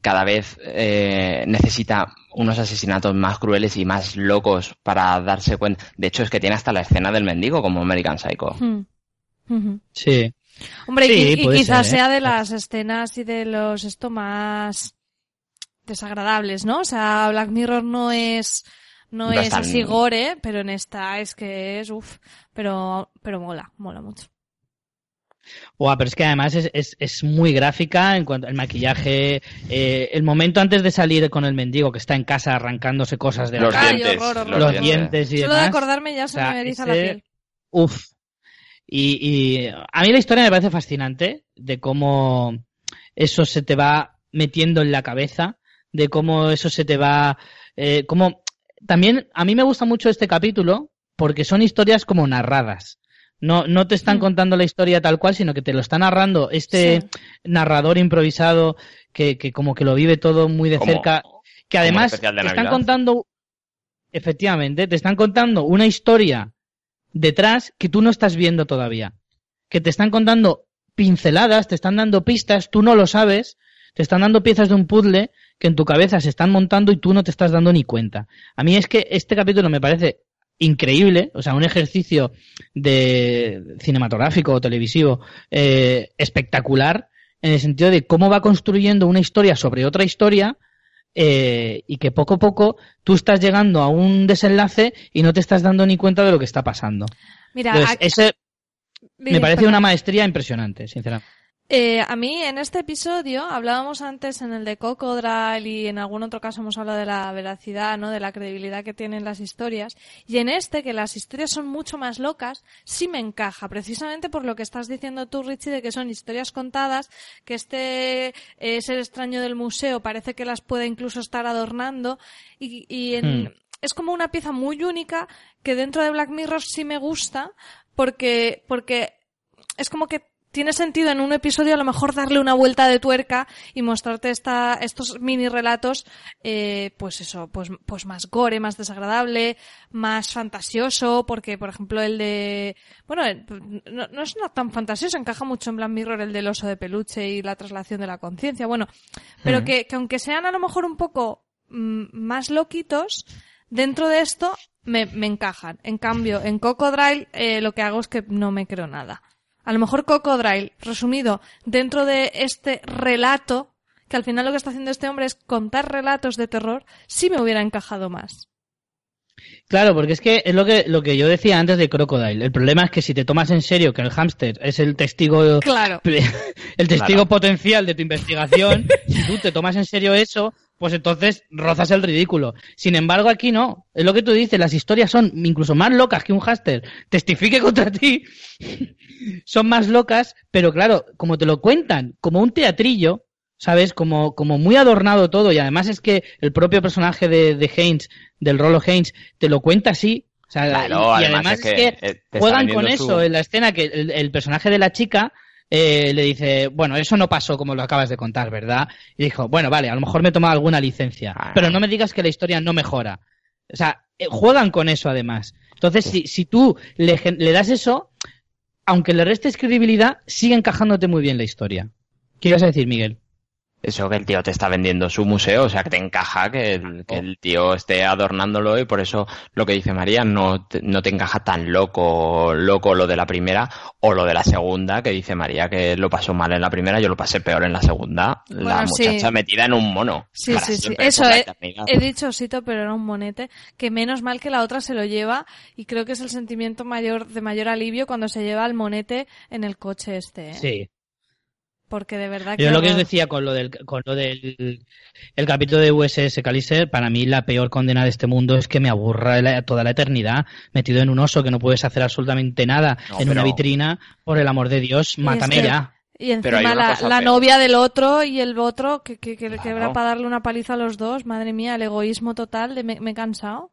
cada vez eh, necesita unos asesinatos más crueles y más locos para darse cuenta. De hecho, es que tiene hasta la escena del mendigo como American Psycho. Hmm. Sí. Hombre, Sí, y, quizás ser, ¿eh? sea de las escenas y de los esto más desagradables, ¿no? O sea, Black Mirror no es no, No es es tan- así gore, pero en esta es que es uff, pero pero mola, mola mucho. Buah, pero es que además es, es, es muy gráfica en cuanto al maquillaje. eh, el momento antes de salir con el mendigo que está en casa arrancándose cosas de la Los Ay, dientes. horror, horror. los dientes. dientes y Solo de acordarme ya O se sea, me eriza la piel. Uf. Y, y a mí la historia me parece fascinante de cómo eso se te va metiendo en la cabeza, de cómo eso se te va, eh, como también a mí me gusta mucho este capítulo porque son historias como narradas. No, no te están Mm. contando la historia tal cual, sino que te lo está narrando este Sí. narrador improvisado que, que como que lo vive todo muy de Como- cerca, que además te están contando, efectivamente, te están contando una historia detrás que tú no estás viendo todavía. Que te están contando pinceladas, te están dando pistas, tú no lo sabes, te están dando piezas de un puzzle que en tu cabeza se están montando y tú no te estás dando ni cuenta. A mí es que este capítulo me parece increíble, o sea, un ejercicio de cinematográfico o televisivo eh, espectacular en el sentido de cómo va construyendo una historia sobre otra historia eh, y que poco a poco tú estás llegando a un desenlace y no te estás dando ni cuenta de lo que está pasando. Mira, Entonces, aquí- ese me parece una maestría impresionante, sinceramente. Eh, a mí en este episodio hablábamos antes en el de Cocodrile y en algún otro caso hemos hablado de la veracidad, ¿no? De la credibilidad que tienen las historias. Y en este, que las historias son mucho más locas, sí me encaja, precisamente por lo que estás diciendo tú, Richie, de que son historias contadas, que este eh, ser extraño del museo parece que las puede incluso estar adornando y, y en- Hmm. es como una pieza muy única que dentro de Black Mirror sí me gusta porque, porque es como que tiene sentido en un episodio a lo mejor darle una vuelta de tuerca y mostrarte esta, estos mini relatos, eh, pues eso, pues, pues más gore, más desagradable, más fantasioso, porque por ejemplo el de, bueno, el- no, no es tan fantasioso, encaja mucho en Black Mirror el del oso de peluche y la traslación de la conciencia, bueno, pero Mm. que, que aunque sean a lo mejor un poco mm, más loquitos, dentro de esto me, me encajan. En cambio, en Cocodrile eh, lo que hago es que no me creo nada. A lo mejor Cocodrile, resumido, dentro de este relato, que al final lo que está haciendo este hombre es contar relatos de terror, sí me hubiera encajado más. Claro, porque es que es lo que, lo que yo decía antes de Crocodile. El problema es que si te tomas en serio que el hámster es el testigo, Claro. el testigo Claro. potencial de tu investigación, si tú te tomas en serio eso, pues entonces rozas el ridículo. Sin embargo, aquí no. Es lo que tú dices, las historias son incluso más locas que un hámster testifique contra ti. son más locas, pero claro, como te lo cuentan, como un teatrillo, ¿sabes? Como, como muy adornado todo, y además es que el propio personaje de, de Haynes, del Rolo Haynes, te lo cuenta así. O sea, Claro, y, además además es es que, juegan con eso en la escena que el, el personaje de la chica eh, le dice, bueno, eso no pasó como lo acabas de contar, ¿verdad? Y dijo, bueno, vale, a lo mejor me he tomado alguna licencia, Ah. pero no me digas que la historia no mejora. O sea, eh, juegan con eso además. Entonces, si, si tú le, le das eso, aunque le restes credibilidad, sigue encajándote muy bien la historia. ¿Qué ibas a decir, Miguel? Eso que el tío te está vendiendo su museo, o sea, que te encaja que el, que el tío esté adornándolo y por eso lo que dice María no te, no te encaja tan loco, loco lo de la primera o lo de la segunda, que dice María que lo pasó mal en la primera, yo lo pasé peor en la segunda. la sí. muchacha metida en un mono. Sí, sí, sí. Eso la he, he dicho osito, pero era un monete. Que menos mal que la otra se lo lleva y creo que es el sentimiento mayor de mayor alivio cuando se lleva el monete en el coche este. ¿eh? Sí. Porque de verdad que. Yo lo que os decía con lo del, con lo del el capítulo de USS Callister, para mí la peor condena de este mundo es que me aburra la- toda la eternidad metido en un oso que no puedes hacer absolutamente nada No, en una vitrina. Por el amor de Dios, Y mátame es que- ya. Y encima la, la novia del otro y el otro que, que, que, para darle una paliza a los dos. Madre mía, el egoísmo total. De me, me he cansado.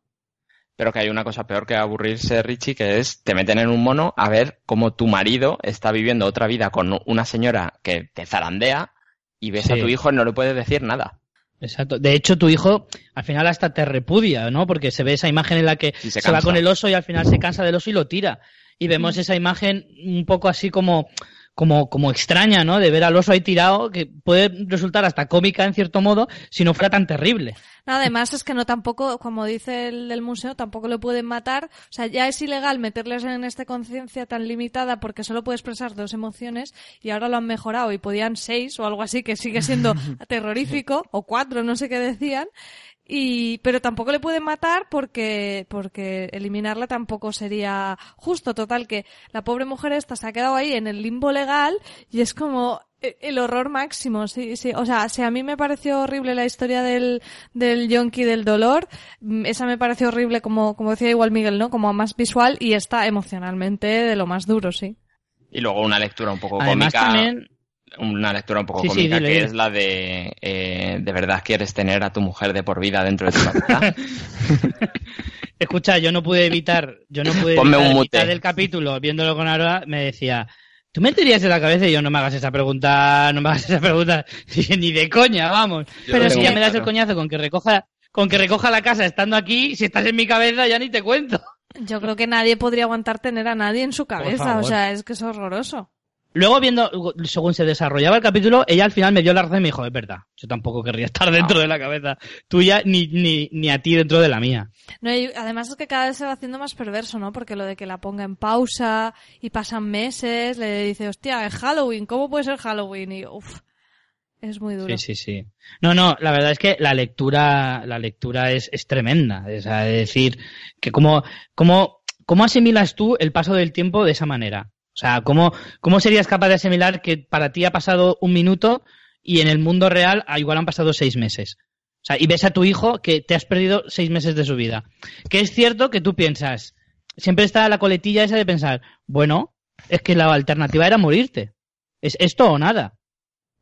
Pero que hay una cosa peor que aburrirse, Richie, que es te meten en un mono a ver cómo tu marido está viviendo otra vida con una señora que te zarandea y ves Sí. a tu hijo y no le puedes decir nada. Exacto. De hecho, tu hijo al final hasta te repudia, ¿no? Porque se ve esa imagen en la que se, se va con el oso y al final se cansa del oso y lo tira. Y vemos esa imagen un poco así como como, como extraña, ¿no? De ver al oso ahí tirado, que puede resultar hasta cómica en cierto modo, si no fuera tan terrible. además es que no tampoco, como dice el del museo, tampoco le pueden matar. O sea, ya es ilegal meterles en esta conciencia tan limitada porque solo puede expresar dos emociones y ahora lo han mejorado y podían seis o algo así, que sigue siendo terrorífico, o cuatro, no sé qué decían. Y, pero tampoco le pueden matar porque, porque eliminarla tampoco sería justo. Total, que la pobre mujer esta se ha quedado ahí en el limbo legal y es como e, el horror máximo, sí, sí. O sea, si a mí me pareció horrible la historia del, del yonki del dolor, mm, esa me pareció horrible como, como decía igual Miguel, ¿no? Como más visual y está emocionalmente de lo más duro, sí. Y luego una lectura un poco cómica una lectura un poco cómica que es la de eh, ¿de verdad quieres tener a tu mujer de por vida dentro de tu cabeza? Escucha, yo no pude evitar, yo no pude Ponme evitar un del capítulo, viéndolo con Aroa, me decía, ¿tú me meterías en la cabeza y yo no me hagas esa pregunta, no me hagas esa pregunta, ni de coña, vamos. Pero si ya me das el coñazo con que recoja, con que recoja la casa estando aquí, si estás en mi cabeza ya ni te cuento. Yo creo que nadie podría aguantar tener a nadie en su cabeza, o sea, es que es horroroso. Luego, viendo, según se desarrollaba el capítulo, ella al final me dio la razón y me dijo, es verdad, yo tampoco querría estar dentro de la cabeza tuya ni, ni, ni a ti dentro de la mía. No, y además es que cada vez se va haciendo más perverso, ¿no? Porque lo de que la ponga en pausa y pasan meses, le dice, hostia, es Halloween, ¿cómo puede ser Halloween? Y uff, es muy duro. Sí, sí, sí. No, no, la verdad es que la lectura, la lectura es, es tremenda. Es, decir, que cómo, cómo, cómo asimilas tú el paso del tiempo de esa manera. O sea, ¿cómo, ¿cómo serías capaz de asimilar que para ti ha pasado un minuto y en el mundo real ah, igual han pasado seis meses? O sea, y ves a tu hijo que te has perdido seis meses de su vida. Que es cierto que tú piensas, siempre está la coletilla esa de pensar, bueno, es que la alternativa era morirte. Es esto o nada.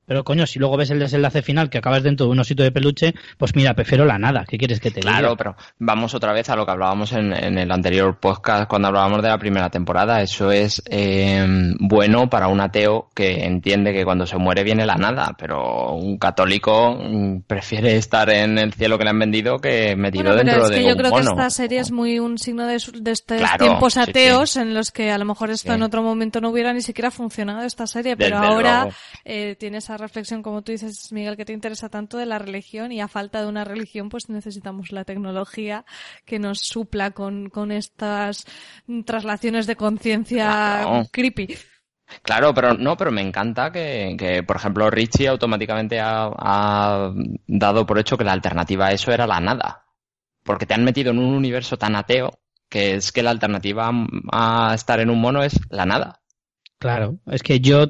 Pero coño, si luego ves el desenlace final que acabas dentro de un osito de peluche, pues mira, prefiero la nada. ¿Qué quieres que te diga? Claro, pero vamos otra vez a lo que hablábamos en, el anterior podcast cuando hablábamos de la primera temporada. Eso es eh, bueno para un ateo que entiende que cuando se muere viene la nada, pero un católico mm, prefiere estar en el cielo que le han vendido que metido bueno, pero es que yo creo que esta serie es muy un signo de, estos tiempos ateos en los que a lo mejor esto en otro momento no hubiera ni siquiera funcionado esta serie, pero ahora eh, tiene esa reflexión, como tú dices, Miguel, que te interesa tanto de la religión y a falta de una religión, pues necesitamos la tecnología que nos supla con, con estas traslaciones de conciencia creepy. Claro, pero no, pero me encanta que, que por ejemplo, Richie automáticamente ha, ha, dado por hecho que la alternativa a eso era la nada. Porque te han metido en un universo tan ateo que es que la alternativa a estar en un mono es la nada. Claro, es que yo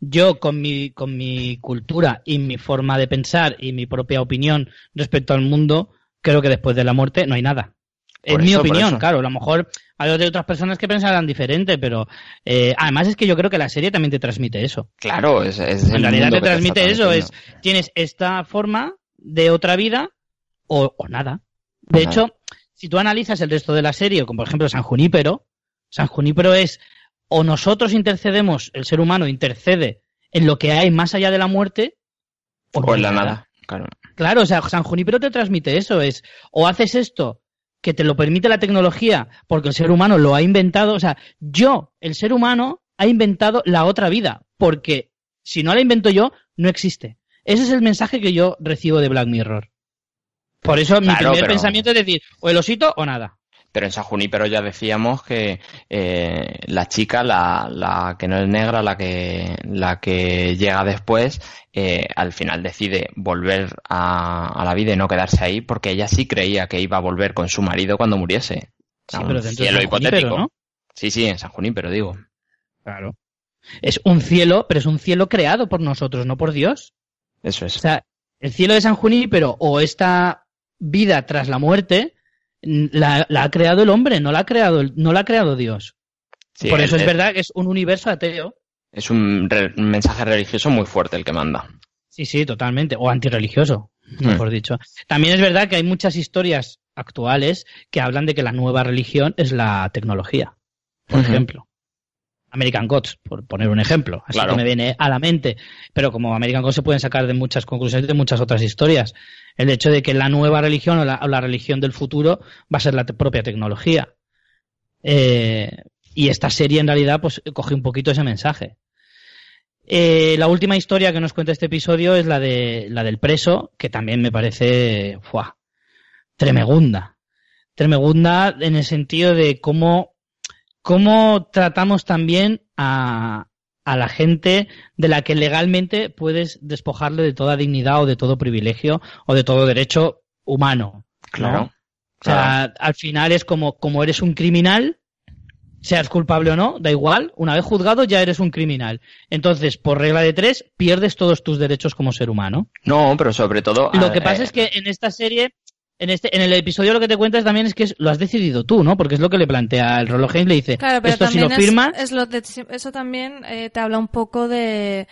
yo con mi, con mi cultura y mi forma de pensar y mi propia opinión respecto al mundo, creo que después de la muerte no hay nada. en mi opinión, claro, a lo mejor hay otras personas que pensarán diferente, pero eh, además es que yo creo que la serie también te transmite eso. Claro, es, en realidad te transmite eso, es tienes esta forma de otra vida o, nada. De hecho, si tú analizas el resto de la serie, como por ejemplo San Junípero, San Junípero es o nosotros intercedemos, el ser humano intercede en lo que hay más allá de la muerte, o, en la nada. Claro. claro, o sea, San Junipero te transmite eso, es o haces esto que te lo permite la tecnología porque el ser humano lo ha inventado, o sea, yo, el ser humano, ha inventado la otra vida, porque si no la invento yo, no existe. Ese es el mensaje que yo recibo de Black Mirror. Por eso mi primer pensamiento es decir, o el osito o nada. Pero en San pero ya decíamos que eh, la chica, la, la, que no es negra, la que, la que llega después, eh, al final decide volver a, la vida y no quedarse ahí porque ella sí creía que iba a volver con su marido cuando muriese. Sí, pero dentro hipotético. ¿no? Sí, sí, en San pero digo. Claro. Es un cielo, pero es un cielo creado por nosotros, no por Dios. Eso es. O sea, el cielo de San pero o esta vida tras la muerte la, ha creado el hombre, no la ha creado, no la ha creado Dios. Por eso es verdad que es un universo ateo. Es un, mensaje religioso muy fuerte el que manda. Sí, sí, totalmente. O antirreligioso, hmm. mejor dicho. También es verdad que hay muchas historias actuales que hablan de que la nueva religión es la tecnología, por ejemplo. American Gods, por poner un ejemplo. Así que me viene a la mente. Pero como American Gods se pueden sacar de muchas conclusiones de muchas otras historias. El hecho de que la nueva religión o la, religión del futuro va a ser la propia tecnología. Eh, y esta serie en realidad pues coge un poquito ese mensaje. Eh, la última historia que nos cuenta este episodio es la de la del preso, que también me parece ¡fua! tremegunda. Tremegunda en el sentido de cómo, cómo tratamos también a, a la gente de la que legalmente puedes despojarle de toda dignidad o de todo privilegio o de todo derecho humano. Claro. O sea, al final es como, como eres un criminal, seas culpable o no, da igual, una vez juzgado ya eres un criminal. Entonces, por regla de tres, pierdes todos tus derechos como ser humano. No, pero sobre todo... Lo que eh, pasa es que en esta serie, en este, en el episodio lo que te cuentas también es que es- lo has decidido tú, ¿no? Porque es lo que le plantea el reloj Games, le dice, Claro, pero esto si lo es- firmas, es lo de- eso también eh, te habla un poco de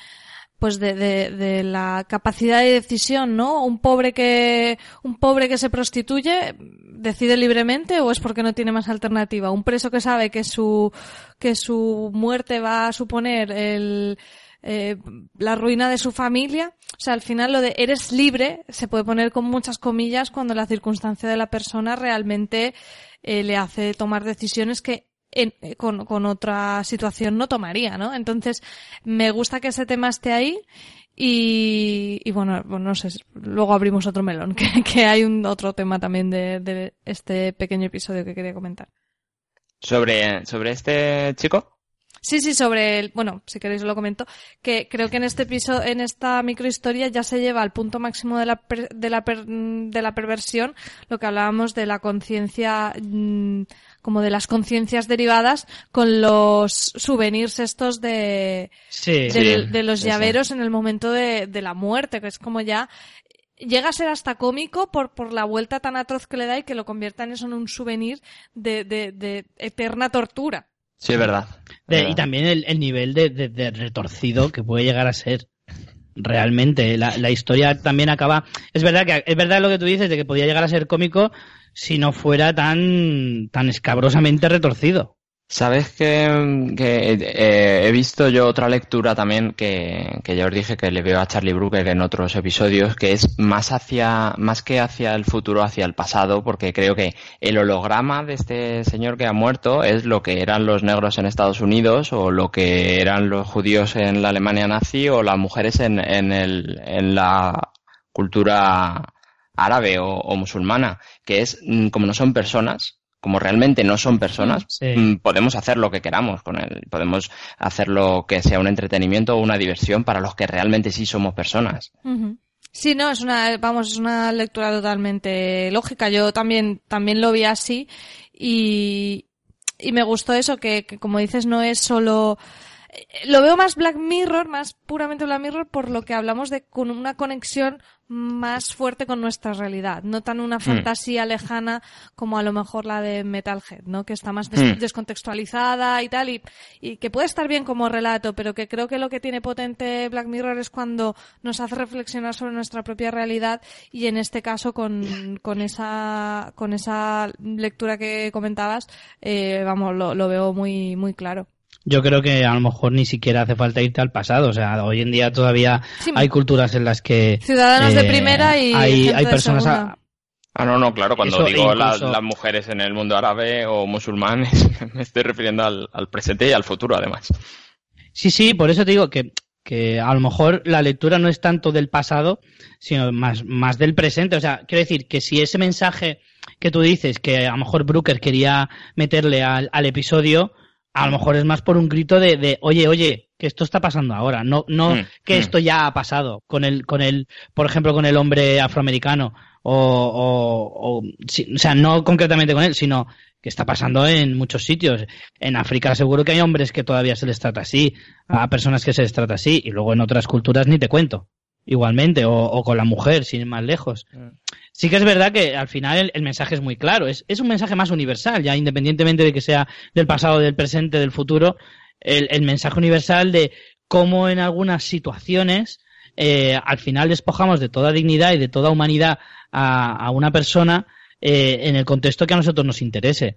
pues de, de, de la capacidad de decisión, ¿no? Un pobre que un pobre que se prostituye decide libremente o es porque no tiene más alternativa. Un preso que sabe que su que su muerte va a suponer el eh, la ruina de su familia. O sea, al final lo de eres libre se puede poner con muchas comillas cuando la circunstancia de la persona realmente eh, le hace tomar decisiones que en- eh, con, con otra situación no tomaría, ¿no? Entonces, me gusta que ese tema esté ahí y, y bueno, no sé, luego abrimos otro melón, que, que hay un otro tema también de, de este pequeño episodio que quería comentar. Sobre, sobre este chico. Sí, sí, sobre el, bueno, si queréis lo comento, que creo que en este episodio, en esta microhistoria ya se lleva al punto máximo de la, per- de la, per- de la perversión, lo que hablábamos de la conciencia, mm, como de las conciencias derivadas con los souvenirs estos de, sí, del- Sí, de los llaveros en el momento de, de la muerte, que es como ya llega a ser hasta cómico por, por la vuelta tan atroz que le da y que lo convierta en eso en un souvenir de, de, de eterna tortura. Sí, es verdad. De- Es y también el, el nivel de, de- de retorcido que puede llegar a ser. Realmente, la, la historia también acaba. Es verdad que es verdad lo que tú dices de que podía llegar a ser cómico si no fuera tan tan escabrosamente retorcido. Sabes que, que, eh, he visto yo otra lectura también que, que ya os dije que le veo a Charlie Brooker en otros episodios, que es más hacia, más que hacia el futuro, hacia el pasado, porque creo que el holograma de este señor que ha muerto es lo que eran los negros en Estados Unidos o lo que eran los judíos en la Alemania nazi o las mujeres en, en, el, en la cultura árabe o, o musulmana, que es mm, como no son personas, como realmente no son personas, Sí. mm, podemos hacer lo que queramos con él. Podemos hacerlo que sea un entretenimiento o una diversión para los que realmente sí somos personas. Sí, no, es una, vamos, es una lectura totalmente lógica. Yo también, también lo vi así y, y me gustó eso, que, que como dices, no es solo, lo veo más Black Mirror, más puramente Black Mirror, por lo que hablamos de con una conexión más fuerte con nuestra realidad, no tan una fantasía lejana como a lo mejor la de Metalhead, ¿no? Que está más des- Mm. descontextualizada y tal, y, y que puede estar bien como relato, pero que creo que lo que tiene potente Black Mirror es cuando nos hace reflexionar sobre nuestra propia realidad y en este caso con, con esa con esa lectura que comentabas, eh, vamos, lo, lo veo muy muy claro. Yo creo que a lo mejor ni siquiera hace falta irte al pasado. O sea, hoy en día todavía Sí, hay culturas en las que Ciudadanos de eh, primera y hay, gente hay de personas a-. Ah, no, no, claro, cuando Eso, digo la- las mujeres en el mundo árabe o musulmán, me estoy refiriendo al, al presente y al futuro, además. Sí, sí, por eso te digo que, que a lo mejor la lectura no es tanto del pasado, sino más, más del presente. O sea, quiero decir que si ese mensaje que tú dices que a lo mejor Brooker quería meterle al, al episodio, a lo mejor es más por un grito de, de oye, oye, que esto está pasando ahora, no, no Mm, que mm. esto ya ha pasado con el, con el, por ejemplo, con el hombre afroamericano, o, o, o, o sea, no concretamente con él, sino que está pasando en muchos sitios. En África seguro que hay hombres que todavía se les trata así, a personas que se les trata así, y luego en otras culturas ni te cuento. Igualmente, o, o con la mujer, sin ir más lejos. Sí que es verdad que al final el, mensaje es muy claro, es, un mensaje más universal, ya independientemente de que sea del pasado, del presente, del futuro, el, mensaje universal de cómo en algunas situaciones eh, al final despojamos de toda dignidad y de toda humanidad a, a una persona eh, en el contexto que a nosotros nos interese.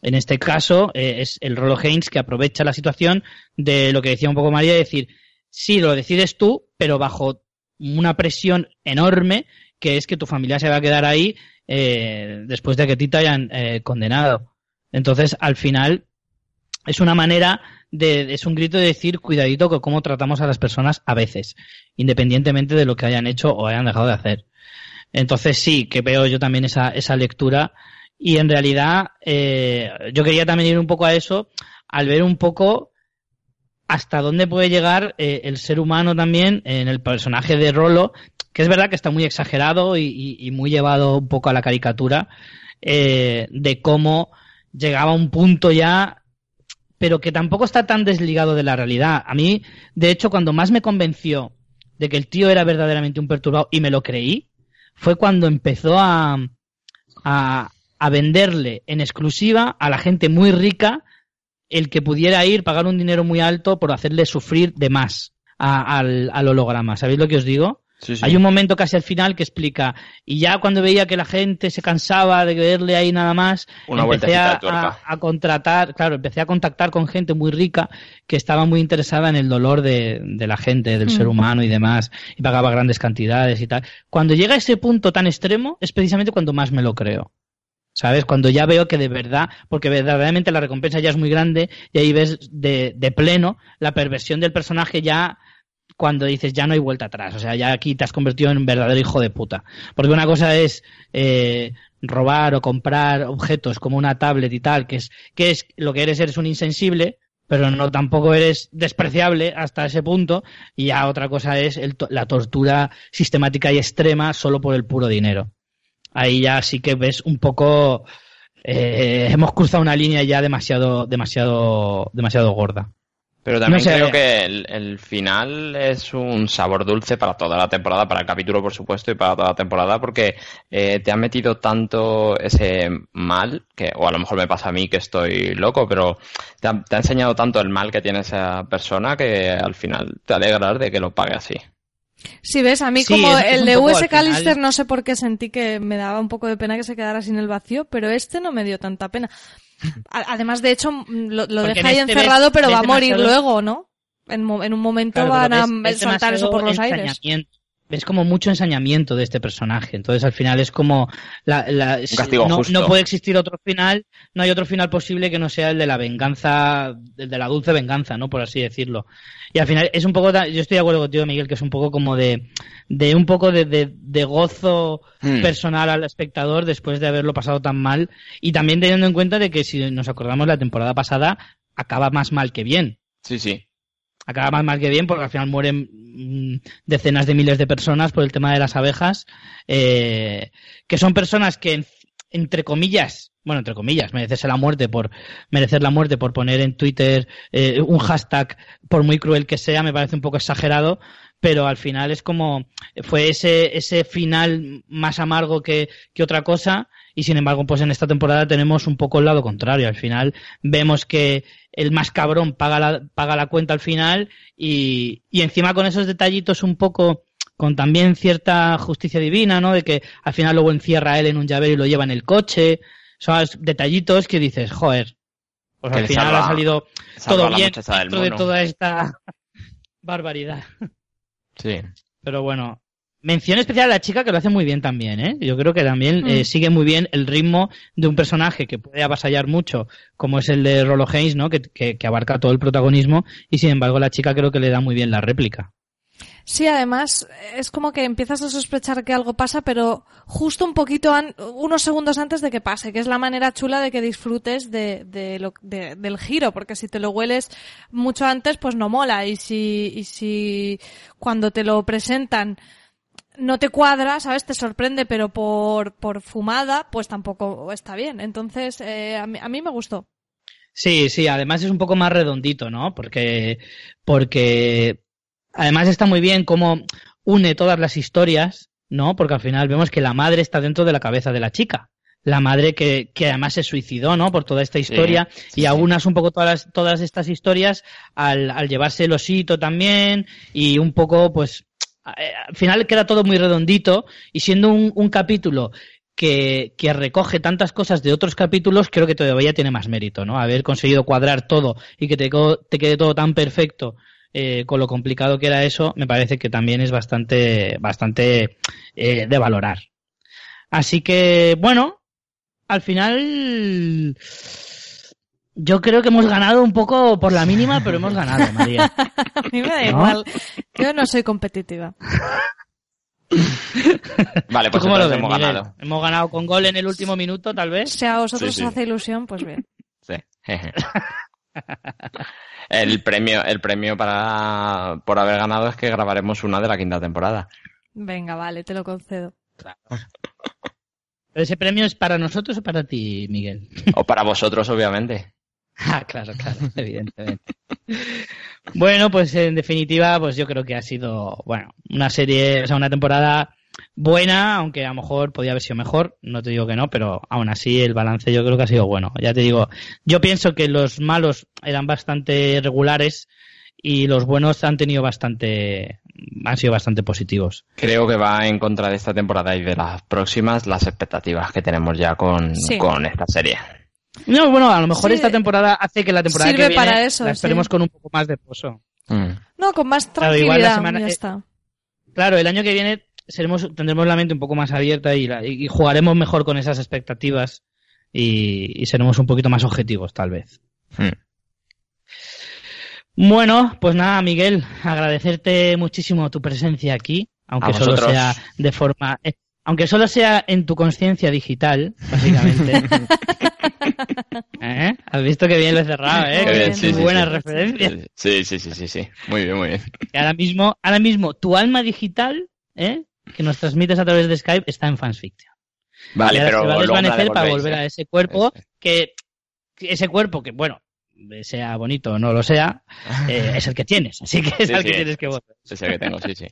En este caso eh, es el Rolo Haynes que aprovecha la situación de lo que decía un poco María, de decir, sí, lo decides tú, pero bajo una presión enorme que es que tu familia se va a quedar ahí eh, después de que a ti te hayan eh, condenado. Entonces, al final, es una manera de, es un grito de decir cuidadito con cómo tratamos a las personas a veces, independientemente de lo que hayan hecho o hayan dejado de hacer. Entonces sí, que veo yo también esa, esa lectura y en realidad eh, yo quería también ir un poco a eso al ver un poco hasta dónde puede llegar eh, el ser humano también en el personaje de Rolo, que es verdad que está muy exagerado y, muy llevado un poco a la caricatura eh, de cómo llegaba a un punto ya pero que tampoco está tan desligado de la realidad. A mí, de hecho, cuando más me convenció de que el tío era verdaderamente un perturbado y me lo creí, fue cuando empezó a, a, a venderle en exclusiva a la gente muy rica el que pudiera ir, pagar un dinero muy alto por hacerle sufrir de más al, al holograma. ¿Sabéis lo que os digo? Hay un momento casi al final que explica, y ya cuando veía que la gente se cansaba de verle ahí nada más, empecé a, contratar, claro, empecé a contactar con gente muy rica que estaba muy interesada en el dolor de, la gente, del ser mm. humano y demás, y pagaba grandes cantidades y tal. Cuando llega a ese punto tan extremo, es precisamente cuando más me lo creo. ¿Sabes? Cuando ya veo que de verdad, porque verdaderamente la recompensa ya es muy grande y ahí ves de, de pleno la perversión del personaje ya cuando dices ya no hay vuelta atrás. O sea, ya aquí te has convertido en un verdadero hijo de puta. Porque una cosa es eh, robar o comprar objetos como una tablet y tal, que es, que es lo que eres, eres un insensible, pero no tampoco eres despreciable hasta ese punto. Y ya otra cosa es la tortura sistemática y extrema solo por el puro dinero. Ahí ya sí que ves un poco. Eh, hemos cruzado una línea ya demasiado, demasiado, demasiado gorda. Pero también creo que el, final es un sabor dulce para toda la temporada, para el capítulo por supuesto y para toda la temporada, porque eh, te ha metido tanto ese mal, que o a lo mejor me pasa a mí que estoy loco, pero te ha, enseñado tanto el mal que tiene esa persona que al final te alegras de que lo pague así. Sí, ves, a mí como el de US Callister no sé por qué sentí que me daba un poco de pena que se quedara sin el vacío, pero este no me dio tanta pena. Además, de hecho, lo, deja ahí este encerrado, pero va a morir luego, ¿no? En, un momento van a saltar eso por los aires ves como mucho ensañamiento de este personaje. Entonces al final es como la, no, puede existir otro final, no hay otro final posible que no sea el de la venganza, el de la dulce venganza, ¿no? Por así decirlo. Y al final es un poco, yo estoy de acuerdo contigo, Miguel, que es un poco como de, de un poco de, de, gozo hmm. personal al espectador después de haberlo pasado tan mal. Y también teniendo en cuenta de que si nos acordamos la temporada pasada, acaba más mal que bien. Sí, sí acaba más mal que bien porque al final mueren mm, decenas de miles de personas por el tema de las abejas, eh, que son personas que, entre comillas, bueno, entre comillas, merecerse la muerte por merecer la muerte por poner en Twitter eh, un hashtag, por muy cruel que sea, me parece un poco exagerado, pero al final es como fue ese ese final más amargo que, que otra cosa y sin embargo pues en esta temporada tenemos un poco el lado contrario al final vemos que el más cabrón paga la, paga la cuenta al final y, y encima con esos detallitos un poco con también cierta justicia divina, ¿no? De que al final luego encierra a él en un llavero y lo lleva en el coche. Son detallitos que dices, joder, pues al final ha salido todo bien dentro de toda esta barbaridad. Sí. Pero bueno, Mención especial a la chica que lo hace muy bien también, ¿eh? Yo creo que también eh, mm. sigue muy bien el ritmo de un personaje que puede avasallar mucho, como es el de Rolo Haynes, ¿no? Que, que, abarca todo el protagonismo y sin embargo la chica creo que le da muy bien la réplica. Sí, además es como que empiezas a sospechar que algo pasa, pero justo un poquito, unos segundos antes de que pase, que es la manera chula de que disfrutes de, de lo, del giro, porque si te lo hueles mucho antes, pues no mola. Y si, y si cuando te lo presentan no te cuadra, ¿sabes? Te sorprende, pero por, por fumada, pues tampoco está bien. Entonces, eh, a, mí, me gustó. Sí, sí, además es un poco más redondito, ¿no? Porque, porque además está muy bien cómo une todas las historias, ¿no? Porque al final vemos que la madre está dentro de la cabeza de la chica. La madre que, que además se suicidó, ¿no? Por toda esta historia. y aunas un poco todas, todas estas historias al, al llevarse el osito también y un poco, pues, al final queda todo muy redondito y siendo un, capítulo que, recoge tantas cosas de otros capítulos, creo que todavía tiene más mérito, ¿no? Haber conseguido cuadrar todo y que te, te quede todo tan perfecto eh, con lo complicado que era eso, me parece que también es bastante, bastante eh, de valorar. Así que, bueno, al final yo creo que hemos ganado un poco por la mínima, pero hemos ganado, María. A mí me da ¿No? igual. Yo no soy competitiva. Vale, ¿Tú pues cómo lo ves, hemos Miguel? ganado. Hemos ganado con gol en el último minuto, tal vez. Si a vosotros Sí, sí. os hace ilusión, pues bien. Sí. el premio, el premio para por haber ganado es que grabaremos una de la quinta temporada. Venga, vale, te lo concedo. ¿Pero ese premio es para nosotros o para ti, Miguel? O para vosotros, obviamente. Ah, claro, claro, evidentemente. Bueno, pues en definitiva, pues yo creo que ha sido, bueno, una serie, o sea, una temporada buena, aunque a lo mejor podía haber sido mejor, no te digo que no, pero aún así el balance yo creo que ha sido bueno. Ya te digo, yo pienso que los malos eran bastante regulares y los buenos han tenido bastante, han sido bastante positivos. Creo que va en contra de esta temporada y de las próximas las expectativas que tenemos ya con, Sí. con esta serie. No, bueno, a lo mejor Sí, esta temporada hace que la temporada sirve que viene para eso, la esperemos sí. con un poco más de pozo. Mm. No, con más Claro, tranquilidad, igual la semana- ya eh, está. Claro, el año que viene seremos, tendremos la mente un poco más abierta y, la- y jugaremos mejor con esas expectativas y, y seremos un poquito más objetivos, tal vez. Mm. Bueno, pues nada, Miguel, agradecerte muchísimo tu presencia aquí, aunque A solo vosotros. sea de forma, eh, aunque solo sea en tu conciencia digital, básicamente. ¿Eh? ¿Has visto que bien lo he cerrado, eh? Qué bien, sí, sí, buena sí. referencia. Sí, sí, sí, sí, sí. Muy bien, muy bien. Que ahora mismo, ahora mismo, tu alma digital, ¿eh? que nos transmites a través de Skype, está en Fans Fiction. Vale, y pero se va a desvanecer para volver a ese cuerpo que ese cuerpo que bueno sea bonito o no lo sea eh, es el que tienes así que es al que tienes que volver Sí, sí que tengo, sí, sí.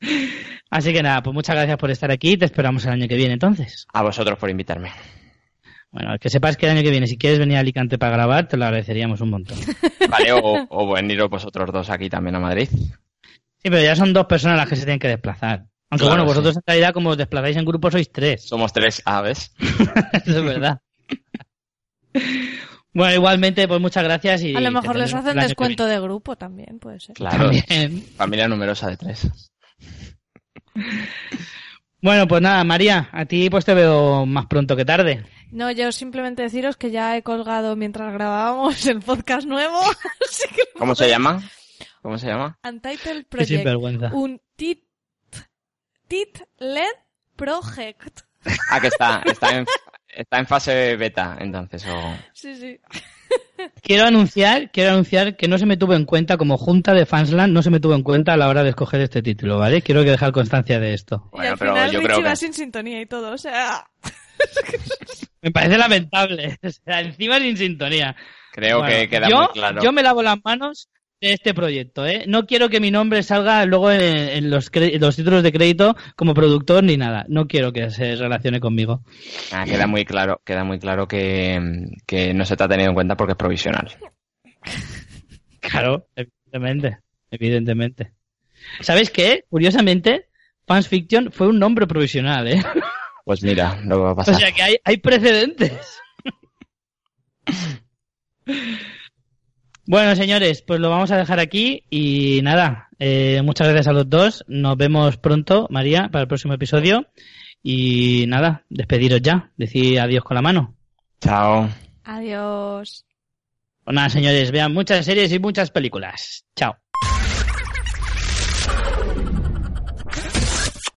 así que nada pues muchas gracias por estar aquí te esperamos el año que viene entonces A vosotros por invitarme. Bueno que sepas que el año que viene si quieres venir a Alicante para grabar te lo agradeceríamos un montón sí Vale, o, o veniros vosotros dos aquí también a Madrid. pero ya son dos personas las que se tienen que desplazar aunque Claro, bueno sí. vosotros en realidad como os desplazáis en grupo sois tres Somos tres aves. eso es verdad bueno igualmente pues muchas gracias y A lo mejor les hacen descuento de grupo también, puede ser. Claro. También. Familia numerosa de tres. Bueno, pues nada, María, a ti pues te veo más pronto que tarde. No, yo simplemente deciros que ya he colgado mientras grabábamos el podcast nuevo. así que ¿Cómo se llama? ¿Cómo se llama? Untitled Project. Un tit, tit LED Project. Ah, que está, está en, está en fase beta, entonces. O... Sí, sí. Quiero anunciar, quiero anunciar que no se me tuvo en cuenta como junta de Fansland, no se me tuvo en cuenta a la hora de escoger este título, ¿vale? Quiero que dejar constancia de esto. y Bueno, al pero final yo Richie creo va que- sin sintonía y todo, o sea... Me parece lamentable, o sea, encima sin sintonía. Creo Bueno, que queda yo, muy claro. yo me lavo las manos de este proyecto, ¿eh? No quiero que mi nombre salga luego en, en los, cre- en los títulos de crédito como productor ni nada. No quiero que se relacione conmigo. Ah, queda muy claro, queda muy claro que, que no se te ha tenido en cuenta porque es provisional. Claro, evidentemente, evidentemente. ¿Sabes qué? Curiosamente, Fans Fiction fue un nombre provisional, ¿eh? Pues mira, lo va a O pasar. sea que hay, hay precedentes. Bueno, señores, pues lo vamos a dejar aquí y nada, eh, muchas gracias a los dos. Nos vemos pronto, María, para el próximo episodio. Y nada, despediros ya, decir adiós con la mano. Chao. Adiós. Pues nada, señores, vean muchas series y muchas películas. Chao.